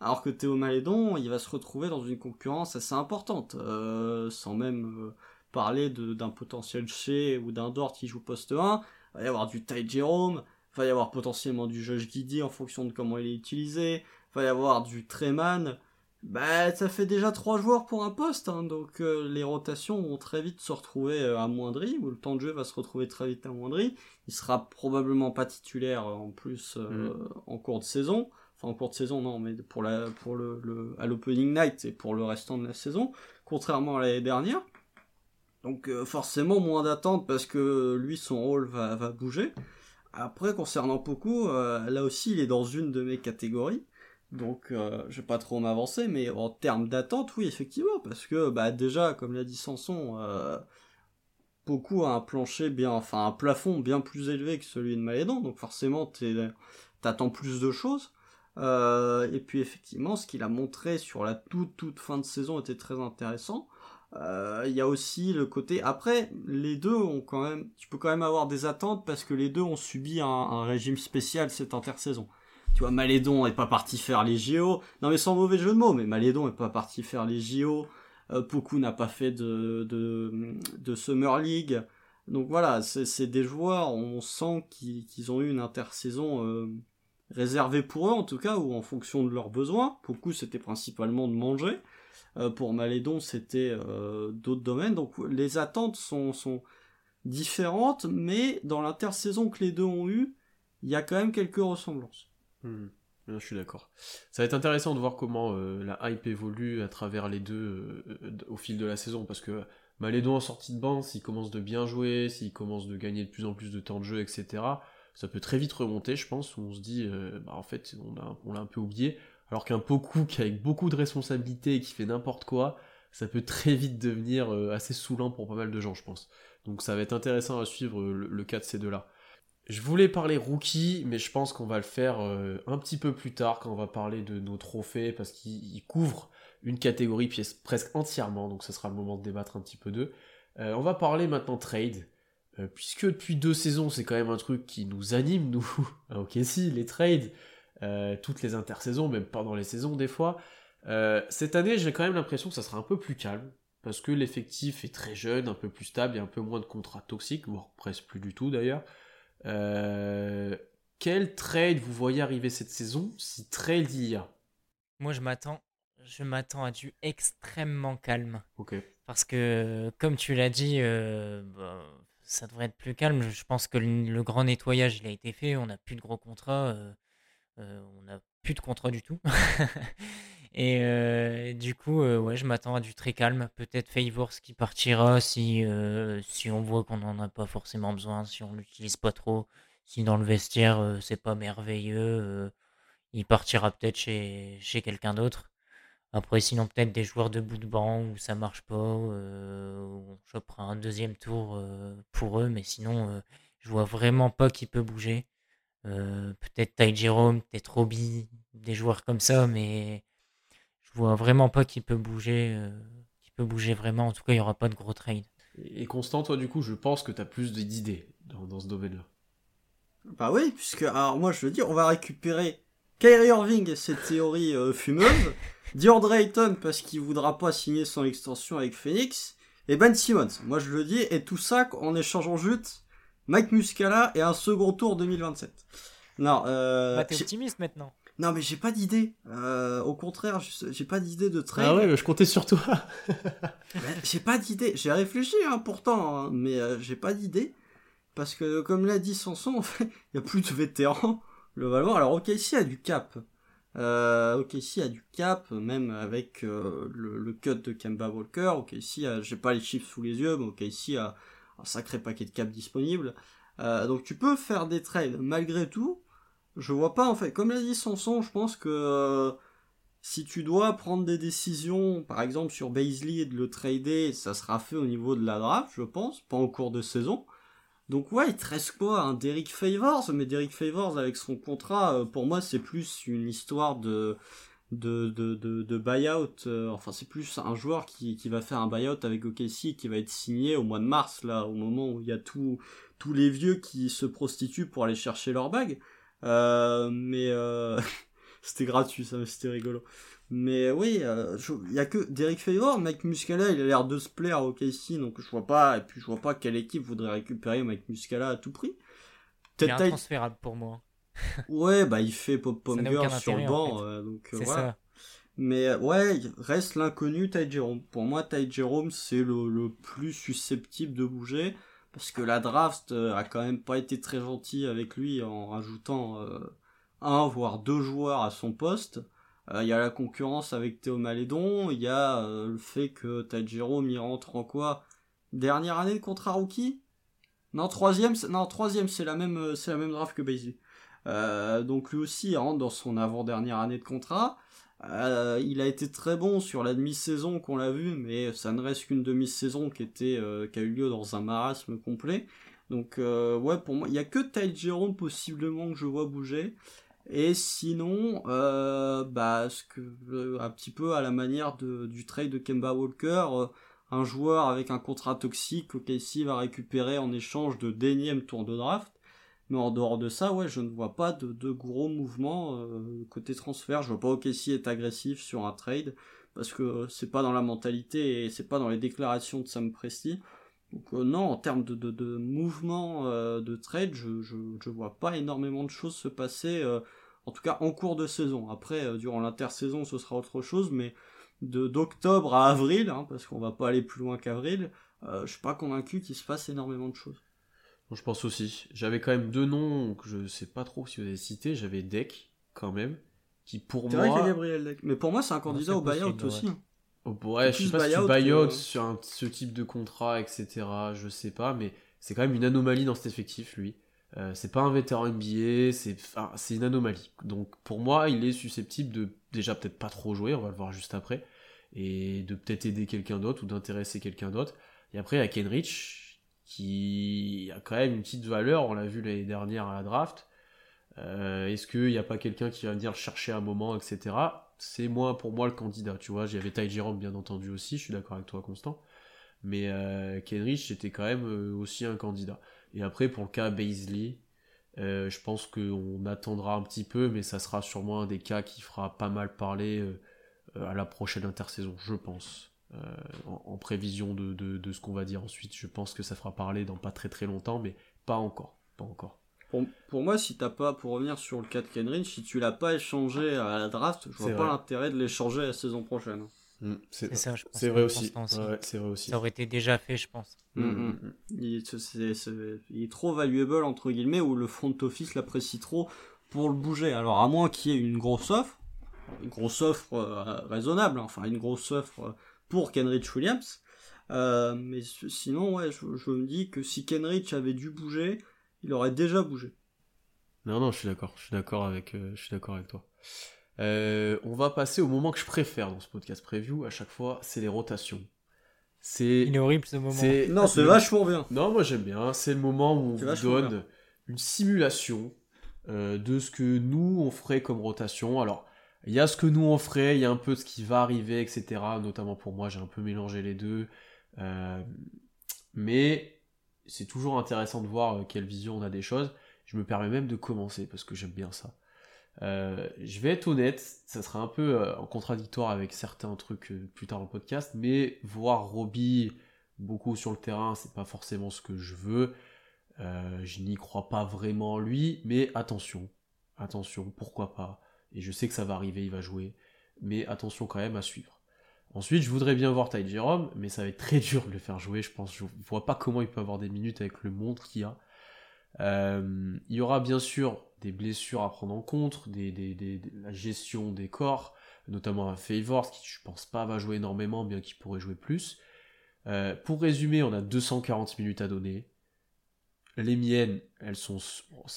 [SPEAKER 2] alors que Théo Malédon, il va se retrouver dans une concurrence assez importante, euh, sans même euh, parler d'un potentiel chez ou d'un Dort qui joue poste 1, il va y avoir du Ty Jerome, il va y avoir potentiellement du Josh Giddy en fonction de comment il est utilisé, il va y avoir du Treman, bah, ça fait déjà trois joueurs pour un poste, hein, donc euh, les rotations vont très vite se retrouver euh, amoindries, ou le temps de jeu va se retrouver très vite amoindri. Il sera probablement pas titulaire euh, en plus mm. en cours de saison. Enfin, en cours de saison, non, mais pour, la, pour le, le à l'opening night et pour le restant de la saison, contrairement à l'année dernière. Donc forcément moins d'attente parce que lui, son rôle va, va bouger. Après, concernant Poku, là aussi, il est dans une de mes catégories. Donc, euh, je vais pas trop m'avancer, mais en termes d'attente, oui, effectivement, parce que bah déjà, comme l'a dit Sanson, euh, beaucoup a un plancher bien, enfin un plafond bien plus élevé que celui de Malédon, donc forcément, t'attends plus de choses. Euh, et puis effectivement, ce qu'il a montré sur la toute toute fin de saison était très intéressant. Il y a aussi le côté. Après, les deux ont quand même. Tu peux quand même avoir des attentes parce que les deux ont subi un régime spécial cette intersaison tu vois, Malédon est pas parti faire les JO. Non, mais sans mauvais jeu de mots, mais Malédon est pas parti faire les JO. Euh, n'a pas fait de, de, Summer League. Donc voilà, c'est des joueurs, on sent qu'ils ont eu une intersaison euh, réservée pour eux, en tout cas, ou en fonction de leurs besoins. Poku, c'était principalement de manger. Euh, pour Malédon, c'était euh, d'autres domaines. Donc les attentes sont, sont différentes, mais dans l'intersaison que les deux ont eu, il y a quand même quelques ressemblances.
[SPEAKER 1] Hmm. Je suis d'accord. Ça va être intéressant de voir comment euh, la hype évolue à travers les deux euh, au fil de la saison, parce que Malédon en sortie de banc, s'il commence de bien jouer, s'il commence de gagner de plus en plus de temps de jeu, etc., ça peut très vite remonter, je pense, où on se dit, euh, bah, en fait, on l'a un peu oublié, alors qu'un Poku qui a beaucoup de responsabilités et qui fait n'importe quoi, ça peut très vite devenir assez saoulant pour pas mal de gens, je pense. Donc ça va être intéressant à suivre le cas de ces deux-là. Je voulais parler rookie, mais je pense qu'on va le faire euh, un petit peu plus tard quand on va parler de nos trophées parce qu'ils couvrent une catégorie pièce presque entièrement, donc ce sera le moment de débattre un petit peu d'eux. Euh, on va parler maintenant trade, euh, puisque depuis deux saisons, c'est quand même un truc qui nous anime, nous. ok, si, les trades, toutes les intersaisons, même pendant les saisons des fois. cette année, j'ai quand même l'impression que ça sera un peu plus calme, parce que l'effectif est très jeune, un peu plus stable, a un peu moins de contrats toxiques, voire presque plus du tout d'ailleurs. Euh, quel trade vous voyez arriver cette saison si trade il y a
[SPEAKER 3] Moi, je m'attends, je m'attends à du extrêmement calme.
[SPEAKER 1] Ok.
[SPEAKER 3] Parce que, comme tu l'as dit, euh, bah, ça devrait être plus calme. Je pense que le, grand nettoyage, il a été fait. On n'a plus de gros contrats. Euh, on n'a plus de contrats du tout. Et du coup, ouais, je m'attends à du très calme. Peut-être Favors qui partira si, si on voit qu'on n'en a pas forcément besoin, si on l'utilise pas trop, si dans le vestiaire c'est pas merveilleux, il partira peut-être chez, chez quelqu'un d'autre. Après, sinon, peut-être des joueurs de bout de banc où ça marche pas, on chopera un deuxième tour pour eux, mais sinon, je vois vraiment pas qui peut bouger. peut-être Ty Jerome, peut-être Robbie, des joueurs comme ça, mais vois vraiment pas qui peut bouger, euh, qui peut bouger vraiment. En tout cas, il y aura pas de gros trade.
[SPEAKER 1] Et Constant, toi, du coup, je pense que tu as plus d'idées dans, dans ce domaine-là.
[SPEAKER 2] Bah oui, puisque, alors moi je veux dire, on va récupérer Kyrie Irving et cette théorie euh, fumeuse, DeAndre Ayton parce qu'il voudra pas signer son extension avec Phoenix, et Ben Simmons, moi je le dis, et tout ça en échangeant juste Mike Muscala et un second tour 2027. Non, euh...
[SPEAKER 3] Bah t'es optimiste maintenant.
[SPEAKER 2] Non, mais j'ai pas d'idée. Euh, au contraire, j'ai pas d'idée de trade.
[SPEAKER 1] Ah ouais, mais je comptais sur toi.
[SPEAKER 2] j'ai pas d'idée. J'ai réfléchi hein, pourtant, hein, mais euh, j'ai pas d'idée. Parce que, comme l'a dit Sanson, en fait, il y a plus de vétérans. Le Valois. Alors, OKC a du cap. Euh, OKC a du cap, même avec euh, le, cut de Kemba Walker. OKC, a, j'ai pas les chiffres sous les yeux, mais OKC a un sacré paquet de cap disponible. Euh, donc tu peux faire des trades malgré tout je vois pas en fait. Comme l'a dit Sanson, je pense que euh, si tu dois prendre des décisions, par exemple sur Baisley et de le trader, ça sera fait au niveau de la draft, je pense, pas en cours de saison. Donc ouais, il te reste quoi? Un Derrick Favors, mais Derrick Favors avec son contrat, euh, pour moi c'est plus une histoire de de, de, de, buyout, euh, enfin c'est plus un joueur qui, va faire un buyout avec OKC qui va être signé au mois de mars, là, au moment où il y a tous tous les vieux qui se prostituent pour aller chercher leur bague. Euh, mais euh, c'était gratuit, ça, c'était rigolo. Mais oui, euh, il y a que Derek Favor, Mike Muscala, il a l'air de se plaire au KC, donc je vois pas, et puis je vois pas quelle équipe voudrait récupérer Mike Muscala à tout prix.
[SPEAKER 3] Peut-être transférable pour moi.
[SPEAKER 2] ouais, bah il fait pop Ponger sur le banc, donc voilà. Ça. Mais ouais, reste l'inconnu Ty Jerome. Pour moi, Ty Jerome, c'est le, le, plus susceptible de bouger parce que la draft euh, a quand même pas été très gentil avec lui en rajoutant euh, un voire deux joueurs à son poste. Euh, il y a la concurrence avec Théo Malédon, il y a le fait que Jérôme y rentre en quoi? Dernière année de contrat rookie? Non, troisième, non, troisième, c'est la même, c'est la même draft que Baisley. donc lui aussi il rentre dans son avant-dernière année de contrat. Euh, il a été très bon sur la demi-saison qu'on l'a vu, mais ça ne reste qu'une demi-saison qui euh, a eu lieu dans un marasme complet. Donc euh, ouais, pour moi, il y a que Ty Jerome possiblement que je vois bouger. Et sinon, bah, ce que, un petit peu à la manière du trade de Kemba Walker, un joueur avec un contrat toxique que Casey va récupérer en échange de d'énième tour de draft. Mais en dehors de ça, ouais, je ne vois pas de, gros mouvements euh, côté transfert. Je vois pas OKC être agressif sur un trade parce que c'est pas dans la mentalité et c'est pas dans les déclarations de Sam Presti. Donc euh, non, en termes de, de, de mouvement euh, de trade, je, je, je, vois pas énormément de choses se passer, en tout cas en cours de saison. Après, durant l'intersaison, ce sera autre chose, mais de d'octobre à avril, hein, parce qu'on va pas aller plus loin qu'avril, je suis pas convaincu qu'il se passe énormément de choses
[SPEAKER 1] je pense aussi. J'avais quand même deux noms que je sais pas trop si vous avez cités. J'avais Deck, quand même, qui pour moi.
[SPEAKER 2] Gabriel Deck. Mais pour moi, c'est un candidat au buyout aussi.
[SPEAKER 1] Oh, ouais, je sais pas si tu buyout sur ce type de contrat, etc. Je sais pas, mais c'est quand même une anomalie dans cet effectif, lui. Euh, c'est pas un vétéran NBA, c'est enfin, une anomalie. Donc pour moi, il est susceptible de déjà peut-être pas trop jouer, on va le voir juste après, et de peut-être aider quelqu'un d'autre ou d'intéresser quelqu'un d'autre. Et après, à Kenrich, qui a quand même une petite valeur. On l'a vu l'année dernière à la draft. Euh, est-ce qu'il n'y a pas quelqu'un qui va venir chercher un moment, etc. C'est moi, pour moi, le candidat. Tu vois, j'avais Ty Jerome, bien entendu, aussi. Je suis d'accord avec toi, Constant. Mais euh, Kenrich, c'était quand même euh, aussi un candidat. Et après, pour le cas Baisley, je pense qu'on attendra un petit peu, mais ça sera sûrement un des cas qui fera pas mal parler à la prochaine intersaison, je pense. En, prévision de, de ce qu'on va dire ensuite. Je pense que ça fera parler dans pas très très longtemps, mais pas encore. Pas encore.
[SPEAKER 2] Pour, moi, si t'as pas, pour revenir sur le cas de Kenrich, si tu l'as pas échangé à la draft, je vois pas l'intérêt de l'échanger la saison prochaine.
[SPEAKER 1] Mm, c'est ça, je pense. C'est vrai aussi. c'est vrai aussi.
[SPEAKER 3] Ça aurait été déjà fait, je pense.
[SPEAKER 2] Mm, mm, il, est, trop valuable, entre guillemets, ou le front office l'apprécie trop pour le bouger. Alors, à moins qu'il y ait une grosse offre, une grosse offre euh, raisonnable, hein, enfin, une grosse offre pour Kenrich Williams. Euh, mais sinon, ouais, je, je, me dis que si Kenrich avait dû bouger, il aurait déjà bougé.
[SPEAKER 1] Non, non, je suis d'accord. Je suis d'accord avec, euh, je suis d'accord avec toi. Euh, on va passer au moment que je préfère dans ce podcast preview. À chaque fois, c'est les rotations.
[SPEAKER 3] C'est. Il est horrible ce moment.
[SPEAKER 2] Non, c'est vachement bien.
[SPEAKER 1] Non, moi j'aime bien. C'est le moment où on vous donne une simulation euh, de ce que nous on ferait comme rotation. Alors, il y a ce que nous on ferait, il y a un peu ce qui va arriver, etc. Notamment pour moi, j'ai un peu mélangé les deux. mais c'est toujours intéressant de voir euh, quelle vision on a des choses. Je me permets même de commencer parce que j'aime bien ça. Euh, je vais être honnête, ça sera un peu euh, en contradictoire avec certains trucs plus tard dans le podcast, mais voir Robbie beaucoup sur le terrain, c'est pas forcément ce que je veux. je n'y crois pas vraiment lui, mais attention, attention, pourquoi pas. Et je sais que ça va arriver, il va jouer, mais attention quand même à suivre. Ensuite, je voudrais bien voir Ty Jerome, mais ça va être très dur de le faire jouer, je pense. Je vois pas comment il peut avoir des minutes avec le monde qu'il a. Euh, il y aura bien sûr des blessures à prendre en compte, la gestion des corps, notamment un Favors, qui je pense pas va jouer énormément, bien qu'il pourrait jouer plus. Euh, pour résumer, on a 240 minutes à donner. Les miennes, elles sont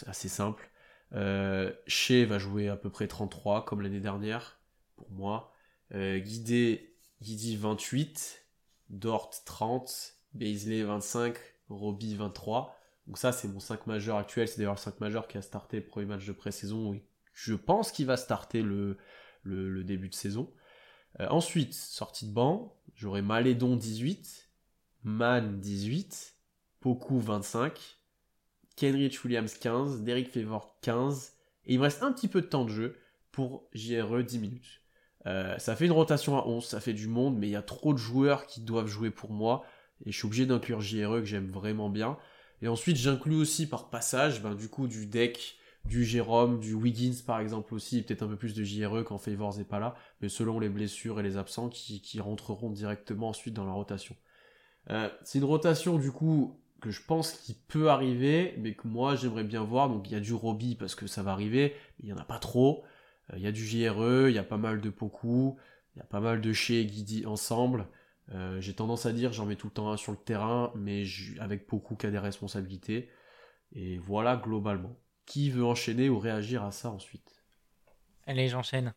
[SPEAKER 1] assez simples. Euh, Shea va jouer à peu près 33, comme l'année dernière, pour moi. Euh, Guidé Guidi 28, Dort 30, Baisley 25, Robbie 23. Donc ça, c'est mon 5 majeur actuel. C'est d'ailleurs le 5 majeur qui a starté le premier match de pré-saison. Je pense qu'il va starter le, le, début de saison. Euh, ensuite, sortie de banc, j'aurai Malédon 18, Man 18, Poku 25, Kenrich Williams 15, Derek Favor 15. Et il me reste un petit peu de temps de jeu pour JRE 10 minutes. Euh, ça fait une rotation à 11, ça fait du monde, mais il y a trop de joueurs qui doivent jouer pour moi. Et je suis obligé d'inclure JRE que j'aime vraiment bien. Et ensuite, j'inclus aussi par passage, ben, du coup, du deck, du Jérôme, du Wiggins par exemple aussi, peut-être un peu plus de JRE quand Favors n'est pas là, mais selon les blessures et les absents qui, rentreront directement ensuite dans la rotation. Euh, c'est une rotation du coup que je pense qui peut arriver, mais que moi j'aimerais bien voir. Donc il y a du Robbie parce que ça va arriver, mais il n'y en a pas trop. Euh, il y a du JRE, il y a pas mal de Poku, il y a pas mal de chez Guidi ensemble. Euh, j'ai tendance à dire j'en mets tout le temps un sur le terrain, mais avec Poku qui a des responsabilités. Et voilà globalement. Qui veut enchaîner ou réagir à ça ensuite?
[SPEAKER 3] Allez, j'enchaîne.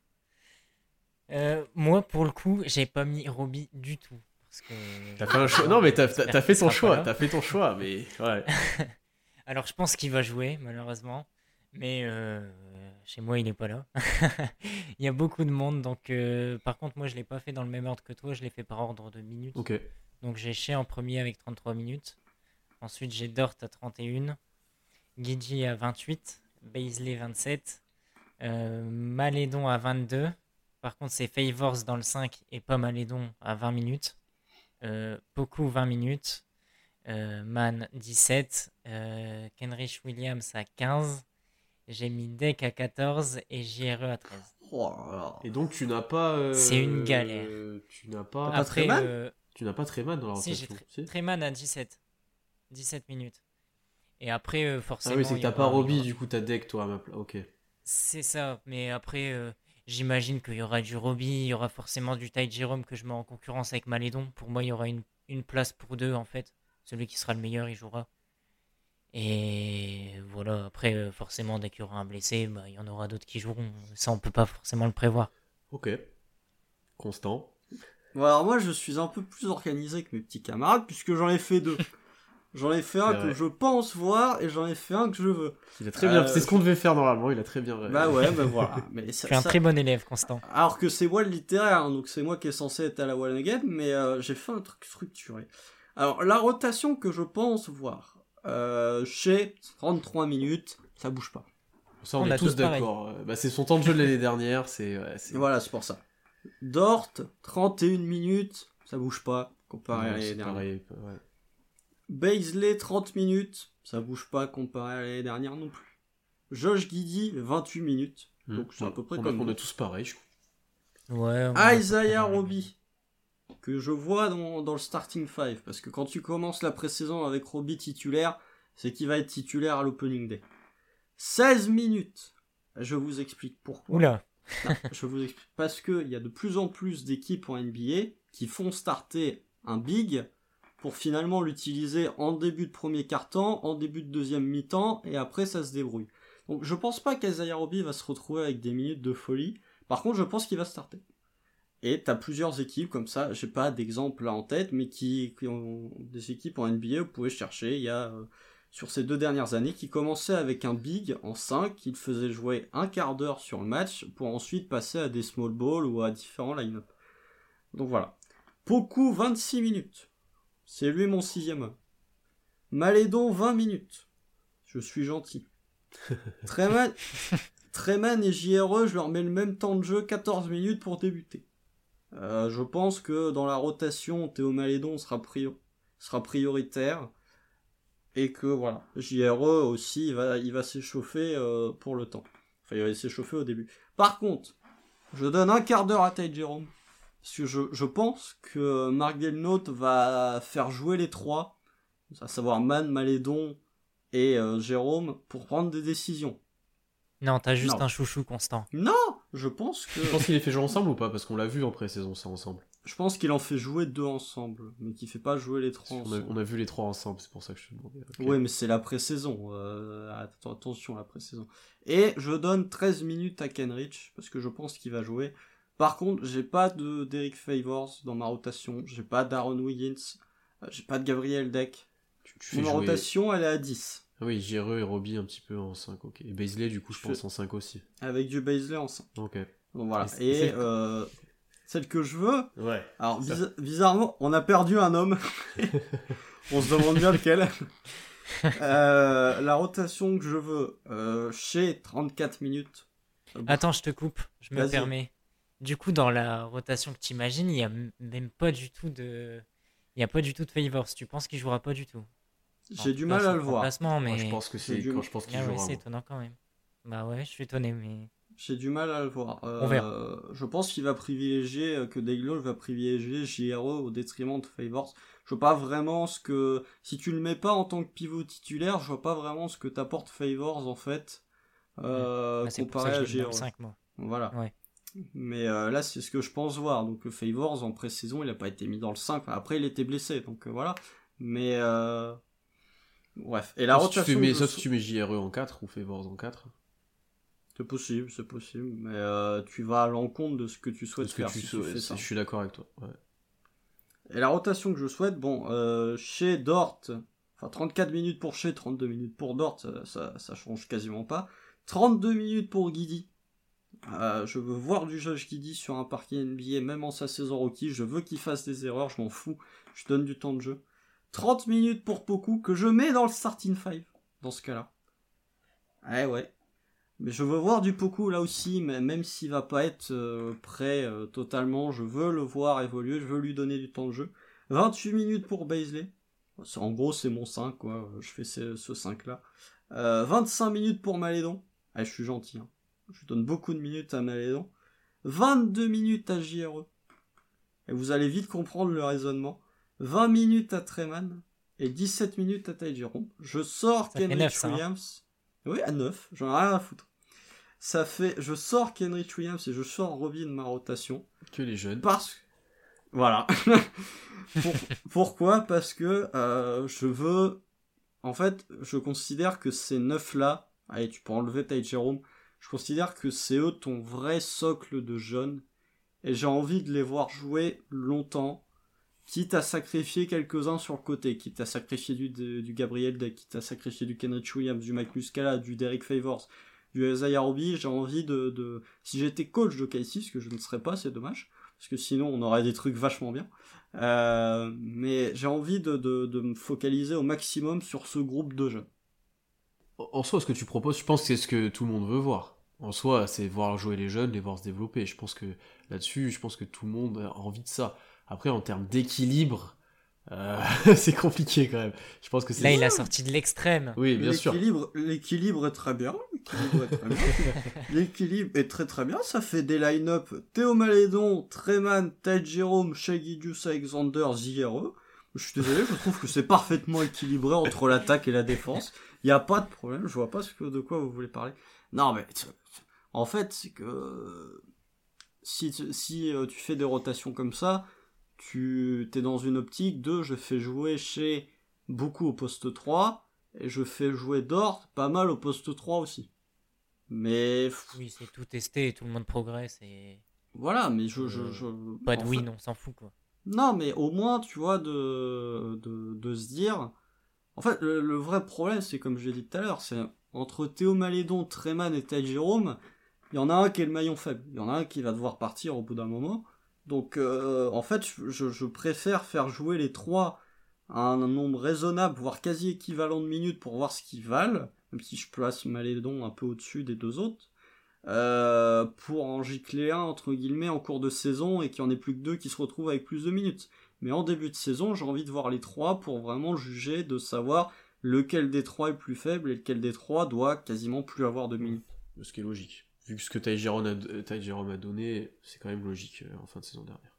[SPEAKER 3] Euh, moi, pour le coup, j'ai pas mis Roby du tout. Parce
[SPEAKER 1] que... fait un choix. Non, mais t'as as, fait ton choix. T'as fait ton choix, mais ouais.
[SPEAKER 3] Alors, je pense qu'il va jouer, malheureusement. Mais chez moi, il n'est pas là. il y a beaucoup de monde. Donc, euh, par contre, moi, je ne l'ai pas fait dans le même ordre que toi. Je l'ai fait par ordre de minutes. Donc, j'ai Shea en premier avec 33 minutes. Ensuite, j'ai Dort à 31. Gidji à 28. Baisley 27. Euh, Malédon à 22. Par contre, c'est Favors dans le 5 et pas Malédon à 20 minutes. Euh, Poku 20 minutes. Euh, Man 17. Kenrich Williams à 15. J'ai mis Deck à 14 et JRE à 13.
[SPEAKER 1] et donc tu n'as pas. Euh,
[SPEAKER 3] c'est une galère.
[SPEAKER 1] tu n'as pas.
[SPEAKER 3] Après, euh,
[SPEAKER 1] tu n'as pas Treman dans la rotation.
[SPEAKER 3] Si, j'ai à 17. 17 minutes. Et après, forcément.
[SPEAKER 1] Euh, ah oui, c'est que t'as pas Robbie, du coup t'as Deck toi à ma place. Ok.
[SPEAKER 3] C'est ça, mais après, j'imagine qu'il y aura du Robbie, il y aura forcément du Ty Jerome que je mets en concurrence avec Malédon. Pour moi, il y aura une, une place pour deux en fait. Celui qui sera le meilleur, il jouera. Et voilà, après, euh, forcément, dès qu'il y aura un blessé, bah, il y en aura d'autres qui joueront. Ça, on peut pas forcément le prévoir.
[SPEAKER 1] Ok. Constant.
[SPEAKER 2] Bon, alors moi, je suis un peu plus organisé que mes petits camarades, puisque j'en ai fait deux. J'en ai fait un que je pense voir et j'en ai fait un que je veux.
[SPEAKER 1] Il a très bien.
[SPEAKER 2] Euh,
[SPEAKER 1] C'est ce qu'on devait faire normalement. Il a très bien.
[SPEAKER 2] Bah ouais, bah voilà. Mais ça,
[SPEAKER 3] Tu es un
[SPEAKER 2] ça-
[SPEAKER 3] très bon élève, Constant.
[SPEAKER 2] Alors que c'est moi le littéraire, hein, donc c'est moi qui est censé être à la one again, mais euh, j'ai fait un truc structuré. Alors la rotation que je pense voir euh, chez 33 minutes, ça bouge pas.
[SPEAKER 1] Ça, on,
[SPEAKER 3] On
[SPEAKER 1] est
[SPEAKER 3] a
[SPEAKER 1] tous d'accord. Euh, Bah, c'est son temps de jeu de l'année dernière. C'est. ouais,
[SPEAKER 2] voilà, c'est pour ça. Dort, 31 minutes, ça bouge pas comparé à l'année dernière.
[SPEAKER 1] pareil. ouais.
[SPEAKER 2] Baisley, 30 minutes, ça bouge pas comparé à l'année dernière non plus. Josh Giddy, 28 minutes, donc c'est à
[SPEAKER 1] Hmm.
[SPEAKER 2] peu près
[SPEAKER 1] on, a-
[SPEAKER 2] comme
[SPEAKER 1] on est tous pareils. je crois.
[SPEAKER 3] Ouais.
[SPEAKER 2] Isaiah Roby, que je vois dans, dans le starting five, parce que quand tu commences la pré-saison avec Roby titulaire, c'est qu'il va être titulaire à l'opening day. 16 minutes. Je vous explique pourquoi.
[SPEAKER 3] Oula.
[SPEAKER 2] Non, je vous explique. Parce qu'il y a de plus en plus d'équipes en NBA qui font starter un big pour finalement l'utiliser en début de premier quart-temps, en début de deuxième mi-temps, et après ça se débrouille. Donc je pense pas qu'Isaiah Roby va se retrouver avec des minutes de folie. Par contre, je pense qu'il va starter. Et t'as plusieurs équipes comme ça, j'ai pas d'exemple là en tête, mais qui, qui ont des équipes en NBA, vous pouvez chercher. Il y a euh, sur ces deux dernières années qui commençaient avec un big en 5, qu'il faisait jouer un quart d'heure sur le match pour ensuite passer à des small ball ou à différents line-up. Donc voilà. Poku 26 minutes. C'est lui mon sixième homme. Malédon 20 minutes. Je suis gentil. Treman, Treman et JRE, je leur mets le même temps de jeu, 14 minutes pour débuter. Euh, je pense que dans la rotation, Théo Malédon sera, prio- sera prioritaire. Et que voilà, JRE aussi, il va, il va s'échauffer euh, pour le temps. Enfin, il va s'échauffer au début. Par contre, je donne un quart d'heure à Ty Jerome. Parce que je, je pense que Mark Delnote va faire jouer les trois, à savoir Man, Malédon et euh, Jérôme, pour prendre des décisions.
[SPEAKER 3] Non, t'as juste
[SPEAKER 2] Non.
[SPEAKER 3] un chouchou constant.
[SPEAKER 2] Non Je pense que.
[SPEAKER 1] Je pense qu'il les fait jouer ensemble ou pas? Parce qu'on l'a vu en pré-saison, ça ensemble.
[SPEAKER 2] Je pense qu'il en fait jouer deux ensemble, mais qu'il fait pas jouer les trois
[SPEAKER 1] On a,
[SPEAKER 2] ensemble.
[SPEAKER 1] on a vu les trois ensemble, c'est pour ça que je te demandais.
[SPEAKER 2] Ouais, mais c'est la pré-saison. euh, att- attention, la pré-saison. Et je donne 13 minutes à Kenrich, parce que je pense qu'il va jouer. Par contre, j'ai pas de Derek Favors dans ma rotation. J'ai pas d'Aaron Wiggins. euh, J'ai pas de Gabriel Deck.
[SPEAKER 1] Tu, tu fais
[SPEAKER 2] Mon
[SPEAKER 1] jouer-
[SPEAKER 2] rotation, elle est à 10.
[SPEAKER 1] Ah oui, JRE et Roby un petit peu en 5, ok. Et Baisley, du coup, je
[SPEAKER 2] Je
[SPEAKER 1] pense
[SPEAKER 2] fais-
[SPEAKER 1] en 5 aussi.
[SPEAKER 2] Avec du Baisley en 5.
[SPEAKER 1] Ok.
[SPEAKER 2] Donc voilà.
[SPEAKER 1] Et c'est-
[SPEAKER 2] Et
[SPEAKER 1] c'est-
[SPEAKER 2] euh, celle que je veux,
[SPEAKER 1] Ouais.
[SPEAKER 2] Alors,
[SPEAKER 1] Ça.
[SPEAKER 2] bizarrement, on a perdu un homme. on se demande bien lequel. Euh, la rotation que je veux, euh, chez 34 minutes.
[SPEAKER 3] Attends, je te coupe, je me
[SPEAKER 2] Vas-y.
[SPEAKER 3] permets. Du coup, dans la rotation que tu imagines, il y a même pas du tout de. Il y a pas du tout de favors. Tu penses qu'il jouera pas du tout?
[SPEAKER 2] J'ai du mal à le voir.
[SPEAKER 3] Mais.
[SPEAKER 1] Moi, je pense que
[SPEAKER 2] c'est
[SPEAKER 1] c'est
[SPEAKER 2] du-
[SPEAKER 1] quand je pense qu'il
[SPEAKER 3] Ah ouais, c'est étonnant quand même. Bah ouais, je suis étonné, mais.
[SPEAKER 2] J'ai du mal à le voir. Euh,
[SPEAKER 3] On verra.
[SPEAKER 2] Je pense qu'il va privilégier, euh, que Daigle va privilégier JRE au détriment de Favors. Je vois pas vraiment ce que. Si tu le mets pas en tant que pivot titulaire, je vois pas vraiment ce que t'apporte Favors en fait. Euh,
[SPEAKER 3] Bah, c'est pour ça
[SPEAKER 2] comparé
[SPEAKER 3] que
[SPEAKER 2] à JRE.
[SPEAKER 3] 5, moi.
[SPEAKER 2] Voilà.
[SPEAKER 3] Ouais.
[SPEAKER 2] Mais euh, là, c'est ce que je pense voir. Donc, euh, Favors, en pré-saison, il a pas été mis dans le 5. Enfin, après, il était blessé, donc euh, voilà. Mais, euh... bref. Et la
[SPEAKER 1] Sauf si tu
[SPEAKER 2] rotation.
[SPEAKER 1] sauf
[SPEAKER 2] sou-
[SPEAKER 1] si tu mets JRE en 4 ou Favors en 4.
[SPEAKER 2] C'est possible, c'est possible. Mais tu vas à l'encontre de ce que tu souhaites
[SPEAKER 1] que
[SPEAKER 2] faire
[SPEAKER 1] tu
[SPEAKER 2] si tu
[SPEAKER 1] souhaites-
[SPEAKER 2] fais ça.
[SPEAKER 1] je suis d'accord avec toi. ouais.
[SPEAKER 2] Et la rotation que je souhaite, bon, chez Dort, enfin 34 minutes pour chez, 32 minutes pour Dort, ça, ça, ça change quasiment pas. 32 minutes pour Guidi. Euh, je veux voir du Josh Guidi sur un parquet NBA, même en sa saison rookie. Je veux qu'il fasse des erreurs, je m'en fous. Je donne du temps de jeu. 30 minutes pour Poku, que je mets dans le starting 5, dans ce cas-là. Ouais, ouais. Mais je veux voir du Poku là aussi, même s'il va pas être euh, prêt euh, totalement, je veux le voir évoluer, je veux lui donner du temps de jeu. 28 minutes pour Baisley. En gros, c'est mon 5, quoi. Je fais ce, ce 5 là. Euh, 25 minutes pour Malédon. Ah, je suis gentil. Hein. Je donne beaucoup de minutes à Malédon. 22 minutes à JRE. Et vous allez vite comprendre le raisonnement. 20 minutes à Treman. Et 17 minutes à Ty Jerome. Je sors Kenrich
[SPEAKER 3] hein.
[SPEAKER 2] Williams. Oui, à 9. J'en ai rien à foutre. Ça fait, je sors Kenrich Williams et je sors Robin de ma rotation.
[SPEAKER 1] Que les jeunes.
[SPEAKER 2] Parce voilà. Pour- pourquoi? Parce que euh, je veux. En fait, je considère que ces neuf là. Allez, tu peux enlever Ty Jerome. Je considère que c'est eux ton vrai socle de jeunes. Et j'ai envie de les voir jouer longtemps. quitte à sacrifier quelques-uns sur le côté, quitte à sacrifier du, du Gabriel Deck, quitte à sacrifier du Kenrich Williams, du Mike Muscala, du Derek Favors, du Isaiah Roby, j'ai envie de, de... Si j'étais coach de KC, ce que je ne serais pas, c'est dommage, parce que sinon on aurait des trucs vachement bien. Euh, mais j'ai envie de, de, de, me focaliser au maximum sur ce groupe de jeunes.
[SPEAKER 1] En soi, ce que tu proposes, je pense que c'est ce que tout le monde veut voir. En soi, c'est voir jouer les jeunes, les voir se développer. Je pense que là-dessus, je pense que tout le monde a envie de ça. Après, en termes d'équilibre, euh, c'est compliqué quand même. Je pense que
[SPEAKER 3] Là, il a sorti de l'extrême.
[SPEAKER 1] Oui, bien sûr.
[SPEAKER 2] L'équilibre est très bien. L'équilibre est, très très bien. Ça fait des line-up Théo Malédon, Treman, Ted Jérôme, Shagidius Alexander, ZRE. Je suis désolé, je trouve que c'est parfaitement équilibré entre l'attaque et la défense. Il n'y a pas de problème, je vois pas ce que, de quoi vous voulez parler. Non, mais en fait, c'est que si, si euh, tu fais des rotations comme ça, tu es dans une optique de je fais jouer chez beaucoup au poste 3 et je fais jouer Dort pas mal au poste 3 aussi. Mais
[SPEAKER 3] oui, c'est tout testé et tout le monde progresse et
[SPEAKER 2] voilà, mais je, je, je...
[SPEAKER 3] pas de win, on s'en fout quoi.
[SPEAKER 2] Non, mais au moins, tu vois, de, de, de se dire. En fait, le, vrai problème, c'est comme je l'ai dit tout à l'heure, c'est entre Théo Malédon, Treman et Ty Jérôme, il y en a un qui est le maillon faible. Il y en a un qui va devoir partir au bout d'un moment. Donc, euh, en fait, je, préfère faire jouer les trois à un nombre raisonnable, voire quasi équivalent de minutes pour voir ce qu'ils valent, même si je place Malédon un peu au-dessus des deux autres, euh, pour en gicler un, entre guillemets, en cours de saison et qu'il n'y en ait plus que deux qui se retrouvent avec plus de minutes. Mais en début de saison, j'ai envie de voir les trois pour vraiment juger, de savoir lequel des trois est plus faible et lequel des trois doit quasiment plus avoir de minutes.
[SPEAKER 1] Ce qui est logique vu que ce que Ty Jérôme a, donné, c'est quand même logique euh, en fin de saison dernière.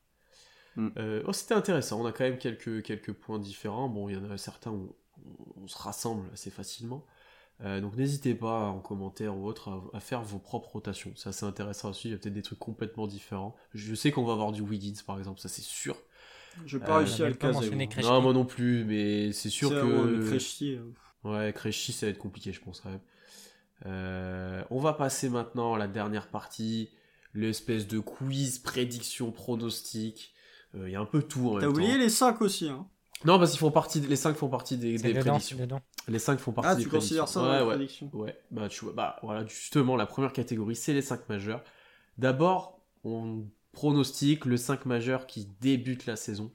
[SPEAKER 1] Mm. Euh, oh, c'était intéressant, on a quand même quelques, quelques points différents. Bon, il y en a certains où on, se rassemble assez facilement. Euh, donc n'hésitez pas en commentaire ou autre à, faire vos propres rotations. C'est assez intéressant aussi, il y a peut-être des trucs complètement différents. Je sais qu'on va avoir du Wiggins par exemple, ça c'est sûr.
[SPEAKER 2] Je n'ai pas réussi à le caser.
[SPEAKER 1] Non, moi non plus, mais c'est sûr que. Ouais, Créchy, ça va être compliqué, je pense quand même. Euh, on va passer maintenant à la dernière partie, l'espèce de quiz, prédiction, pronostic. Il euh, y a un peu tout.
[SPEAKER 2] T'as oublié les 5 aussi, hein
[SPEAKER 1] Non, parce qu'ils font partie, les 5 font partie des, prédictions. Les 5 font partie
[SPEAKER 2] ah,
[SPEAKER 1] des
[SPEAKER 2] tu considères ça dans
[SPEAKER 1] ouais,
[SPEAKER 2] prédictions
[SPEAKER 1] Ouais, bah, tu vois, bah voilà, justement, la première catégorie, c'est les 5 majeurs. D'abord, on pronostique le 5 majeur qui débute la saison.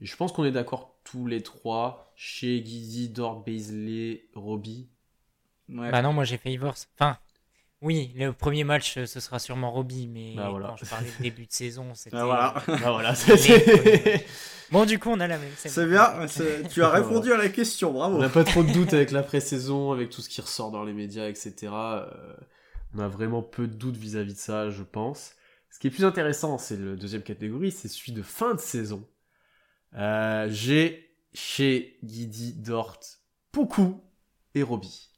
[SPEAKER 1] Et je pense qu'on est d'accord tous les trois, chez Guidi, Dort, Baisley, Robbie,
[SPEAKER 3] bah non, moi j'ai Favors. Enfin, oui, le premier match, euh, ce sera sûrement Robbie, mais
[SPEAKER 1] bah
[SPEAKER 3] quand je parlais de début de saison, c'était.
[SPEAKER 2] Ah voilà.
[SPEAKER 1] bah voilà
[SPEAKER 3] bon, du coup, on a la même.
[SPEAKER 2] C'est bien, tu as répondu à la question, bravo.
[SPEAKER 1] On n'a pas trop de doutes avec la pré-saison, avec tout ce qui ressort dans les médias, etc. Euh, on a vraiment peu de doutes vis-à-vis de ça, je pense. Ce qui est plus intéressant, c'est le deuxième catégorie, c'est celui de fin de saison. Euh, j'ai chez Guidi, Dort, Poukou et Robbie.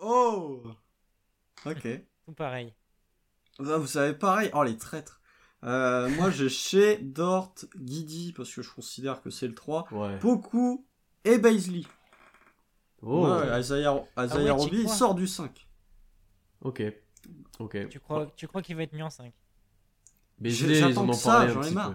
[SPEAKER 2] Oh Ok.
[SPEAKER 3] Tout pareil.
[SPEAKER 2] vous savez, pareil. Oh, les traîtres. Euh, moi, j'ai chez Dort, Guidi, parce que je considère que c'est le 3.
[SPEAKER 1] Ouais.
[SPEAKER 2] Poku et Baisley.
[SPEAKER 1] Oh.
[SPEAKER 2] Ouais, Isaiah, Isaiah ah il sort du 5.
[SPEAKER 1] Ok. Ok.
[SPEAKER 3] Tu crois, tu crois qu'il va être mis en 5
[SPEAKER 2] J'attends ça, j'en ai marre.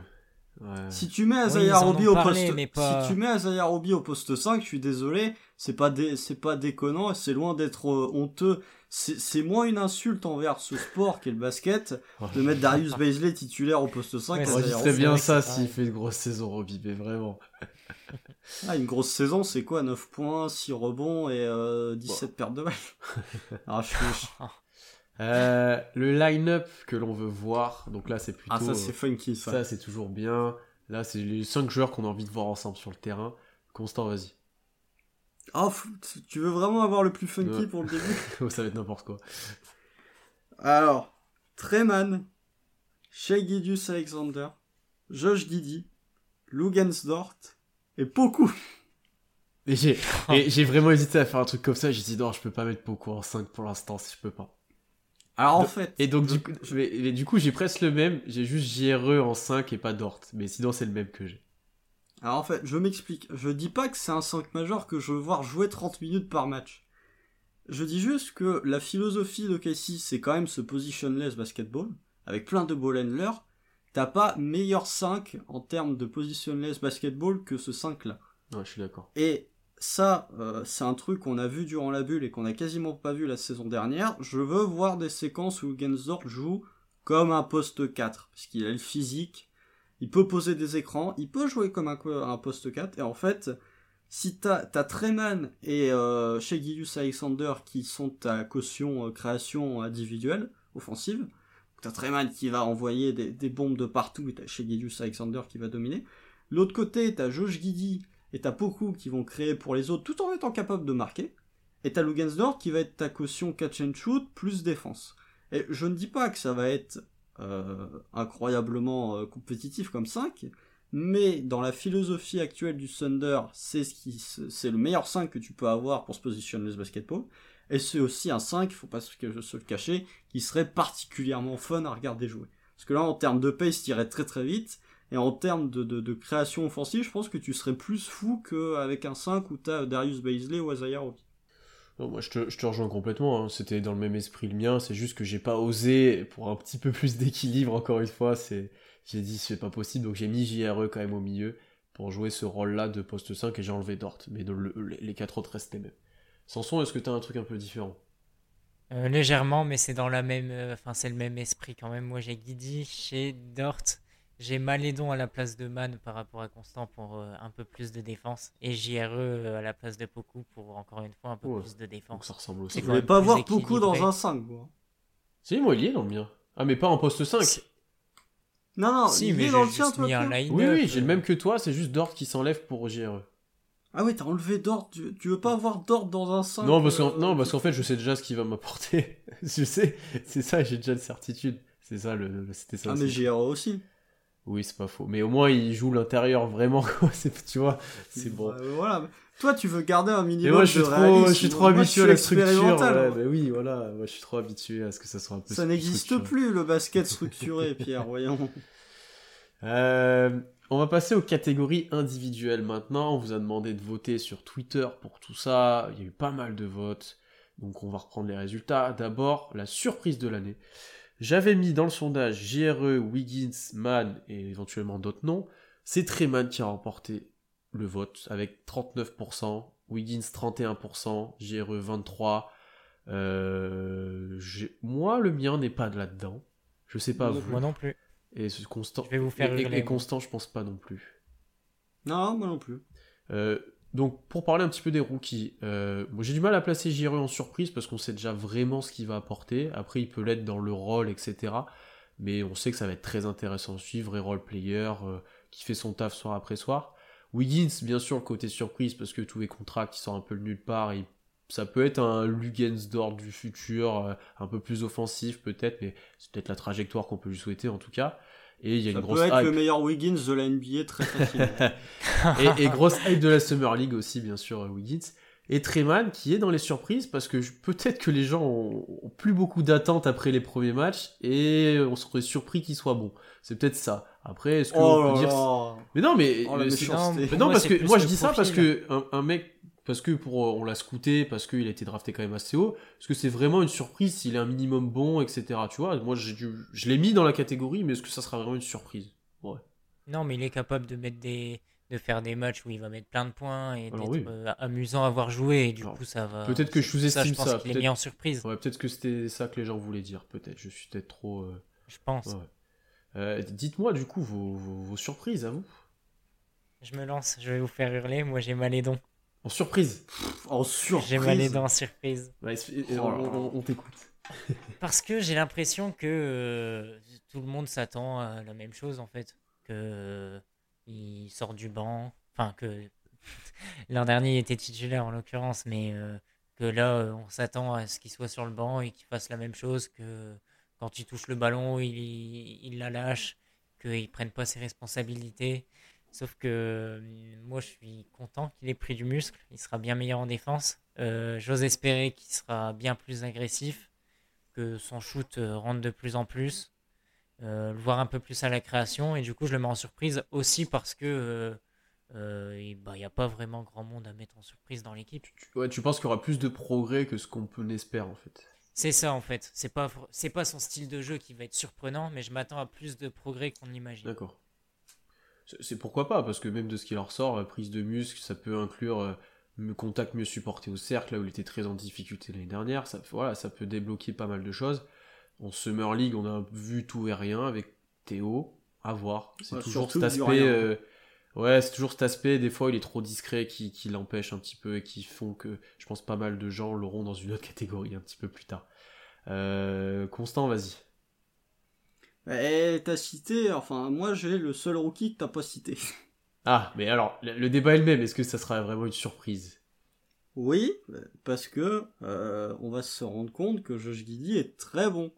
[SPEAKER 2] Si tu mets Azaya Roby au poste, si tu mets au poste 5, je suis désolé, c'est pas c'est pas déconnant, c'est loin d'être euh, honteux. C'est moins une insulte envers ce sport qu'est le basket de mettre Darius Baisley titulaire au poste 5.
[SPEAKER 1] c'est bien ça s'il fait une grosse saison Roby, mais vraiment.
[SPEAKER 2] ah, une grosse saison, c'est quoi? 9 points, 6 rebonds et 17 euh, pertes de balles? ah, je suis...
[SPEAKER 1] Euh, le line-up que l'on veut voir, donc là c'est plutôt.
[SPEAKER 2] Ah, ça c'est funky ça.
[SPEAKER 1] Ça c'est toujours bien. Là c'est les 5 joueurs qu'on a envie de voir ensemble sur le terrain. Constant, vas-y.
[SPEAKER 2] Oh, tu veux vraiment avoir le plus funky pour le début
[SPEAKER 1] oh, Ça va être n'importe quoi.
[SPEAKER 2] Alors, Treman, Shea Alexander, Josh Didi, Lugensdort et Poku.
[SPEAKER 1] Et j'ai vraiment hésité à faire un truc comme ça. J'ai dit non, je peux pas mettre Poku en 5 pour l'instant, si je peux pas.
[SPEAKER 2] Alors en fait.
[SPEAKER 1] Et donc, du coup, du coup, j'ai presque le même. J'ai juste JRE en 5 et pas Dort. Mais sinon, c'est le même que j'ai.
[SPEAKER 2] Alors en fait, je m'explique. Je dis pas que c'est un 5 majeur que je veux voir jouer 30 minutes par match. Je dis juste que la philosophie de Casey, c'est quand même ce positionless basketball, avec plein de ball handlers, t'as pas meilleur 5 en termes de positionless basketball que ce 5 là.
[SPEAKER 1] Ouais, je suis d'accord.
[SPEAKER 2] Et ça, euh, c'est un truc qu'on a vu durant la bulle et qu'on a quasiment pas vu la saison dernière. Je veux voir des séquences où Gensdorf joue comme un poste 4, parce qu'il a le physique, il peut poser des écrans, il peut jouer comme un, poste 4, et en fait, si t'as as Treman et euh, Alexander qui sont ta caution euh, création individuelle, offensive, t'as Treman qui va envoyer des, bombes de partout, et t'as chez Alexander qui va dominer. L'autre côté, t'as Josh Giddy et t'as beaucoup qui vont créer pour les autres tout en étant capable de marquer. Et t'as Lugensdorf qui va être ta caution catch and shoot plus défense. Et je ne dis pas que ça va être euh, incroyablement euh, compétitif comme 5, mais dans la philosophie actuelle du Thunder, c'est ce le meilleur 5 que tu peux avoir pour se positionner le basketball. Et c'est aussi un 5, il faut pas se le cacher, qui serait particulièrement fun à regarder jouer. Parce que là, en termes de pace, irait très très vite. Et en termes de, de, création offensive, je pense que tu serais plus fou qu'avec un 5 où as Darius Baisley ou Isaiah Roby
[SPEAKER 1] moi je te, rejoins complètement, hein. c'était dans le même esprit le mien, c'est juste que j'ai pas osé, pour un petit peu plus d'équilibre encore une fois, c'est j'ai dit c'est pas possible, donc j'ai mis JRE quand même au milieu pour jouer ce rôle-là de poste 5 et j'ai enlevé Dort, mais les quatre autres restent les mêmes. Sanson, est-ce que tu as un truc un peu différent?
[SPEAKER 3] Euh, Légèrement, mais c'est dans la même, euh, enfin c'est le même esprit quand même. Moi j'ai Guidi chez Dort, j'ai Malédon à la place de Man par rapport à Constant pour euh, un peu plus de défense. Et JRE euh, à la place de Poku pour encore une fois un peu plus de défense.
[SPEAKER 1] ça ressemble aussi.
[SPEAKER 2] Je voulais pas voir Poku dans un 5, moi.
[SPEAKER 1] Si, moi il y est dans le mien. Ah, mais pas en poste 5.
[SPEAKER 2] Non, non,
[SPEAKER 3] si,
[SPEAKER 2] il
[SPEAKER 3] mais
[SPEAKER 2] est dans le
[SPEAKER 3] tien,
[SPEAKER 2] toi.
[SPEAKER 1] Oui, oui, j'ai le même que toi, c'est juste Dort qui s'enlève pour JRE.
[SPEAKER 2] Ah oui, t'as enlevé Dort. Tu, veux pas avoir Dort dans un 5
[SPEAKER 1] Non, parce qu'en non, parce qu'en fait, je sais déjà ce qu'il va m'apporter. je sais, c'est ça, j'ai déjà une certitude. C'est ça, le, c'était ça.
[SPEAKER 2] Ah, mais JRE aussi.
[SPEAKER 1] Oui, c'est pas faux. Mais au moins, il joue l'intérieur vraiment. tu vois, c'est bon.
[SPEAKER 2] voilà. Toi, tu veux garder un minimum
[SPEAKER 1] mais moi, je suis
[SPEAKER 2] de
[SPEAKER 1] trop, je suis trop habitué à la structure.
[SPEAKER 2] Ouais,
[SPEAKER 1] oui, voilà. Moi, je suis trop habitué à ce que ça soit un peu.
[SPEAKER 2] Ça n'existe plus le basket structuré, Pierre. Voyons.
[SPEAKER 1] Euh, on va passer aux catégories individuelles maintenant. On vous a demandé de voter sur Twitter pour tout ça. Il y a eu pas mal de votes. Donc, on va reprendre les résultats. D'abord, la surprise de l'année. J'avais mis dans le sondage JRE, Wiggins, Mann et éventuellement d'autres noms. C'est Treman qui a remporté le vote avec 39%, Wiggins 31%, JRE 23%. Euh, moi, le mien n'est pas là-dedans. Je sais pas vous.
[SPEAKER 3] Moi non plus.
[SPEAKER 1] Et ce constant.
[SPEAKER 3] Je vais vous faire
[SPEAKER 1] et, et, constant, je pense pas non plus.
[SPEAKER 2] Non, moi non plus.
[SPEAKER 1] Euh, donc pour parler un petit peu des rookies, euh, j'ai du mal à placer Giroud en surprise parce qu'on sait déjà vraiment ce qu'il va apporter. Après il peut l'être dans le rôle, etc. Mais on sait que ça va être très intéressant à suivre, et role player euh, qui fait son taf soir après soir. Wiggins, bien sûr, côté surprise parce que tous les contrats qui sont un peu de nulle part, ça peut être un Lugensdorf du futur, euh, un peu plus offensif peut-être, mais c'est peut-être la trajectoire qu'on peut lui souhaiter en tout cas. Et il y a
[SPEAKER 2] ça
[SPEAKER 1] une grosse
[SPEAKER 2] peut être
[SPEAKER 1] hype.
[SPEAKER 2] le meilleur Wiggins de la NBA très facilement.
[SPEAKER 1] et, et, grosse hype de la Summer League aussi, bien sûr, Wiggins. Et Treman qui est dans les surprises parce que peut-être que les gens ont, plus beaucoup d'attentes après les premiers matchs et on serait surpris qu'il soit bon. C'est peut-être ça. Après, est-ce que
[SPEAKER 2] oh
[SPEAKER 1] peut dire. Mais non, mais.
[SPEAKER 2] Oh,
[SPEAKER 1] mais non,
[SPEAKER 3] moi,
[SPEAKER 1] parce que moi je dis ça parce que un, un mec parce que pour on l'a scouté, parce qu'il a été drafté quand même assez haut, parce que c'est vraiment une surprise s'il est un minimum bon, etc. Tu vois, moi dû, je l'ai mis dans la catégorie, mais est-ce que ça sera vraiment une surprise? Ouais.
[SPEAKER 3] Non, mais il est capable de mettre des de faire des matchs où il va mettre plein de points et d'être
[SPEAKER 1] oui.
[SPEAKER 3] euh, amusant à voir jouer et du
[SPEAKER 1] Alors,
[SPEAKER 3] coup ça va
[SPEAKER 1] peut-être que je sous-estime
[SPEAKER 3] ça,
[SPEAKER 1] ça,
[SPEAKER 3] est mis en surprise
[SPEAKER 1] Ouais, peut-être que c'était ça que les gens voulaient dire, peut-être. Je suis peut-être trop. euh,
[SPEAKER 3] je pense
[SPEAKER 1] ouais. Euh, Dites-moi du coup vos, vos, vos surprises à vous.
[SPEAKER 3] je me lance je vais vous faire hurler moi j'ai Malédon
[SPEAKER 1] En surprise
[SPEAKER 2] En surprise.
[SPEAKER 3] j'ai Malédon en surprise
[SPEAKER 1] Ouais, et
[SPEAKER 2] Oh
[SPEAKER 1] on,
[SPEAKER 2] là.
[SPEAKER 1] on- on t'écoute.
[SPEAKER 3] Parce que j'ai l'impression que euh, tout le monde s'attend à la même chose en fait. Que euh, il sort du banc. Enfin, que l'an dernier il était titulaire en l'occurrence, mais euh, que là euh, on s'attend à ce qu'il soit sur le banc et qu'il fasse la même chose. Que quand il touche le ballon, il, il la lâche. Qu'il prenne pas ses responsabilités. Sauf que euh, moi je suis content qu'il ait pris du muscle. Il sera bien meilleur en défense. Euh, J'ose espérer qu'il sera bien plus agressif que son shoot euh, rentre de plus en plus, euh, le voir un peu plus à la création, et du coup je le mets en surprise aussi parce que euh, il bah, n'y a pas vraiment grand monde à mettre en surprise dans l'équipe.
[SPEAKER 1] Ouais, tu penses qu'il y aura plus de progrès que ce qu'on peut espérer en fait.
[SPEAKER 3] C'est ça en fait. C'est pas c'est pas son style de jeu qui va être surprenant, mais je m'attends à plus de progrès qu'on l'imagine.
[SPEAKER 1] D'accord. C'est pourquoi pas, parce que même de ce qu'il en ressort, la prise de muscle, ça peut inclure euh, contact mieux supporté au cercle, là où il était très en difficulté l'année dernière. Ça, voilà, ça peut débloquer pas mal de choses. En Summer League, on a vu tout et rien avec Théo. À voir. C'est toujours cet aspect. Euh, ouais, c'est toujours cet aspect. Des fois, il est trop discret qui, qui l'empêche un petit peu et qui font que je pense pas mal de gens l'auront dans une autre catégorie un petit peu plus tard. Euh, Constant, vas-y.
[SPEAKER 2] Eh, t'as cité, enfin, moi j'ai le seul rookie que t'as pas cité.
[SPEAKER 1] Ah, mais alors, le, débat est le même, est-ce que ça sera vraiment une surprise?
[SPEAKER 2] Oui, parce que euh, on va se rendre compte que Josh Giddy est très bon.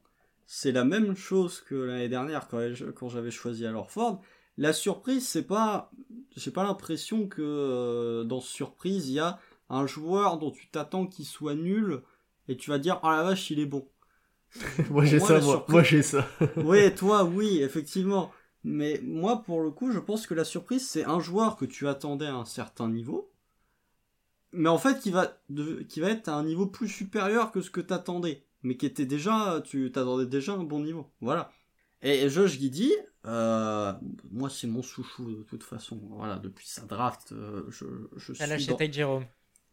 [SPEAKER 2] C'est la même chose que l'année dernière quand, j'avais choisi alors Ford. La surprise, c'est pas, j'ai pas l'impression que euh, dans surprise il y a un joueur dont tu t'attends qu'il soit nul et tu vas dire ah la vache il est bon.
[SPEAKER 1] moi j'ai ça, moi, j'ai ça.
[SPEAKER 2] oui, toi, oui, effectivement. Mais moi, pour le coup, je pense que la surprise, c'est un joueur que tu attendais à un certain niveau, mais en fait, qui va, qui va être à un niveau plus supérieur que ce que t'attendais, mais qui était déjà, tu t'attendais déjà à un bon niveau. Voilà. Et, Josh Giddy, euh, moi, c'est mon chouchou de toute façon. Voilà, depuis sa draft, euh, je, je suis.
[SPEAKER 3] Elle a acheté Jérôme.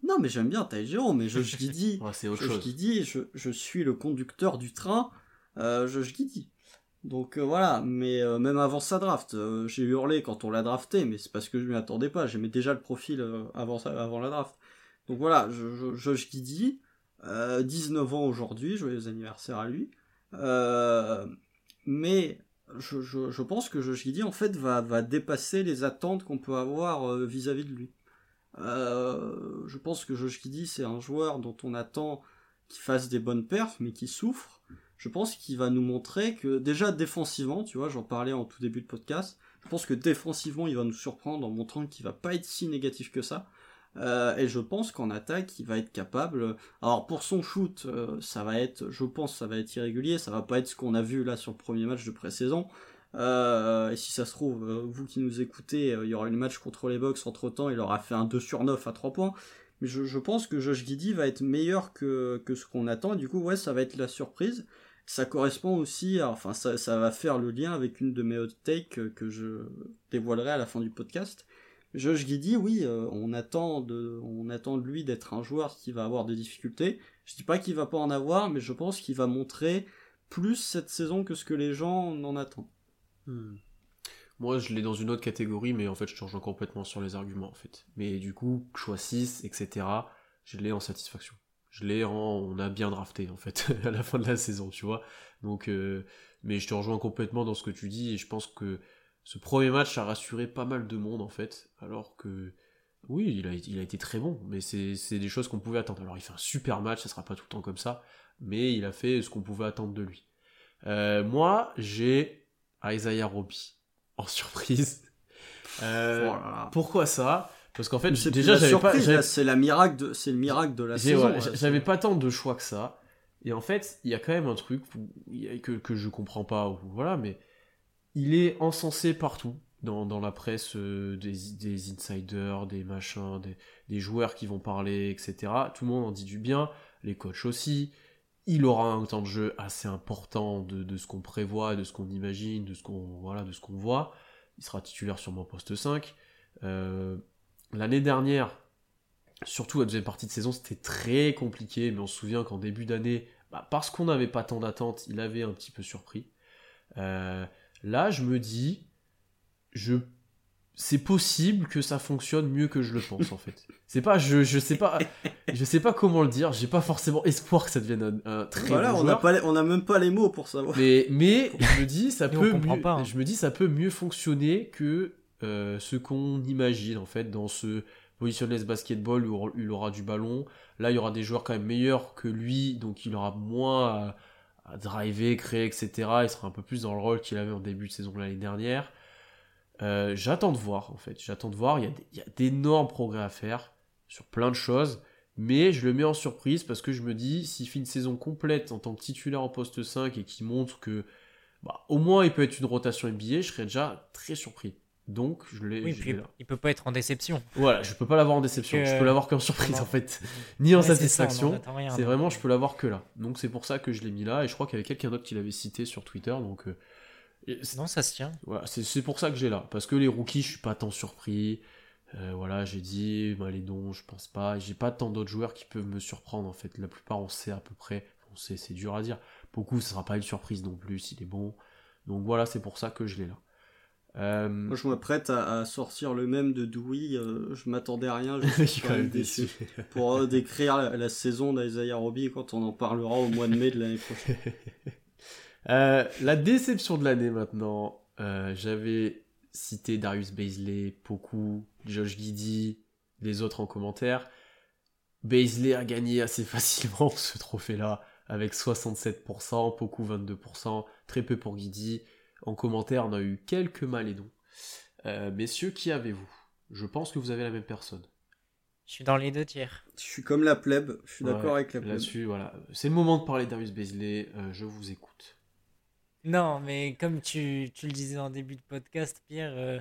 [SPEAKER 2] Non, mais j'aime bien Taïjiro, mais Josh Giddy,
[SPEAKER 1] c'est autre
[SPEAKER 2] chose. je, je, suis le conducteur du train, euh, Josh Giddy. Donc euh, voilà, mais euh, même avant sa draft, euh, j'ai hurlé quand on l'a drafté, mais c'est parce que je m'y attendais pas, j'aimais déjà le profil avant, avant la draft. Donc voilà, je, Josh Giddy, 19 ans aujourd'hui, joyeux anniversaire à lui. mais je, je, pense que Josh Giddy en fait va, va dépasser les attentes qu'on peut avoir vis-à-vis -vis de lui. Euh, je pense que Josh Giddy, c'est un joueur dont on attend qu'il fasse des bonnes perfs, mais qui souffre. Je pense qu'il va nous montrer que, déjà défensivement, tu vois, j'en parlais en tout début de podcast, je pense que défensivement, il va nous surprendre en montrant qu'il va pas être si négatif que ça. Euh, et je pense qu'en attaque, il va être capable. Alors pour son shoot, euh, ça va être, je pense, ça va être irrégulier. Ça va pas être ce qu'on a vu là sur le premier match de pré-saison. Euh, et si ça se trouve, euh, vous qui nous écoutez, euh, il y aura une match contre les Bucks entre temps, il aura fait un 2 sur 9 à 3 points. Mais je, pense que Josh Giddy va être meilleur que, que ce qu'on attend. du coup, ouais, ça va être la surprise. Ça correspond aussi, enfin, ça, va faire le lien avec une de mes hot takes que je dévoilerai à la fin du podcast. Josh Giddy, oui, on attend de, on attend de lui d'être un joueur qui va avoir des difficultés. Je dis pas qu'il va pas en avoir, mais je pense qu'il va montrer plus cette saison que ce que les gens en attendent.
[SPEAKER 1] Hmm. Moi, je l'ai dans une autre catégorie, mais en fait, je change complètement sur les arguments, en fait. Mais du coup, choix 6, etc., je l'ai en satisfaction. Je l'ai en... On a bien drafté, en fait, à la fin de la saison, tu vois. Donc, euh, mais je te rejoins complètement dans ce que tu dis, et je pense que ce premier match a rassuré pas mal de monde, en fait, alors que... Oui, il a, il a été très bon, mais c'est des choses qu'on pouvait attendre. Alors, il fait un super match, ça sera pas tout le temps comme ça, mais il a fait ce qu'on pouvait attendre de lui. Euh, moi, j'ai Isaiah Roby en surprise. Euh, oh pourquoi ça? Parce qu'en fait, déjà,
[SPEAKER 2] j'avais pas. C'est la miracle de, c'est le miracle de la saison.
[SPEAKER 1] j'avais pas tant de choix que ça. Et en fait, il y a quand même un truc que, que je comprends pas, voilà, mais il est encensé partout dans, dans la presse euh, des, des, insiders, des machins, des, des, joueurs qui vont parler, etc. Tout le monde en dit du bien, les coachs aussi il aura un temps de jeu assez important de, ce qu'on prévoit, de ce qu'on imagine, de ce qu'on voit. Il sera titulaire sur mon poste 5. Euh, l'année dernière, surtout la deuxième partie de saison, c'était très compliqué, mais on se souvient qu'en début d'année, bah, parce qu'on n'avait pas tant d'attentes, il avait un petit peu surpris. Euh, là, je me dis, je c'est possible que ça fonctionne mieux que je le pense en fait. C'est pas je, je sais pas je sais pas comment le dire, j'ai pas forcément espoir que ça devienne un, très voilà,
[SPEAKER 2] on
[SPEAKER 1] a
[SPEAKER 2] pas on a même pas les mots pour savoir.
[SPEAKER 1] Mais mais je me dis ça peut mieux, hein. je me dis ça peut mieux fonctionner que euh, ce qu'on imagine en fait dans ce positionless basketball où il aura du ballon. Là, il y aura des joueurs quand même meilleurs que lui, donc il aura moins à, à driver, créer, etc. Il sera un peu plus dans le rôle qu'il avait en début de saison l'année dernière. Euh, j'attends de voir, en fait. J'attends de voir. Il y a d'énormes progrès à faire sur plein de choses. Mais je le mets en surprise parce que je me dis, s'il fait une saison complète en tant que titulaire en poste 5 et qui montre que bah, au moins il peut être une rotation NBA, je serais déjà très surpris. Donc, je l'ai
[SPEAKER 3] Oui, puis il peut pas être en déception.
[SPEAKER 1] Voilà, je peux pas l'avoir en déception.
[SPEAKER 3] Donc,
[SPEAKER 1] Je peux l'avoir qu'en surprise, en fait. Ni en
[SPEAKER 3] Ouais,
[SPEAKER 1] satisfaction. C'est vraiment,
[SPEAKER 3] euh,
[SPEAKER 1] je peux l'avoir que là. Donc, c'est pour ça que je l'ai mis là. Et je crois qu'il y avait quelqu'un d'autre qui l'avait cité sur Twitter. Donc, euh,
[SPEAKER 3] Non, ça se tient.
[SPEAKER 1] voilà, c'est pour ça que j'ai là. Parce que les rookies, je suis pas tant surpris. Euh, voilà, j'ai dit, bah, les dons, je pense pas. J'ai pas tant d'autres joueurs qui peuvent me surprendre, en fait. La plupart, on sait à peu près. On sait, c'est dur à dire. Beaucoup, ce sera pas une surprise non plus s'il est bon. Donc voilà, c'est pour ça que je l'ai là. Euh,
[SPEAKER 2] Moi, je m'apprête à, à sortir le même de Dewey. euh, je m'attendais à rien. Je
[SPEAKER 1] suis quand même déçu.
[SPEAKER 2] Pour euh, décrire la, la saison d'Isaiah Robbie quand on en parlera au mois de mai de l'année prochaine.
[SPEAKER 1] Euh, la déception de l'année maintenant. Euh, J'avais cité Darius Baisley, Poku, Josh Giddy, les autres en commentaire. Baisley a gagné assez facilement ce trophée-là avec 67%, Poku 22%, très peu pour Giddy. En commentaire, on a eu quelques malédons. Euh, messieurs, qui avez-vous? Je pense que vous avez la même personne.
[SPEAKER 3] Je suis dans les deux tiers.
[SPEAKER 2] Je suis comme la plèbe. Je suis d'accord avec la plèbe.
[SPEAKER 1] Là-dessus, voilà. C'est le moment de parler Darius Baisley. Euh, je vous écoute.
[SPEAKER 3] Non, mais comme tu, tu le disais en début de podcast, Pierre, euh,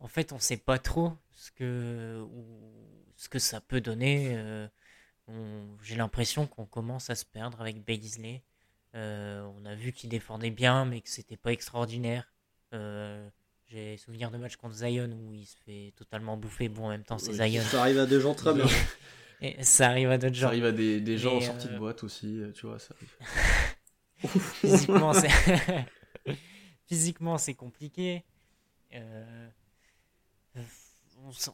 [SPEAKER 3] en fait, on sait pas trop ce que, ou- ce que ça peut donner. euh, on- J'ai l'impression qu'on commence à se perdre avec Baisley. Euh, on a vu qu'il défendait bien, mais que c'était pas extraordinaire. Euh, J'ai souvenir de matchs contre Zion où il se fait totalement bouffer. Bon, en même temps, c'est Zion.
[SPEAKER 2] Ça arrive à des gens très bien.
[SPEAKER 3] Et ça arrive à d'autres
[SPEAKER 1] Ça
[SPEAKER 3] gens.
[SPEAKER 1] arrive à des, des gens en sortie de boîte aussi, tu vois. Ça arrive.
[SPEAKER 3] Physiquement, c'est physiquement c'est compliqué. Euh,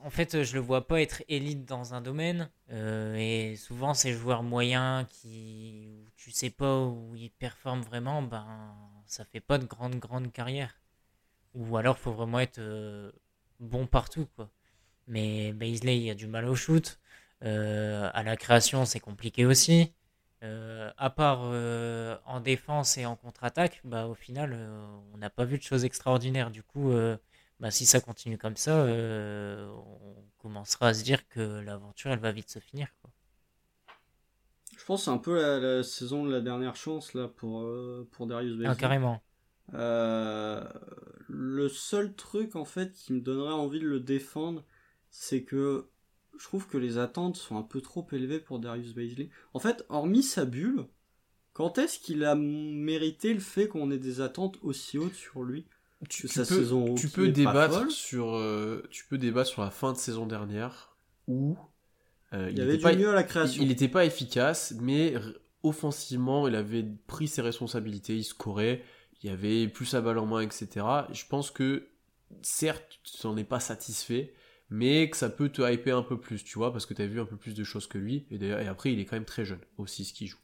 [SPEAKER 3] En fait, je le vois pas être élite dans un domaine. euh, et souvent, ces joueurs moyens qui, où tu sais pas où ils performent vraiment, ben, ça fait pas de grande grande carrière. Ou alors, faut vraiment être euh, bon partout, quoi. Mais Baisley, il a du mal au shoot. Euh, à la création, c'est compliqué aussi. Euh, à part euh, en défense et en contre-attaque, bah, au final, euh, on n'a pas vu de choses extraordinaires. Du coup, euh, bah, si ça continue comme ça, on commencera à se dire que l'aventure, elle va vite se finir. Quoi.
[SPEAKER 2] Je pense que c'est un peu la, la saison de la dernière chance là pour, pour Darius
[SPEAKER 3] Ah,
[SPEAKER 2] Baisley.
[SPEAKER 3] carrément.
[SPEAKER 2] Le seul truc en fait qui me donnerait envie de le défendre, c'est que je trouve que les attentes sont un peu trop élevées pour Darius Baisley. En fait, hormis sa bulle, quand est-ce qu'il a mérité le fait qu'on ait des attentes aussi hautes sur lui
[SPEAKER 1] Tu,
[SPEAKER 2] que
[SPEAKER 1] tu
[SPEAKER 2] sa
[SPEAKER 1] peux,
[SPEAKER 2] saison
[SPEAKER 1] tu peux débattre sur, euh, tu peux débattre sur la fin de saison dernière où euh,
[SPEAKER 2] Il avait
[SPEAKER 1] était
[SPEAKER 2] du
[SPEAKER 1] pas,
[SPEAKER 2] mieux à la création.
[SPEAKER 1] il n'était pas efficace, mais offensivement, il avait pris ses responsabilités, il scorait, il y avait plus à balle en main, etc. Je pense que certes, tu n'en es pas satisfait, mais que ça peut te hyper un peu plus, tu vois, parce que tu as vu un peu plus de choses que lui. Et, d'ailleurs, et après, il est quand même très jeune aussi, ce qu'il joue.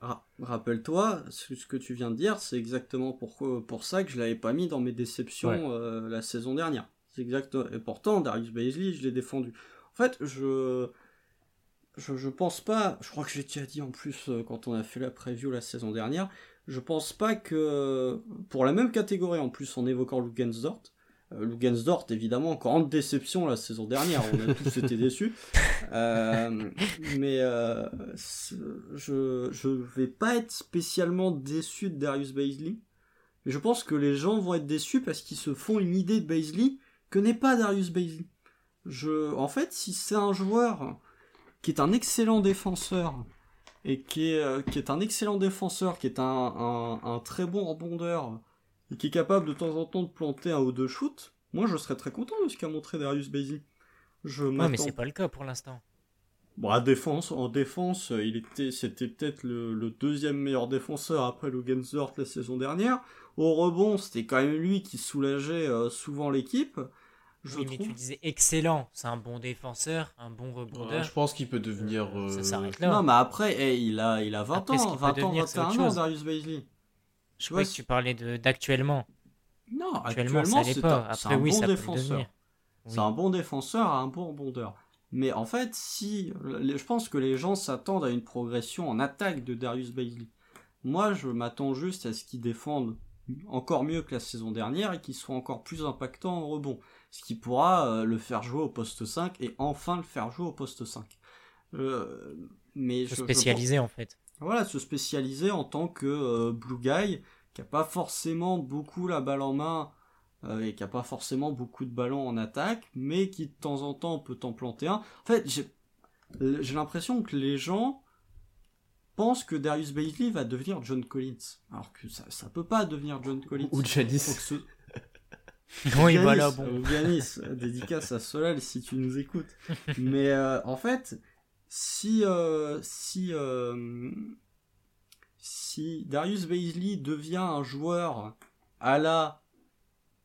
[SPEAKER 2] Ra- Rappelle-toi, ce que tu viens de dire, c'est exactement pourquoi, pour ça que je l'avais pas mis dans mes déceptions
[SPEAKER 1] Ouais.
[SPEAKER 2] euh, la saison dernière. C'est exact. Et pourtant, Darius Baisley, je l'ai défendu. En fait, je, je, je pense pas. Je crois que j'ai déjà dit en plus euh, quand on a fait la preview la saison dernière. Je pense pas que pour la même catégorie en plus en évoquant Lugensdort. Euh, Lugensdort, évidemment, grande déception la saison dernière. On a tous été déçus. Euh, mais euh, je je vais pas être spécialement déçu de Darius Baisley. Mais je pense que les gens vont être déçus parce qu'ils se font une idée de Baisley que n'est pas Darius Baisley. Je, en fait, si c'est un joueur qui est un excellent défenseur et qui est, euh, qui est un excellent défenseur, qui est un, un, un très bon rebondeur et qui est capable de temps en temps de planter un ou deux shoots, moi je serais très content de ce qu'a montré Darius Baisley. Je
[SPEAKER 3] Ouais, mais c'est pas le cas pour l'instant.
[SPEAKER 2] Bon, à défense, en défense, il était, c'était peut-être le, le deuxième meilleur défenseur après Lugensdort la saison dernière. Au rebond, c'était quand même lui qui soulageait euh, souvent l'équipe. Je
[SPEAKER 3] Oui, mais tu disais excellent. C'est un bon défenseur, un bon rebondeur.
[SPEAKER 1] je pense qu'il peut devenir.
[SPEAKER 3] Euh, ça
[SPEAKER 1] euh,
[SPEAKER 3] s'arrête là.
[SPEAKER 2] Non, mais après, il a, il a 20
[SPEAKER 3] Après, ce
[SPEAKER 2] ans,
[SPEAKER 3] qu'il peut
[SPEAKER 2] 20 ans,
[SPEAKER 3] devenir, c'est
[SPEAKER 2] 21
[SPEAKER 3] autre
[SPEAKER 2] ans. Darius Baisley.
[SPEAKER 3] Je
[SPEAKER 2] vois,
[SPEAKER 3] que tu parlais d'actuellement.
[SPEAKER 2] Non,
[SPEAKER 3] Actuellement,
[SPEAKER 2] c'est
[SPEAKER 3] pas.
[SPEAKER 2] un,
[SPEAKER 3] Après,
[SPEAKER 2] un
[SPEAKER 3] oui,
[SPEAKER 2] bon défenseur. C'est
[SPEAKER 3] Oui.
[SPEAKER 2] un bon défenseur à un bon rebondeur. Mais en fait, si, je pense que les gens s'attendent à une progression en attaque de Darius Baisley. Moi, je m'attends juste à ce qu'il défende encore mieux que la saison dernière et qu'il soit encore plus impactant en rebond. Ce qui pourra euh, le faire jouer au poste 5 et enfin le faire jouer au poste 5. Euh, mais je- je
[SPEAKER 3] spécialiser en fait.
[SPEAKER 2] Voilà, se spécialiser en tant que euh, blue guy, qui a pas forcément beaucoup la balle en main euh, et qui a pas forcément beaucoup de ballons en attaque, mais qui de temps en temps peut t'en planter un. En fait, j'ai j'ai l'impression que les gens pensent que Darius Bailey va devenir John Collins, alors que ça ça peut pas devenir John Collins.
[SPEAKER 1] Ou Janis.
[SPEAKER 2] Faut que ce-
[SPEAKER 3] Oui,
[SPEAKER 2] Giannis,
[SPEAKER 3] voilà, bon.
[SPEAKER 2] euh, euh, dédicace à Solal si tu nous écoutes. Mais euh, en fait, si euh, euh, si Darius Baisley devient un joueur à la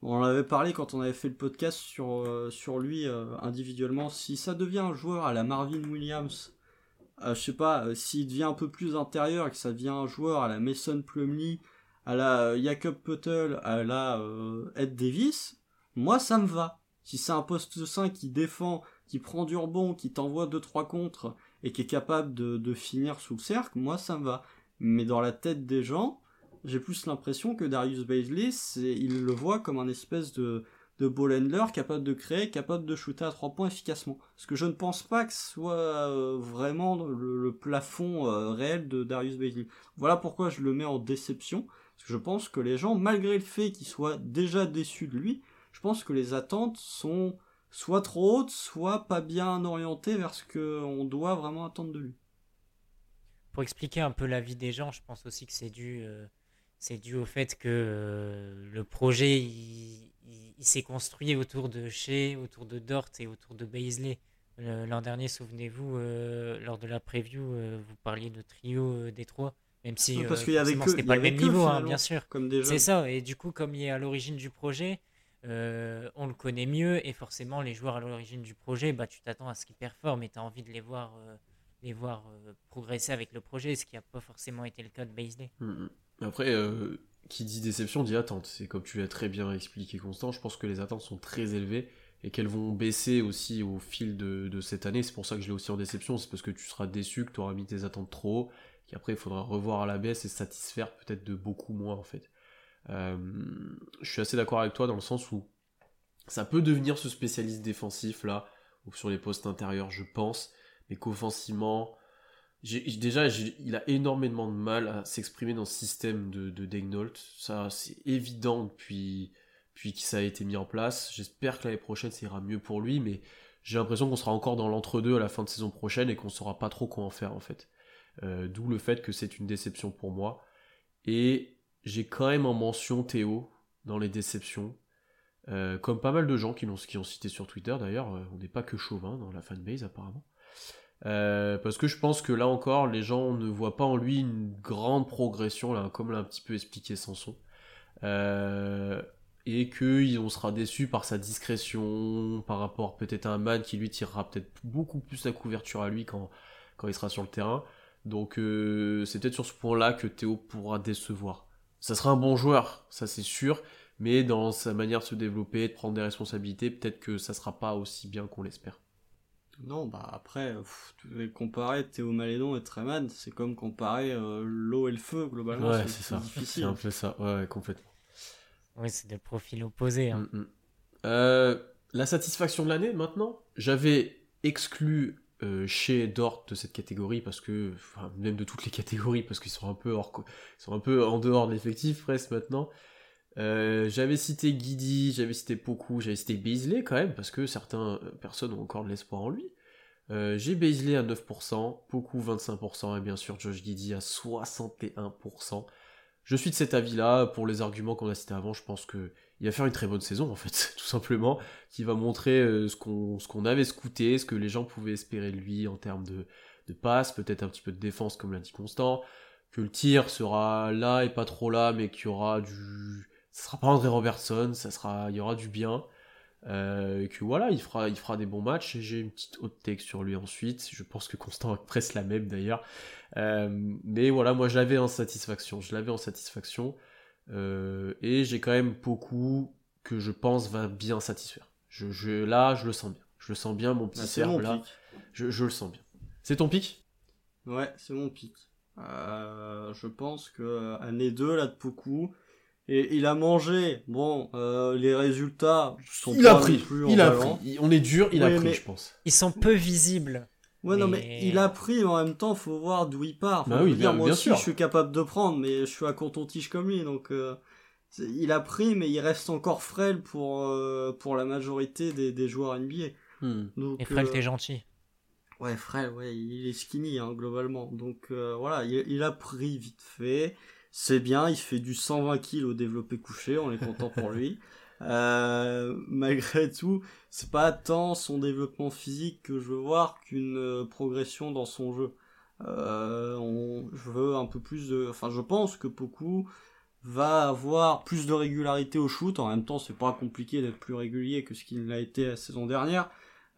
[SPEAKER 2] on en avait parlé quand on avait fait le podcast sur euh, lui individuellement, si ça devient un joueur à la Marvin Williams, je sais pas, s'il devient un peu plus intérieur et que ça devient un joueur à la Mason Plumlee, à la Jacob Puttel, à la Ed Davis, moi ça me va. Si c'est un poste 5 qui défend, qui prend du rebond, qui t'envoie 2-3 contre et qui est capable de, finir sous le cercle, moi ça me va. Mais dans la tête des gens, j'ai plus l'impression que Darius Baisley, c'est, il le voit comme un espèce de, de ball handler capable de créer, capable de shooter à 3 points efficacement. Parce que je ne pense pas que ce soit euh, vraiment le, le plafond euh, réel de Darius Baisley. Voilà pourquoi je le mets en déception. Parce que je pense que les gens, malgré le fait qu'ils soient déjà déçus de lui, je pense que les attentes sont soit trop hautes, soit pas bien orientées vers ce qu'on doit vraiment attendre de lui.
[SPEAKER 3] Pour expliquer un peu la vie des gens, je pense aussi que c'est dû, euh, c'est dû au fait que euh, le projet il, il- il s'est construit autour de Shea, autour de Dort et autour de Baisley. L'an dernier, souvenez-vous, euh, lors de la preview, vous parliez de trio des trois, même si
[SPEAKER 2] Oui, parce qu'il y avait que-
[SPEAKER 3] pas le même niveau, hein, bien sûr. C'est ça, et du coup, comme il est à l'origine du projet, euh, on le connaît mieux, et forcément, les joueurs à l'origine du projet, bah, tu t'attends à ce qu'ils performent, et tu as envie de les voir, euh, les voir euh, progresser avec le projet, ce qui n'a pas forcément été le cas de Baisley.
[SPEAKER 1] Mhm. Après, euh, qui dit déception dit attente. C'est comme tu l'as très bien expliqué, Constant. Je pense que les attentes sont très élevées et qu'elles vont baisser aussi au fil de, de cette année. C'est pour ça que je l'ai aussi en déception. C'est parce que tu seras déçu, que tu auras mis tes attentes trop haut, qu'après il faudra revoir à la baisse et satisfaire peut-être de beaucoup moins en fait. Euh, je suis assez d'accord avec toi dans le sens où ça peut devenir ce spécialiste défensif là, ou sur les postes intérieurs, je pense, mais qu'offensivement, déjà, il a énormément de mal à s'exprimer dans ce système de, de. Ça, c'est évident depuis, depuis que ça a été mis en place. J'espère que l'année prochaine, ça ira mieux pour lui, mais j'ai l'impression qu'on sera encore dans l'entre-deux à la fin de saison prochaine et qu'on saura pas trop quoi en faire, en fait. Euh, D'où le fait que c'est une déception pour moi. Et j'ai quand même en mention Théo dans les déceptions. Euh, comme pas mal de gens qui l'ont qui ont cité sur Twitter d'ailleurs, euh, on n'est pas que chauvin dans la fanbase apparemment. Euh, parce que je pense que là encore, les gens ne voient pas en lui une grande progression, comme l'a un petit peu expliqué Sanson. Et qu'on sera déçu par sa discrétion, par rapport peut-être à un man qui lui tirera peut-être beaucoup plus la couverture à lui quand, il sera sur le terrain. Donc c'est peut-être sur ce point-là que Théo pourra décevoir. Ça sera un bon joueur, ça c'est sûr, mais dans sa manière de se développer, de prendre des responsabilités, peut-être que ça sera pas aussi bien qu'on l'espère.
[SPEAKER 2] Non, bah après, pff, comparer Théo Malédon et Treman, c'est comme comparer euh, l'eau et le feu, globalement.
[SPEAKER 1] Ouais, c'est ça. C'est
[SPEAKER 2] difficile.
[SPEAKER 1] un peu ça, ouais, ouais, complètement.
[SPEAKER 3] Oui, c'est des profils opposés. hein.
[SPEAKER 1] Mm, mm. Euh, la satisfaction de l'année maintenant, j'avais exclu euh, chez Dort de cette catégorie parce que, même de toutes les catégories parce qu'ils sont un peu hors, ils sont un peu en dehors de l'effectif presque maintenant. Euh, j'avais cité Guidi, j'avais cité Poku, j'avais cité Beasley quand même parce que certaines personnes ont encore de l'espoir en lui. Euh, j'ai Beasley à 9%, Poku 25% et bien sûr Josh Guidi à 61%. Je suis de cet avis-là, pour les arguments qu'on a cités avant, je pense que il va faire une très bonne saison en fait, tout simplement, qui va montrer euh, ce qu'on avait scouté, ce que les gens pouvaient espérer de lui en termes de, de passes, peut-être un petit peu de défense comme l'a dit Constant, que le tir sera là et pas trop là, mais qu'il y aura du... Ça sera pas André Robertson, ça sera... il y aura du bien, euh, et que voilà, il fera, il fera des bons matchs, et j'ai une petite haute take sur lui ensuite, je pense que Constant a presque la même d'ailleurs, euh, mais voilà, moi je l'avais en satisfaction, je l'avais en satisfaction, euh, et j'ai quand même beaucoup que je pense va bien satisfaire. Je, je, là, je le sens bien. Je le sens bien, mon petit
[SPEAKER 2] Ah, mon
[SPEAKER 1] là.
[SPEAKER 2] pic.
[SPEAKER 1] Je, je le sens bien. C'est ton pic?
[SPEAKER 2] Ouais, c'est mon pic. Euh, je pense que année 2 là de beaucoup. Et il a mangé. Bon, euh, les résultats sont
[SPEAKER 1] Il
[SPEAKER 2] pas
[SPEAKER 1] a pris.
[SPEAKER 2] plus
[SPEAKER 1] Il a pris. On est dur, il a pris, je pense.
[SPEAKER 3] Ils sont peu visibles.
[SPEAKER 2] Ouais, non, mais il a pris, mais en même temps, faut voir d'où il part. Enfin,
[SPEAKER 1] Bah oui,
[SPEAKER 2] dire,
[SPEAKER 1] bien-
[SPEAKER 2] moi
[SPEAKER 1] bien
[SPEAKER 2] aussi,
[SPEAKER 1] sûr.
[SPEAKER 2] je suis capable de prendre, mais je suis à coton-tige comme lui, donc euh, il a pris, mais il reste encore frêle pour, pour la majorité des, des joueurs NBA.
[SPEAKER 3] Hmm. et frêle, t'es gentil.
[SPEAKER 2] Ouais, frêle, ouais, il est skinny, hein, globalement. Donc voilà, il, il, a pris vite fait. C'est bien, il fait du 120 kg au développé couché, on est content pour lui. Euh, malgré tout, c'est pas tant son développement physique que je veux voir qu'une euh, progression dans son jeu. Euh, on, je veux un peu plus de, enfin, je pense que Poku va avoir plus de régularité au shoot. En même temps, c'est pas compliqué d'être plus régulier que ce qu'il l'a été la saison dernière.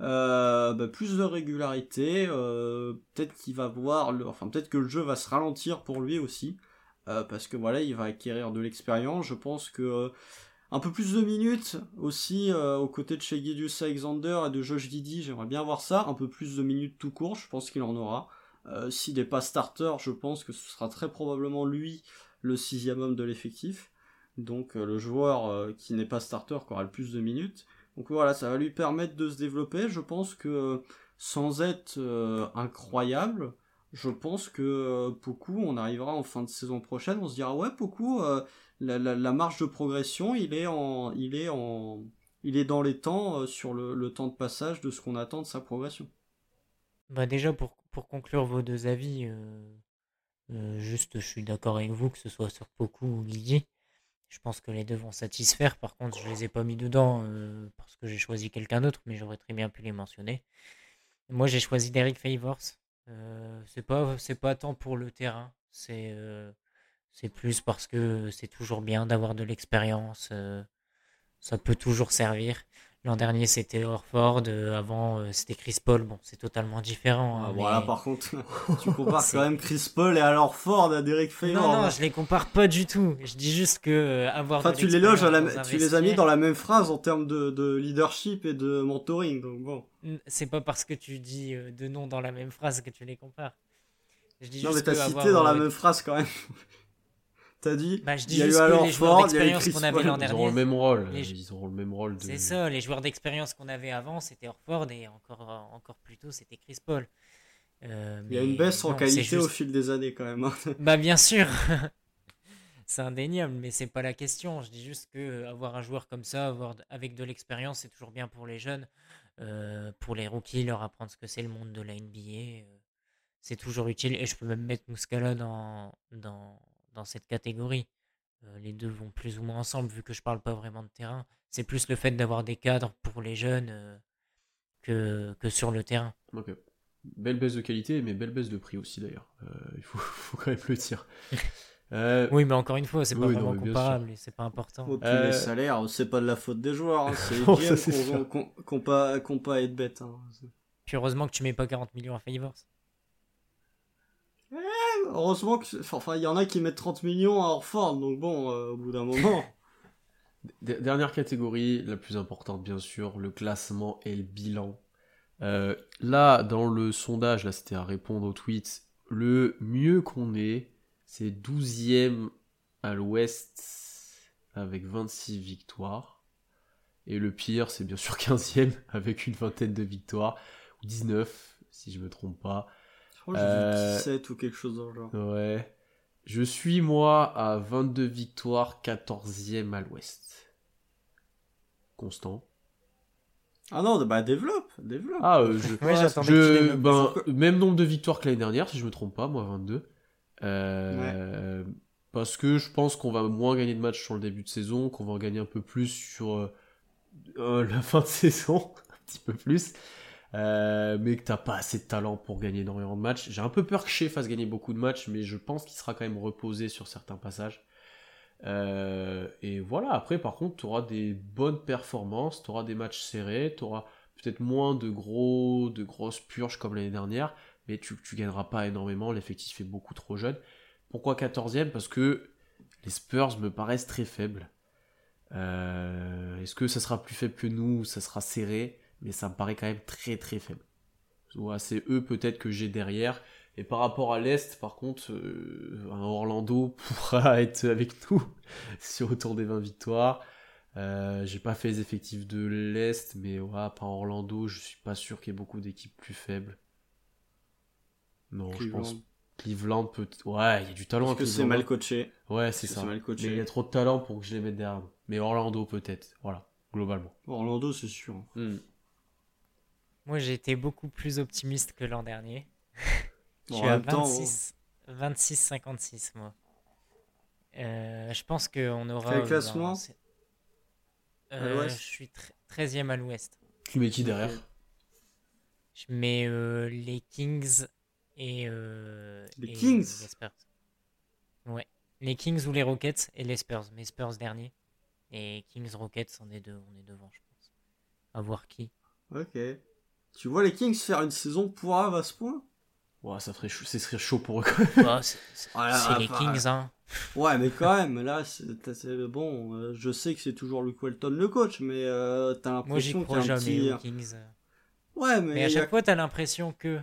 [SPEAKER 2] Euh, bah, plus de régularité. Euh, peut-être qu'il va voir, le, enfin, peut-être que le jeu va se ralentir pour lui aussi. Euh, parce que voilà, il va acquérir de l'expérience. Je pense que un peu plus de minutes aussi euh, aux côtés de chez Alexander et de Josh Didi, j'aimerais bien voir ça, un peu plus de minutes tout court, je pense qu'il en aura. Euh, s'il n'est pas starter, je pense que ce sera très probablement lui le sixième homme de l'effectif. Donc euh, le joueur qui n'est pas starter qui aura le plus de minutes. Donc voilà, ça va lui permettre de se développer. Je pense que sans être incroyable, je pense que beaucoup, on arrivera en fin de saison prochaine, on se dira ouais, beaucoup la, marge de progression, il est en, il est en, il est dans les temps euh, sur le, temps de passage de ce qu'on attend de sa progression.
[SPEAKER 3] Bah déjà pour, pour conclure vos deux avis, euh, euh, juste je suis d'accord avec vous que ce soit sur Poku ou Guigui. Je pense que les deux vont satisfaire. Par contre, je les ai pas mis dedans parce que j'ai choisi quelqu'un d'autre, mais j'aurais très bien pu les mentionner. Moi, j'ai choisi Derek Favors. C'est pas c'est pas tant pour le terrain, c'est c'est plus parce que c'est toujours bien d'avoir de l'expérience. Euh, ça peut toujours servir. L'an dernier, c'était Orford. Euh, avant, euh, c'était Chris Paul. Bon, c'est totalement différent.
[SPEAKER 2] Hein, ah, Voilà, par contre, tu compares quand même Chris Paul et alors Ford à Derek Favors.
[SPEAKER 3] Non, non, je les compare pas du tout. Je dis juste que avoir.
[SPEAKER 2] Enfin, tu les loges, tu les as mis dans la même phrase en termes de, de leadership et de mentoring. Donc bon.
[SPEAKER 3] C'est pas parce que tu dis deux noms dans la même phrase que tu les compares.
[SPEAKER 2] Je dis non, mais t'as cité dans la même phrase quand même. T'as dit
[SPEAKER 3] bah, je dis il y a juste eu alors les joueurs d'expérience qu'on avait l'an dernier.
[SPEAKER 1] Ils auront le même rôle. Ils auront le même rôle. De...
[SPEAKER 3] C'est ça, les joueurs d'expérience qu'on avait avant, c'était Orford et encore, encore plus tôt, c'était Chris Paul.
[SPEAKER 2] Euh, il y a une baisse en qualité au fil des années quand même. Hein.
[SPEAKER 3] bah bien sûr, c'est indéniable, mais c'est pas la question. Je dis juste que euh, avoir un joueur comme ça, avoir avec de l'expérience, c'est toujours bien pour les jeunes, euh, pour les rookies, leur apprendre ce que c'est le monde de la NBA. c'est toujours utile et je peux même mettre Muscala dans, dans, dans cette catégorie. Euh, les deux vont plus ou moins ensemble, vu que je parle pas vraiment de terrain. C'est plus le fait d'avoir des cadres pour les jeunes euh, que, que sur le terrain.
[SPEAKER 1] Ok. Belle baisse de qualité, mais belle baisse de prix aussi d'ailleurs. Euh, il faut, faut, quand même le dire.
[SPEAKER 3] Oui, mais encore une fois, c'est pas vraiment comparable et c'est pas important.
[SPEAKER 2] Les salaires, c'est pas de la faute des joueurs, hein. c'est les qui n'ont pas, pas à être bêtes. Hein.
[SPEAKER 3] Puis heureusement que tu mets pas 40 millions à Favors
[SPEAKER 2] heureusement que, enfin, il y en a qui mettent 30 millions à Orford, donc bon, euh, au bout d'un moment.
[SPEAKER 1] Dernière catégorie, la plus importante bien sûr, le classement et le bilan. Euh, là, dans le sondage, là c'était à répondre au tweet, le mieux qu'on est, c'est 12e à l'ouest avec 26 victoires. Et le pire, c'est bien sûr 15e avec une vingtaine de victoires, ou 19 si je me trompe pas.
[SPEAKER 2] 17 euh, ou quelque chose dans le genre.
[SPEAKER 1] Ouais. Je suis moi à 22 victoires, 14e à l'ouest. Constant.
[SPEAKER 2] Ah non, bah développe, développe.
[SPEAKER 1] Ah, euh, je, ben, même nombre de victoires que l'année dernière, si je me trompe pas, moi 22. Euh, parce que je pense qu'on va moins gagner de matchs sur le début de saison, qu'on va en gagner un peu plus sur la fin de saison, un petit peu plus. Euh, mais que t'as pas assez de talent pour gagner énormément de matchs. J'ai un peu peur que Shea fasse gagner beaucoup de matchs, mais je pense qu'il sera quand même reposé sur certains passages. Euh, et voilà, après par contre, tu auras des bonnes performances, tu auras des matchs serrés, tu auras peut-être moins de gros de grosses purges comme l'année dernière, mais tu, tu gagneras pas énormément, l'effectif est beaucoup trop jeune. Pourquoi 14e Parce que les Spurs me paraissent très faibles. Euh, est-ce que ça sera plus faible que nous? Ou ça sera serré? Mais ça me paraît quand même très très faible. c'est eux peut-être que j'ai derrière. Et par rapport à l'Est, par contre, euh, Orlando pourra être avec nous sur autour des 20 victoires. Euh, j'ai pas fait les effectifs de l'Est, mais ouais, par Orlando, je suis pas sûr qu'il y ait beaucoup d'équipes plus faibles. Non, je pense. Cleveland peut. Ouais, il y a du talent.
[SPEAKER 2] Parce que c'est
[SPEAKER 1] Cleveland.
[SPEAKER 2] mal coaché.
[SPEAKER 1] Ouais, c'est ça.
[SPEAKER 2] c'est
[SPEAKER 1] Mais il y a trop de talent pour que je les mette derrière. Mais Orlando peut-être. Voilà, globalement.
[SPEAKER 2] Orlando, c'est sûr.
[SPEAKER 1] Hmm.
[SPEAKER 3] Moi, j'ai été beaucoup plus optimiste que l'an dernier. Je
[SPEAKER 2] Bon,
[SPEAKER 3] suis
[SPEAKER 2] en
[SPEAKER 3] à
[SPEAKER 2] même temps,
[SPEAKER 3] 26, 26-56, moi. Euh, je pense qu'on aura.
[SPEAKER 2] Quel classement
[SPEAKER 3] Euh, Je suis tr- 13e à l'ouest.
[SPEAKER 1] Tu mets qui derrière?
[SPEAKER 3] Je mets euh, les Kings et. euh,
[SPEAKER 2] Les
[SPEAKER 3] et
[SPEAKER 2] Kings
[SPEAKER 3] Les Spurs. Ouais. Les Kings ou les Rockets et les Spurs. Mais Spurs dernier. Et Kings Rockets, on est, deux, on est devant, je pense. À voir qui.
[SPEAKER 2] Ok. Tu vois les Kings faire une saison pourrave à ce point?
[SPEAKER 1] Ouais, ça ferait chaud, ce serait chaud pour eux.
[SPEAKER 3] C'est c'est-
[SPEAKER 2] Ah
[SPEAKER 3] c'est les Kings, hein.
[SPEAKER 2] Ouais, mais quand même, là, c'est bon. euh, je sais que c'est toujours Luke Walton le coach, mais euh, t'as l'impression qu'il y
[SPEAKER 3] crois
[SPEAKER 2] a un
[SPEAKER 3] jamais
[SPEAKER 2] petit.
[SPEAKER 3] aux Kings.
[SPEAKER 2] Ouais, mais,
[SPEAKER 3] Mais à
[SPEAKER 2] a-
[SPEAKER 3] chaque fois, t'as l'impression que.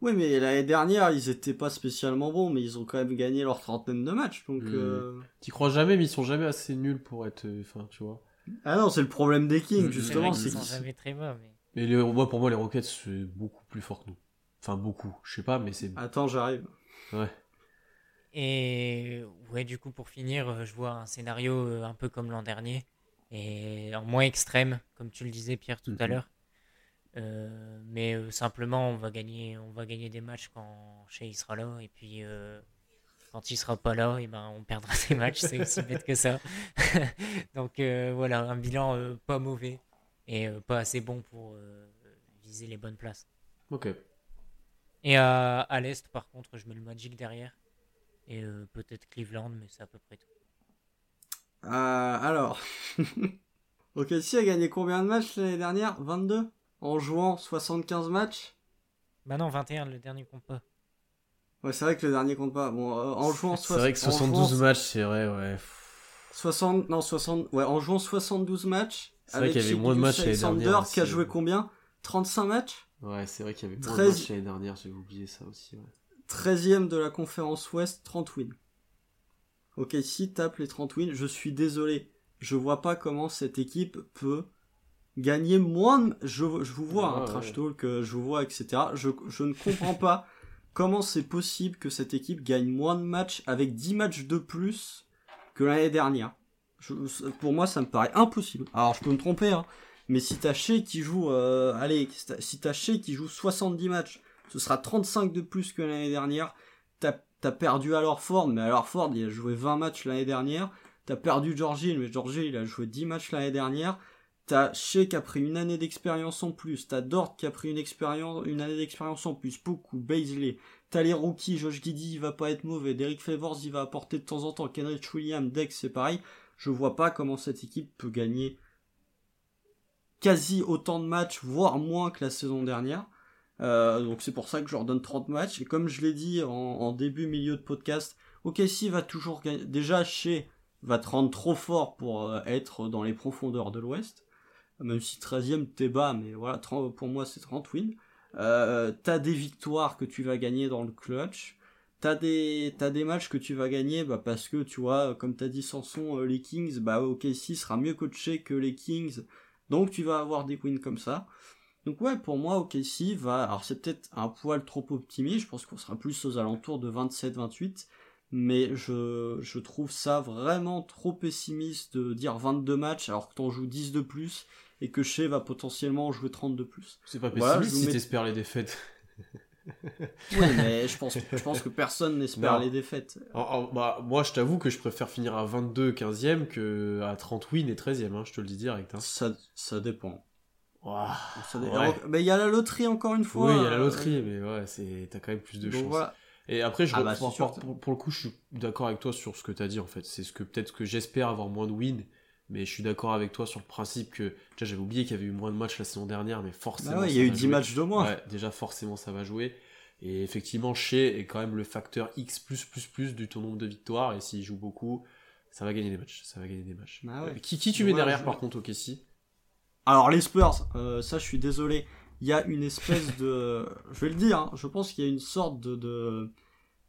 [SPEAKER 2] Oui, mais l'année dernière, ils étaient pas spécialement bons, mais ils ont quand même gagné leur trentaine de matchs, donc.
[SPEAKER 1] Hmm.
[SPEAKER 2] euh,
[SPEAKER 1] T'y crois jamais, mais ils sont jamais assez nuls pour être. euh, Enfin, tu vois.
[SPEAKER 2] Ah non, c'est le problème des Kings,
[SPEAKER 1] Mm,
[SPEAKER 3] C'est
[SPEAKER 2] justement,
[SPEAKER 3] vrai
[SPEAKER 2] c'est
[SPEAKER 3] qu'ils sont jamais très bas. Mais...
[SPEAKER 1] Mais les, moi, pour moi, les Rockets, c'est beaucoup plus fort que nous. Enfin, beaucoup. Je sais pas, mais c'est.
[SPEAKER 2] Attends, j'arrive.
[SPEAKER 1] Ouais.
[SPEAKER 3] Et ouais, du coup, pour finir, euh, je vois un scénario euh, un peu comme l'an dernier, et en moins extrême, comme tu le disais, Pierre, tout à
[SPEAKER 1] Mhm.
[SPEAKER 3] l'heure. Euh, mais euh, simplement, on va gagner, on va gagner des matchs quand Shea il sera là, et puis euh, quand il sera pas là, et ben on perdra des matchs, c'est aussi bête que ça. Donc euh, voilà, un bilan euh, pas mauvais et euh, pas assez bon pour euh, viser les bonnes places.
[SPEAKER 1] Ok.
[SPEAKER 3] Et à, à l'est, par contre, je mets le Magic derrière. Et euh, peut-être Cleveland, mais c'est à peu près tout.
[SPEAKER 2] Euh, alors. ok, si a gagné combien de matchs l'année dernière? 22 En jouant 75 matchs?
[SPEAKER 3] Bah non, 21, le dernier compte pas.
[SPEAKER 2] Ouais, c'est vrai que le dernier compte pas. Bon, euh, en jouant
[SPEAKER 1] C'est vrai que
[SPEAKER 2] en
[SPEAKER 1] 72
[SPEAKER 2] jouant
[SPEAKER 1] matchs, c'est vrai, ouais.
[SPEAKER 2] 60, non, 60, ouais, en jouant 72 matchs.
[SPEAKER 1] C'est vrai qu'il y avait moins de matchs l'année
[SPEAKER 2] Alexander,
[SPEAKER 1] dernière
[SPEAKER 2] qui a joué combien? 35 matchs?
[SPEAKER 1] Ouais, c'est vrai qu'il y avait moins de
[SPEAKER 2] 13.
[SPEAKER 1] matchs l'année dernière, j'avais oublié ça aussi. Ouais.
[SPEAKER 2] 13ème de la conférence Ouest, 30 wins. Ok, si tape les 30 wins, je suis désolé. Je vois pas comment cette équipe peut gagner moins de... Je, je vous vois, un trash
[SPEAKER 1] ouais.
[SPEAKER 2] talk, euh, je vous vois, etc. Je, je ne comprends pas comment c'est possible que cette équipe gagne moins de matchs avec 10 matchs de plus que l'année dernière. Pour moi, ça me paraît impossible. Alors, je peux me tromper, hein, mais si t'as Shea qui joue... euh, allez, si t'as- Shea qui joue 70 matchs ce sera 35 de plus que l'année dernière. T'as as perdu alors Ford, mais alors Ford, il a joué 20 matchs l'année dernière. T'as perdu Georgie mais Georgie il a joué 10 matchs l'année dernière. T'as Shea qui a pris une année d'expérience en plus. T'as Dort qui a pris une, expérience, une année d'expérience en plus. Beaucoup. Baisley. T'as les rookies. Josh Giddy, il va pas être mauvais. Derek Favors, il va apporter de temps en temps. Kenrich Williams, Dex, c'est pareil. Je vois pas comment cette équipe peut gagner quasi autant de matchs, voire moins que la saison dernière. Euh, donc c'est pour ça que je leur donne 30 matchs. Et comme je l'ai dit en, début, milieu de podcast, OKC va toujours gagner. Déjà, chez va te rendre trop fort pour euh, être dans les profondeurs de l'Ouest. Même si 13ème t'es bas, mais voilà, 30 pour moi c'est 30 wins. Euh, t'as des victoires que tu vas gagner dans le clutch. T'as des, t'as des matchs que tu vas gagner bah, parce que tu vois, comme t'as dit Sanson, euh, les Kings, bah OKC sera mieux coaché que les Kings. Donc tu vas avoir des wins comme ça. Donc ouais, pour moi, OKC va... Alors c'est peut-être un poil trop optimiste, je pense qu'on sera plus aux alentours de 27-28, mais je, je trouve ça vraiment trop pessimiste de dire 22 matchs alors que t'en joues 10 de plus et que Shea va potentiellement en jouer 30 de plus.
[SPEAKER 1] C'est pas
[SPEAKER 2] Voilà,
[SPEAKER 1] pessimiste
[SPEAKER 2] vous
[SPEAKER 1] si
[SPEAKER 2] mets-
[SPEAKER 1] t'espères les défaites.
[SPEAKER 2] Oui, mais je pense, je pense que personne n'espère les défaites.
[SPEAKER 1] En- en- bah, moi, je t'avoue que je préfère finir à 22 15e que à 30 wins et 13e, hein, je te le dis direct. Hein.
[SPEAKER 2] Ça, ça dépend. Ça
[SPEAKER 1] Ouais.
[SPEAKER 2] Mais il y a la loterie encore une fois.
[SPEAKER 1] Oui, il y a la
[SPEAKER 2] euh,
[SPEAKER 1] loterie, mais ouais, c'est t'as quand même plus de
[SPEAKER 2] Donc
[SPEAKER 1] chance.
[SPEAKER 2] voilà.
[SPEAKER 1] Et après, je
[SPEAKER 2] Ah bah,
[SPEAKER 1] pour- pour le coup, je suis d'accord avec toi sur ce que t'as dit en fait. C'est ce que peut-être que j'espère avoir moins de wins, mais je suis d'accord avec toi sur le principe que déjà j'avais oublié qu'il y avait eu moins de matchs la saison dernière, mais forcément.
[SPEAKER 2] Bah ouais, il y a eu
[SPEAKER 1] va
[SPEAKER 2] 10
[SPEAKER 1] jouer.
[SPEAKER 2] matchs de moins.
[SPEAKER 1] Ouais, déjà forcément ça va jouer. Et effectivement, Shea est quand même le facteur X du ton nombre de victoires. Et s'il joue beaucoup, ça va gagner des matchs. Ça va gagner des matchs.
[SPEAKER 2] Ah ouais.
[SPEAKER 1] Qui, qui tu mets derrière par contre au Kessie
[SPEAKER 2] Alors les Spurs, euh, ça je suis désolé, il y a une espèce de, je vais le dire, hein, je pense qu'il y a une sorte de de,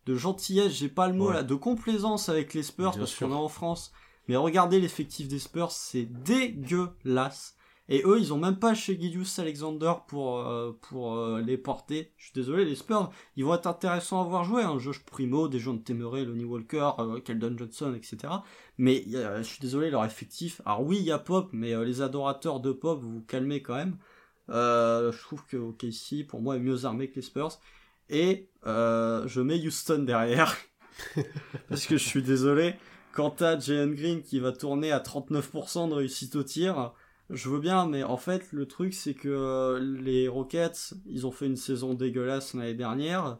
[SPEAKER 2] de gentillesse, j'ai pas le mot là, de complaisance avec les Spurs
[SPEAKER 1] Bien
[SPEAKER 2] parce qu'on est en France. Mais regardez l'effectif des Spurs, c'est dégueulasse. Et eux, ils ont même pas chez Gideus Alexander pour, euh, pour euh, les porter. Je suis désolé, les Spurs, ils vont être intéressants à voir jouer. Hein. Josh Primo, des gens de Temeray, Lonnie Walker, euh, Keldon Johnson, etc. Mais je suis désolé, leur effectif. Alors oui, il y a Pop, mais les adorateurs de Pop, vous vous calmez quand même. je trouve que OKC, pour moi, est mieux armé que les Spurs. Et je mets Houston derrière. Parce que je suis désolé. Quant à Jalen Green qui va tourner à 39% de réussite au tir, je veux bien, mais en fait, le truc, c'est que euh, les Rockets, ils ont fait une saison dégueulasse l'année dernière.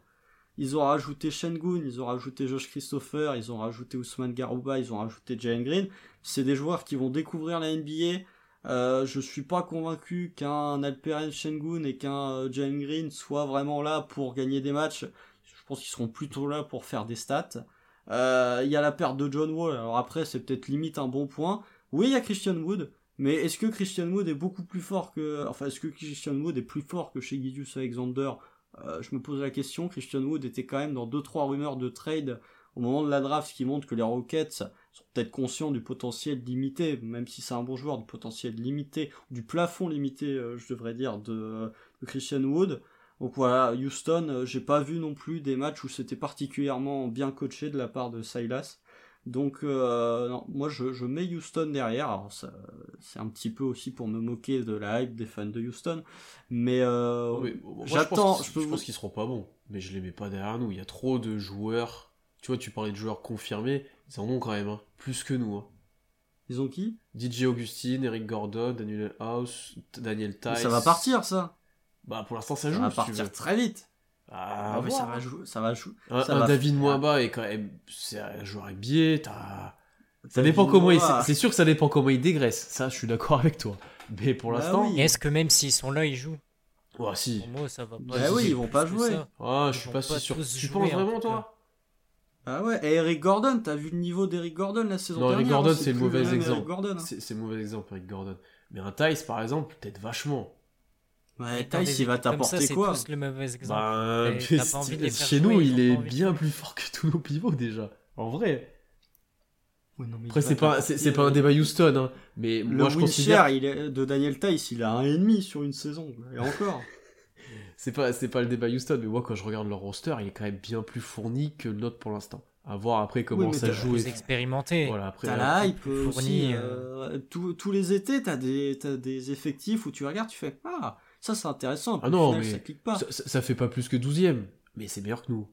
[SPEAKER 2] Ils ont rajouté Shengun, ils ont rajouté Josh Christopher, ils ont rajouté Ousmane Garouba, ils ont rajouté Jalen Green. C'est des joueurs qui vont découvrir la NBA. Euh, je suis pas convaincu qu'un Alperen Shengun et qu'un euh, Jalen Green soient vraiment là pour gagner des matchs. Je pense qu'ils seront plutôt là pour faire des stats. Euh, il y a la perte de John Wall. Alors après, c'est peut-être limite un bon point. Oui, il y a Christian Wood. Mais est-ce que Christian Wood est beaucoup plus fort que, enfin, est-ce que Christian Wood est plus fort que chez Gideus Alexander? Euh, Je me pose la question. Christian Wood était quand même dans deux trois rumeurs de trade au moment de la draft, ce qui montre que les Rockets sont peut-être conscients du potentiel limité, même si c'est un bon joueur, du potentiel limité, du plafond limité, euh, je devrais dire, de, Christian Wood. Donc voilà, Houston, euh, j'ai pas vu non plus des matchs où c'était particulièrement bien coaché de la part de Silas. Donc, euh, non, moi je, je, mets Houston derrière. Alors, c'est un petit peu aussi pour me moquer de la hype des fans de Houston. Mais, euh, j'attends.
[SPEAKER 1] Je, je, pense qu'ils seront pas bons, mais je les mets pas derrière nous. Il y a trop de joueurs. Tu vois, tu parlais de joueurs confirmés. Ils en ont quand même, hein. plus que nous. Hein.
[SPEAKER 2] Ils ont qui?
[SPEAKER 1] DJ Augustine, Eric Gordon, Daniel House, Daniel Tice.
[SPEAKER 2] Ça va partir, ça
[SPEAKER 1] Bah, pour l'instant, ça, joue.
[SPEAKER 2] Ça va partir très vite.
[SPEAKER 1] Ah,
[SPEAKER 2] mais ça va jouer, ça va jouer. Un,
[SPEAKER 1] un David Mwaba est quand même, c'est un joueur biais, t'as, ça dépend comment il, c'est sûr que ça dépend comment il dégraisse. Ça, je suis d'accord avec toi. Mais pour bah l'instant.
[SPEAKER 3] Oui. Est-ce que même s'ils sont là, ils jouent?
[SPEAKER 1] Ouais, si.
[SPEAKER 3] Pour moi, ça va pas.
[SPEAKER 2] Bah oui, ils vont pas jouer.
[SPEAKER 1] Ah, je suis pas, si sûr. Tu penses vraiment, toi?
[SPEAKER 2] Ah ouais, et Eric Gordon, t'as vu le niveau d'Eric Gordon la saison dernière
[SPEAKER 1] Non, Eric Gordon, c'est le mauvais exemple.
[SPEAKER 2] Hein.
[SPEAKER 1] C'est le mauvais exemple, Eric Gordon. Mais un Tice, par exemple, peut-être vachement.
[SPEAKER 2] Ouais, Tice, il va t'apporter quoi
[SPEAKER 3] le mauvais exemple.
[SPEAKER 1] Bah, chez nous, il est bien plus fort que tous nos pivots déjà. En vrai. Après, c'est pas, c'est, pas un débat Houston, hein. mais
[SPEAKER 2] le
[SPEAKER 1] moi je considère.
[SPEAKER 2] Il est, de Daniel Tice, il a un ennemi sur une saison, et encore.
[SPEAKER 1] c'est pas, c'est pas le débat Houston, mais moi quand je regarde leur roster, il est quand même bien plus fourni que le nôtre pour l'instant. À voir après comment ça joue.
[SPEAKER 3] Plus expérimenté.
[SPEAKER 1] Voilà, après.
[SPEAKER 2] T'as la hype fourni. Euh, tous les étés, t'as des, t'as des effectifs où tu regardes, tu fais ah ça, c'est intéressant.
[SPEAKER 1] Ah non, mais ça clique pas. Ça, fait pas plus que 12 mais c'est meilleur que nous.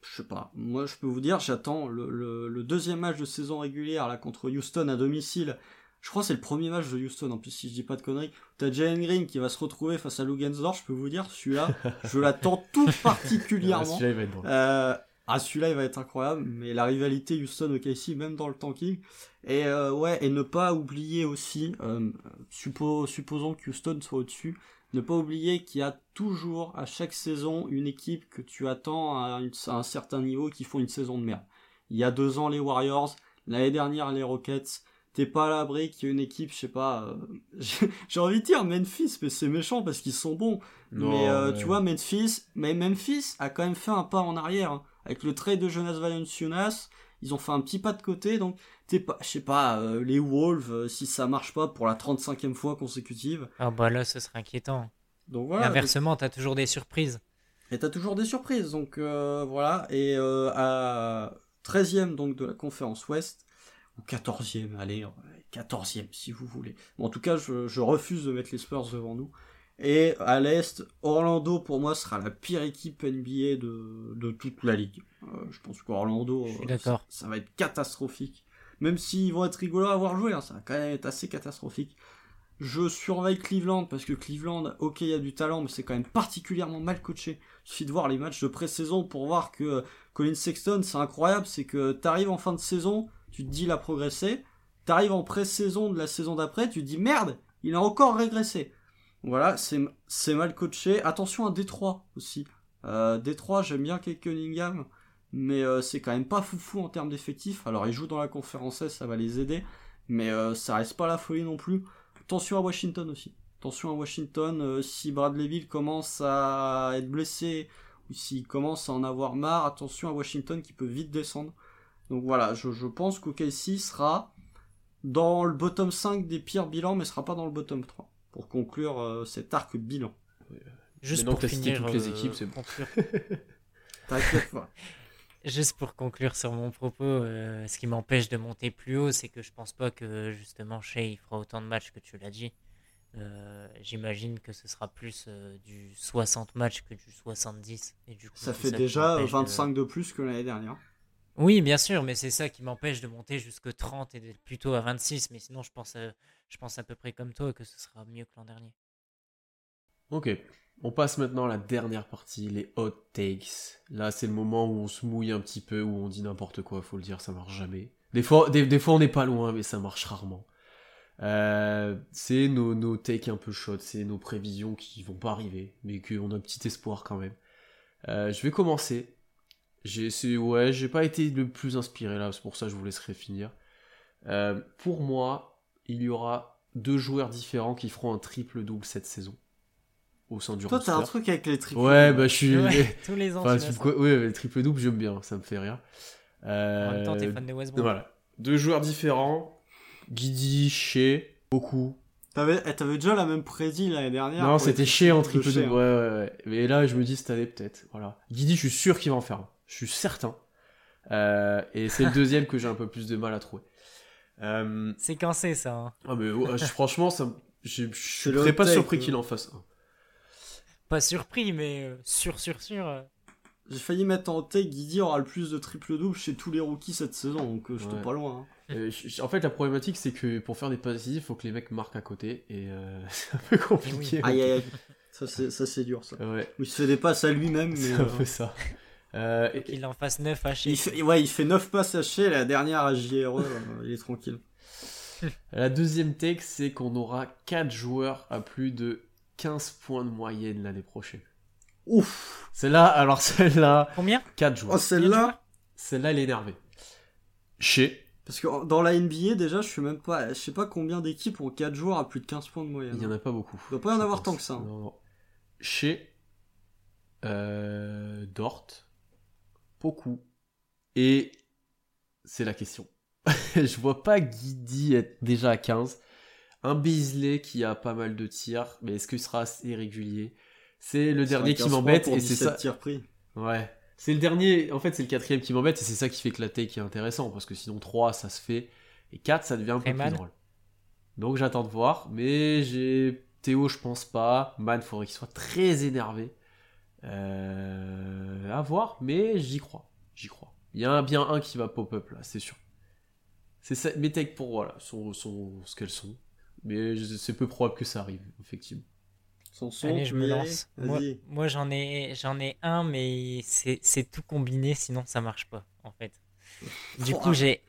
[SPEAKER 2] Je sais pas. Moi, je peux vous dire, j'attends le, deuxième match de saison régulière là contre Houston à domicile. Je crois que c'est le premier match de Houston, en plus, si je dis pas de conneries. T'as Jalen Green qui va se retrouver face à Lugensdorf, je peux vous dire, celui-là, je l'attends tout particulièrement.
[SPEAKER 1] celui-là, il va être bon.
[SPEAKER 2] Euh, ah, celui-là, il va être incroyable, mais la rivalité Houston-OKC, même dans le tanking. Et euh, ouais, et ne pas oublier aussi, euh, supposons que Houston soit au-dessus, ne pas oublier qu'il y a toujours, à chaque saison, une équipe que tu attends à, un certain niveau qui font une saison de merde. Il y a deux ans, les Warriors, l'année dernière, les Rockets, t'es pas à l'abri qu'il y ait une équipe, je sais pas, euh, j'ai envie de dire Memphis, mais c'est méchant parce qu'ils sont bons. mais, tu vois, Memphis, mais Memphis a quand même fait un pas en arrière. Hein. Avec le trade de Jonas Valanciunas, ils ont fait un petit pas de côté, donc t'es pas, je sais pas, euh, les Wolves, euh, si ça marche pas pour la 35e fois consécutive.
[SPEAKER 3] Ah bah là, ce serait inquiétant.
[SPEAKER 2] Donc voilà.
[SPEAKER 3] inversement, t'as toujours des surprises.
[SPEAKER 2] Et t'as toujours des surprises, donc euh, voilà. Et à 13e donc de la conférence Ouest, ou 14e, allez, 14e si vous voulez. Bon, en tout cas, je, je refuse de mettre les Spurs devant nous. Et à l'Est, Orlando pour moi sera la pire équipe NBA de, de toute la ligue. Euh, je pense qu'Orlando,
[SPEAKER 3] euh, ça,
[SPEAKER 2] ça, va être catastrophique. Même s'ils vont être rigolos à avoir joué, hein, ça va quand même être assez catastrophique. Je surveille Cleveland parce que Cleveland, ok, il y a du talent, mais c'est quand même particulièrement mal coaché. Il suffit de voir les matchs de pré-saison pour voir que Colin Sexton, c'est incroyable, c'est que t'arrives en fin de saison, tu te dis il a progressé, t'arrives en pré-saison de la saison d'après, tu te dis merde, il a encore régressé. Voilà, c'est mal coaché. Attention à Détroit aussi. Euh, Détroit, j'aime bien Kate Cunningham, mais euh, c'est quand même pas foufou en termes d'effectifs. Alors, ils jouent dans la conférence S, ça va les aider, mais euh, ça reste pas la folie non plus. Attention à Washington aussi. Attention à Washington, euh, si Bradley Bill commence à être blessé, ou s'il commence à en avoir marre, attention à Washington qui peut vite descendre. Donc voilà, je, je pense qu'OKC sera dans le bottom 5 des pires bilans, mais sera pas dans le bottom 3. Pour conclure euh, cet arc bilan.
[SPEAKER 3] Juste
[SPEAKER 1] Maintenant
[SPEAKER 3] pour finir,
[SPEAKER 1] toutes les
[SPEAKER 3] euh,
[SPEAKER 1] équipes, c'est bon.
[SPEAKER 3] conclure-
[SPEAKER 2] T'inquiète pas.
[SPEAKER 3] Juste pour conclure sur mon propos, euh, ce qui m'empêche de monter plus haut, c'est que je pense pas que justement Shea il fera autant de matchs que tu l'as dit. Euh, J'imagine que ce sera plus euh, du 60 matchs que du 70. Et du coup,
[SPEAKER 2] Ça fait déjà
[SPEAKER 3] m'empêche de-
[SPEAKER 2] 25 de plus que l'année dernière.
[SPEAKER 3] Oui, bien sûr, mais c'est ça qui m'empêche de monter jusque 30 et d'être plutôt à 26. Mais sinon, je pense, à, je pense à peu près comme toi que ce sera mieux que l'an dernier.
[SPEAKER 1] Ok. On passe maintenant à la dernière partie, les hot takes. Là, c'est le moment où on se mouille un petit peu, où on dit n'importe quoi, faut le dire, ça marche jamais. Des fois, des, fois on n'est pas loin, mais ça marche rarement. Euh, c'est nos, nos takes un peu shot, c'est nos prévisions qui vont pas arriver, mais qu'on a un petit espoir quand même. Euh, je vais commencer. J'ai, ouais, j'ai pas été le plus inspiré là, c'est pour ça que je vous laisserai finir. Euh, pour moi, il y aura deux joueurs différents qui feront un triple-double cette saison. Au sein du
[SPEAKER 2] Toi, t'as un truc avec les triples.
[SPEAKER 1] Ouais, bah je suis.
[SPEAKER 3] Ouais, tous les ans,
[SPEAKER 1] Enfin,
[SPEAKER 3] tu l'as
[SPEAKER 1] tu-
[SPEAKER 3] ça.
[SPEAKER 1] quoi- ouais, le triple double, j'aime bien, ça me fait rire.
[SPEAKER 3] En même temps, t'es
[SPEAKER 1] Euh,
[SPEAKER 3] fan de Westbrook.
[SPEAKER 1] Voilà. Deux joueurs différents. Guidi, Shea, beaucoup.
[SPEAKER 2] T'avais eh, t'avais déjà la même prédit l'année dernière.
[SPEAKER 1] non,
[SPEAKER 2] les
[SPEAKER 1] c'était Shea en triple double.
[SPEAKER 2] Hein.
[SPEAKER 1] Ouais, ouais, ouais. Mais là, je me dis cette année, peut-être. Voilà. Guidi, je suis sûr qu'il va en faire un. Je suis certain. Euh, et c'est le deuxième que j'ai un peu plus de mal à trouver. Euh,
[SPEAKER 3] C'est quand c'est ça. hein?
[SPEAKER 1] ah, mais ouais, je- franchement, ça, je suis
[SPEAKER 2] hot
[SPEAKER 1] pas surpris
[SPEAKER 2] euh.
[SPEAKER 1] qu'il en fasse un.
[SPEAKER 3] Pas surpris, mais euh, sûr, sûr, sûr. euh.
[SPEAKER 2] J'ai failli mettre en tête Guidi aura le plus de triple double chez tous les rookies cette saison, donc euh, je
[SPEAKER 1] Ouais.
[SPEAKER 2] pas loin. hein.
[SPEAKER 1] Euh, en fait, la problématique, c'est que pour faire des passifs, il faut que les mecs marquent à côté. Et euh, c'est un peu compliqué.
[SPEAKER 2] Aïe aïe aïe. Ça c'est ça c'est dur ça.
[SPEAKER 1] Ouais,
[SPEAKER 2] Il se fait des passes à lui-même, mais
[SPEAKER 1] c'est
[SPEAKER 2] euh,
[SPEAKER 1] un peu ça. Euh, et-
[SPEAKER 3] Qu'il en fasse 9 hachés.
[SPEAKER 2] il fait, ouais, il fait 9 passes hachées, la dernière à JRE, il est tranquille.
[SPEAKER 1] La deuxième take, c'est qu'on aura 4 joueurs à plus de 15 points de moyenne l'année prochaine.
[SPEAKER 2] Ouf.
[SPEAKER 1] Celle-là, alors celle-là,
[SPEAKER 3] Combien?
[SPEAKER 1] 4
[SPEAKER 2] Oh
[SPEAKER 1] joueurs.
[SPEAKER 2] celle-là?
[SPEAKER 1] Celle-là, elle est énervée. Chez,
[SPEAKER 2] Parce que dans la NBA déjà, je sais même pas, je sais pas combien d'équipes ont 4 joueurs à plus de 15 points de moyenne.
[SPEAKER 1] il y en a pas beaucoup.
[SPEAKER 2] Il doit pas y en avoir
[SPEAKER 1] pense.
[SPEAKER 2] tant que ça, hein.
[SPEAKER 1] Non, non. Chez, euh, Dort, beaucoup. Et c'est la question. je vois pas Guidi être déjà à 15. Un Beasley qui a pas mal de tirs, mais est-ce qu'il sera assez régulier? C'est le dernier qui
[SPEAKER 2] 15
[SPEAKER 1] m'embête et c'est
[SPEAKER 2] 17
[SPEAKER 1] ça.
[SPEAKER 2] tirs pris.
[SPEAKER 1] Ouais. C'est le dernier, en fait c'est le quatrième qui m'embête et c'est ça qui fait que la take est intéressant parce que sinon 3 ça se fait et 4 ça devient un peu plus drôle. Donc j'attends de voir, mais j'ai Théo je pense pas, Man faudrait qu'il soit très énervé. Euh... À voir, mais j'y crois, j'y crois. Il y en a bien un qui va pop-up là, c'est sûr. C'est ça, mes takes pour voilà, sont, sont ce qu'elles sont. Mais c'est peu probable que ça arrive, effectivement.
[SPEAKER 3] Allez, je me lance. Moi, j'en ai, j'en ai un, mais c'est tout combiné, sinon ça marche pas, en fait. Du
[SPEAKER 2] Oh,
[SPEAKER 3] coup, j'ai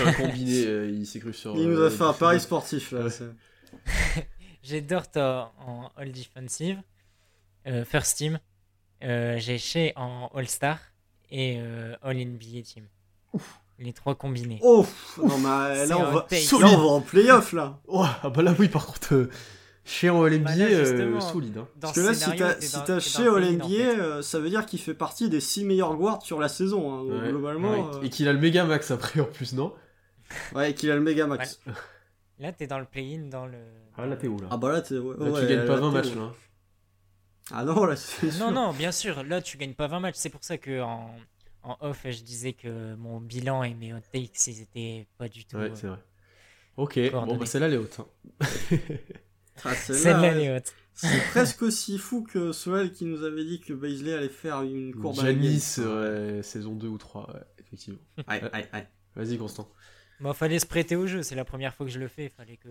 [SPEAKER 1] un combiné, euh, il s'est cru sur.
[SPEAKER 2] Il nous
[SPEAKER 1] euh,
[SPEAKER 2] a fait un pari sportif là.
[SPEAKER 1] Ouais.
[SPEAKER 3] j'ai Dort en, en All Defensive, euh, First Team, euh, j'ai Shea en All Star et euh, All NBA Team. Les trois combinés.
[SPEAKER 2] Oh non mais euh,
[SPEAKER 3] C'est
[SPEAKER 2] là on
[SPEAKER 3] un
[SPEAKER 2] va, là on va en playoff là.
[SPEAKER 1] Oh, ah bah là oui par contre euh, chez en LNBA
[SPEAKER 3] Bah là,
[SPEAKER 1] euh, solide hein.
[SPEAKER 2] Parce que là si t'as si chez
[SPEAKER 3] play-in,
[SPEAKER 2] NBA,
[SPEAKER 3] en fait.
[SPEAKER 2] euh, ça veut dire qu'il fait partie des 6 meilleurs guards sur la saison. hein,
[SPEAKER 1] Ouais,
[SPEAKER 2] globalement.
[SPEAKER 1] ouais.
[SPEAKER 2] euh,
[SPEAKER 1] Et qu'il a le méga max après en plus non?
[SPEAKER 2] Ouais, et qu'il a le méga max.
[SPEAKER 3] Là, t'es dans le play-in, dans le.
[SPEAKER 1] Ah là t'es où là?
[SPEAKER 2] Ah bah là t'es. Ouais,
[SPEAKER 1] Là
[SPEAKER 2] ouais,
[SPEAKER 1] tu gagnes pas
[SPEAKER 2] là,
[SPEAKER 1] 20
[SPEAKER 2] t'es
[SPEAKER 1] matchs là.
[SPEAKER 2] Ah non là c'est sûr.
[SPEAKER 3] Non, non, bien sûr. Là, tu gagnes pas 20 matchs. C'est pour ça que en, en off, je disais que mon bilan et mes hot takes, ils étaient pas du tout.
[SPEAKER 1] Ouais
[SPEAKER 3] euh,
[SPEAKER 1] c'est vrai. Ok, bon bah celle-là elle est haute. hein.
[SPEAKER 2] Ah, celle-là,
[SPEAKER 3] Celle-là, elle est haute.
[SPEAKER 2] C'est presque aussi fou que Soel qui nous avait dit que Baisley allait faire une courbe gaine.
[SPEAKER 1] ouais, saison 2 ou 3, ouais, effectivement.
[SPEAKER 2] Aïe, aïe, aïe.
[SPEAKER 1] Vas-y Constant.
[SPEAKER 3] Bon, fallait se prêter au jeu. C'est la première fois que je le fais. Fallait que.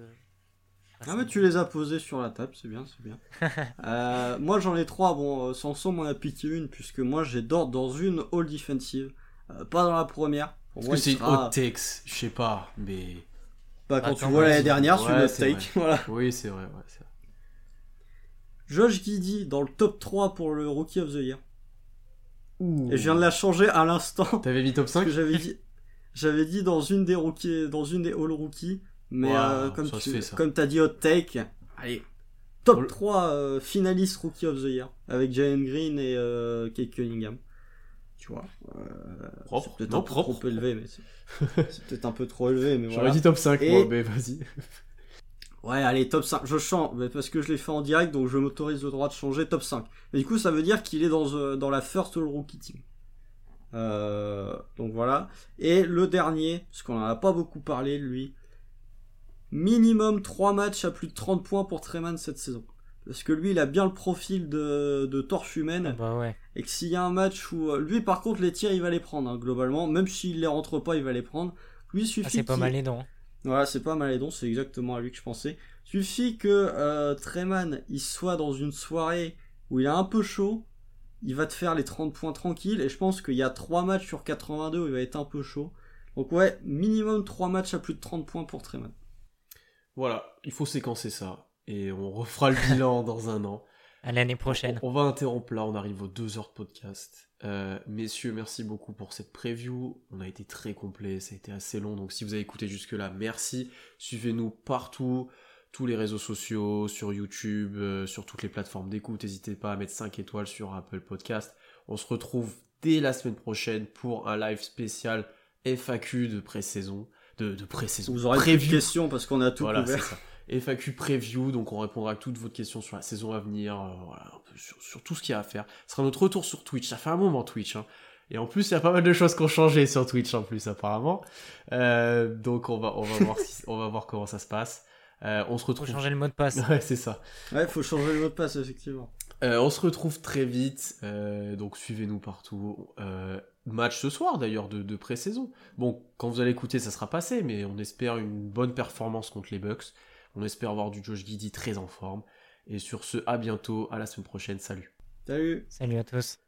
[SPEAKER 2] Ah mais tu les as posés sur la table, c'est bien, c'est bien. Euh, moi j'en ai trois, bon, euh, Sanson m'en a piqué une, puisque moi j'ai Dort dans une All Defensive, Euh, pas dans la première. Moi,
[SPEAKER 1] que c'est une
[SPEAKER 2] sera-
[SPEAKER 1] hot takes? Je sais pas, mais.
[SPEAKER 2] Bah, quand
[SPEAKER 3] Ah,
[SPEAKER 2] tu vois l'année dernière sur
[SPEAKER 1] Ouais,
[SPEAKER 2] le
[SPEAKER 1] c'est
[SPEAKER 2] take, voilà.
[SPEAKER 1] Oui c'est vrai, ouais, c'est vrai.
[SPEAKER 2] Josh Giddy dans le top 3 pour le Rookie of the Year.
[SPEAKER 1] Ouh.
[SPEAKER 2] Et je viens de la changer à l'instant.
[SPEAKER 1] T'avais mis top
[SPEAKER 2] Parce
[SPEAKER 1] 5
[SPEAKER 2] que j'avais dit, j'avais dit dans une des rookies, dans une des All Rookies, mais euh, comme tu,
[SPEAKER 1] fait,
[SPEAKER 2] comme t'as dit hot take, allez, top
[SPEAKER 1] All-
[SPEAKER 2] 3 euh, finalistes Rookie of the Year avec Jalen Green et euh, Kate Cunningham. Tu vois. Euh,
[SPEAKER 1] Propre.
[SPEAKER 2] c'est peut-être un peu
[SPEAKER 1] propre.
[SPEAKER 2] trop élevé, mais c'est, peut-être un peu trop élevé, mais
[SPEAKER 1] J'aurais
[SPEAKER 2] voilà.
[SPEAKER 1] dit top 5,
[SPEAKER 2] Et-
[SPEAKER 1] moi, mais vas-y.
[SPEAKER 2] Ouais, allez, top 5. Je change, mais parce que je l'ai fait en direct, donc je m'autorise le droit de changer top 5. Et du coup, ça veut dire qu'il est dans, euh, dans la first all rookie team. Donc voilà. Et le dernier, parce qu'on en a pas beaucoup parlé, lui. Minimum 3 matchs à plus de 30 points pour Treman cette saison. Parce que lui, il a bien le profil de, de torche humaine.
[SPEAKER 3] Bah ouais.
[SPEAKER 2] Et que s'il y a un match où. euh, Lui, par contre, les tirs, il va les prendre, hein, globalement. Même s'il les rentre pas, il va les prendre. Lui, il suffit
[SPEAKER 3] Ah, c'est pas mal aidant.
[SPEAKER 2] voilà, c'est pas Malédon, c'est exactement à lui que je pensais. Suffit que euh, Treman il soit dans une soirée où il est un peu chaud, il va te faire les 30 points tranquilles, et je pense qu'il y a 3 matchs sur 82 où il va être un peu chaud. Donc ouais, minimum 3 matchs à plus de 30 points pour Treman.
[SPEAKER 1] Voilà, il faut séquencer ça. Et on refera le bilan dans un an.
[SPEAKER 3] À l'année prochaine.
[SPEAKER 1] On va interrompre là, on arrive aux deux heures de podcast. Euh, messieurs, merci beaucoup pour cette preview. On a été très complet, ça a été assez long. Donc si vous avez écouté jusque-là, merci. Suivez-nous partout, tous les réseaux sociaux, sur YouTube, euh, sur toutes les plateformes d'écoute. N'hésitez pas à mettre 5 étoiles sur Apple Podcast. On se retrouve dès la semaine prochaine pour un live spécial FAQ de pré-saison. De, de pré-saison.
[SPEAKER 2] Vous aurez plus de
[SPEAKER 1] Preview.
[SPEAKER 2] questions parce qu'on a tout
[SPEAKER 1] Voilà,
[SPEAKER 2] couvert.
[SPEAKER 1] ça. FAQ preview, donc on répondra à toutes vos questions sur la saison à venir, euh, voilà, sur, sur tout ce qu'il y a à faire. Ce sera notre retour sur Twitch, ça fait un moment Twitch, hein. Et en plus, il y a pas mal de choses qui ont changé sur Twitch en plus apparemment. Euh, donc on va, on va voir, si- on va voir comment ça se passe. Euh, on se
[SPEAKER 3] Faut
[SPEAKER 1] retrouve.
[SPEAKER 3] changer le mot de passe.
[SPEAKER 1] Ouais, c'est ça.
[SPEAKER 2] Ouais, faut changer le mot de passe, effectivement.
[SPEAKER 1] Euh, on se retrouve très vite, euh, donc suivez-nous partout. Match ce soir d'ailleurs de, de pré-saison. Bon, quand vous allez écouter, ça sera passé, mais on espère une bonne performance contre les Bucks. On espère avoir du Josh Giddy très en forme. Et sur ce, à bientôt, à la semaine prochaine, salut.
[SPEAKER 2] Salut
[SPEAKER 3] Salut à tous.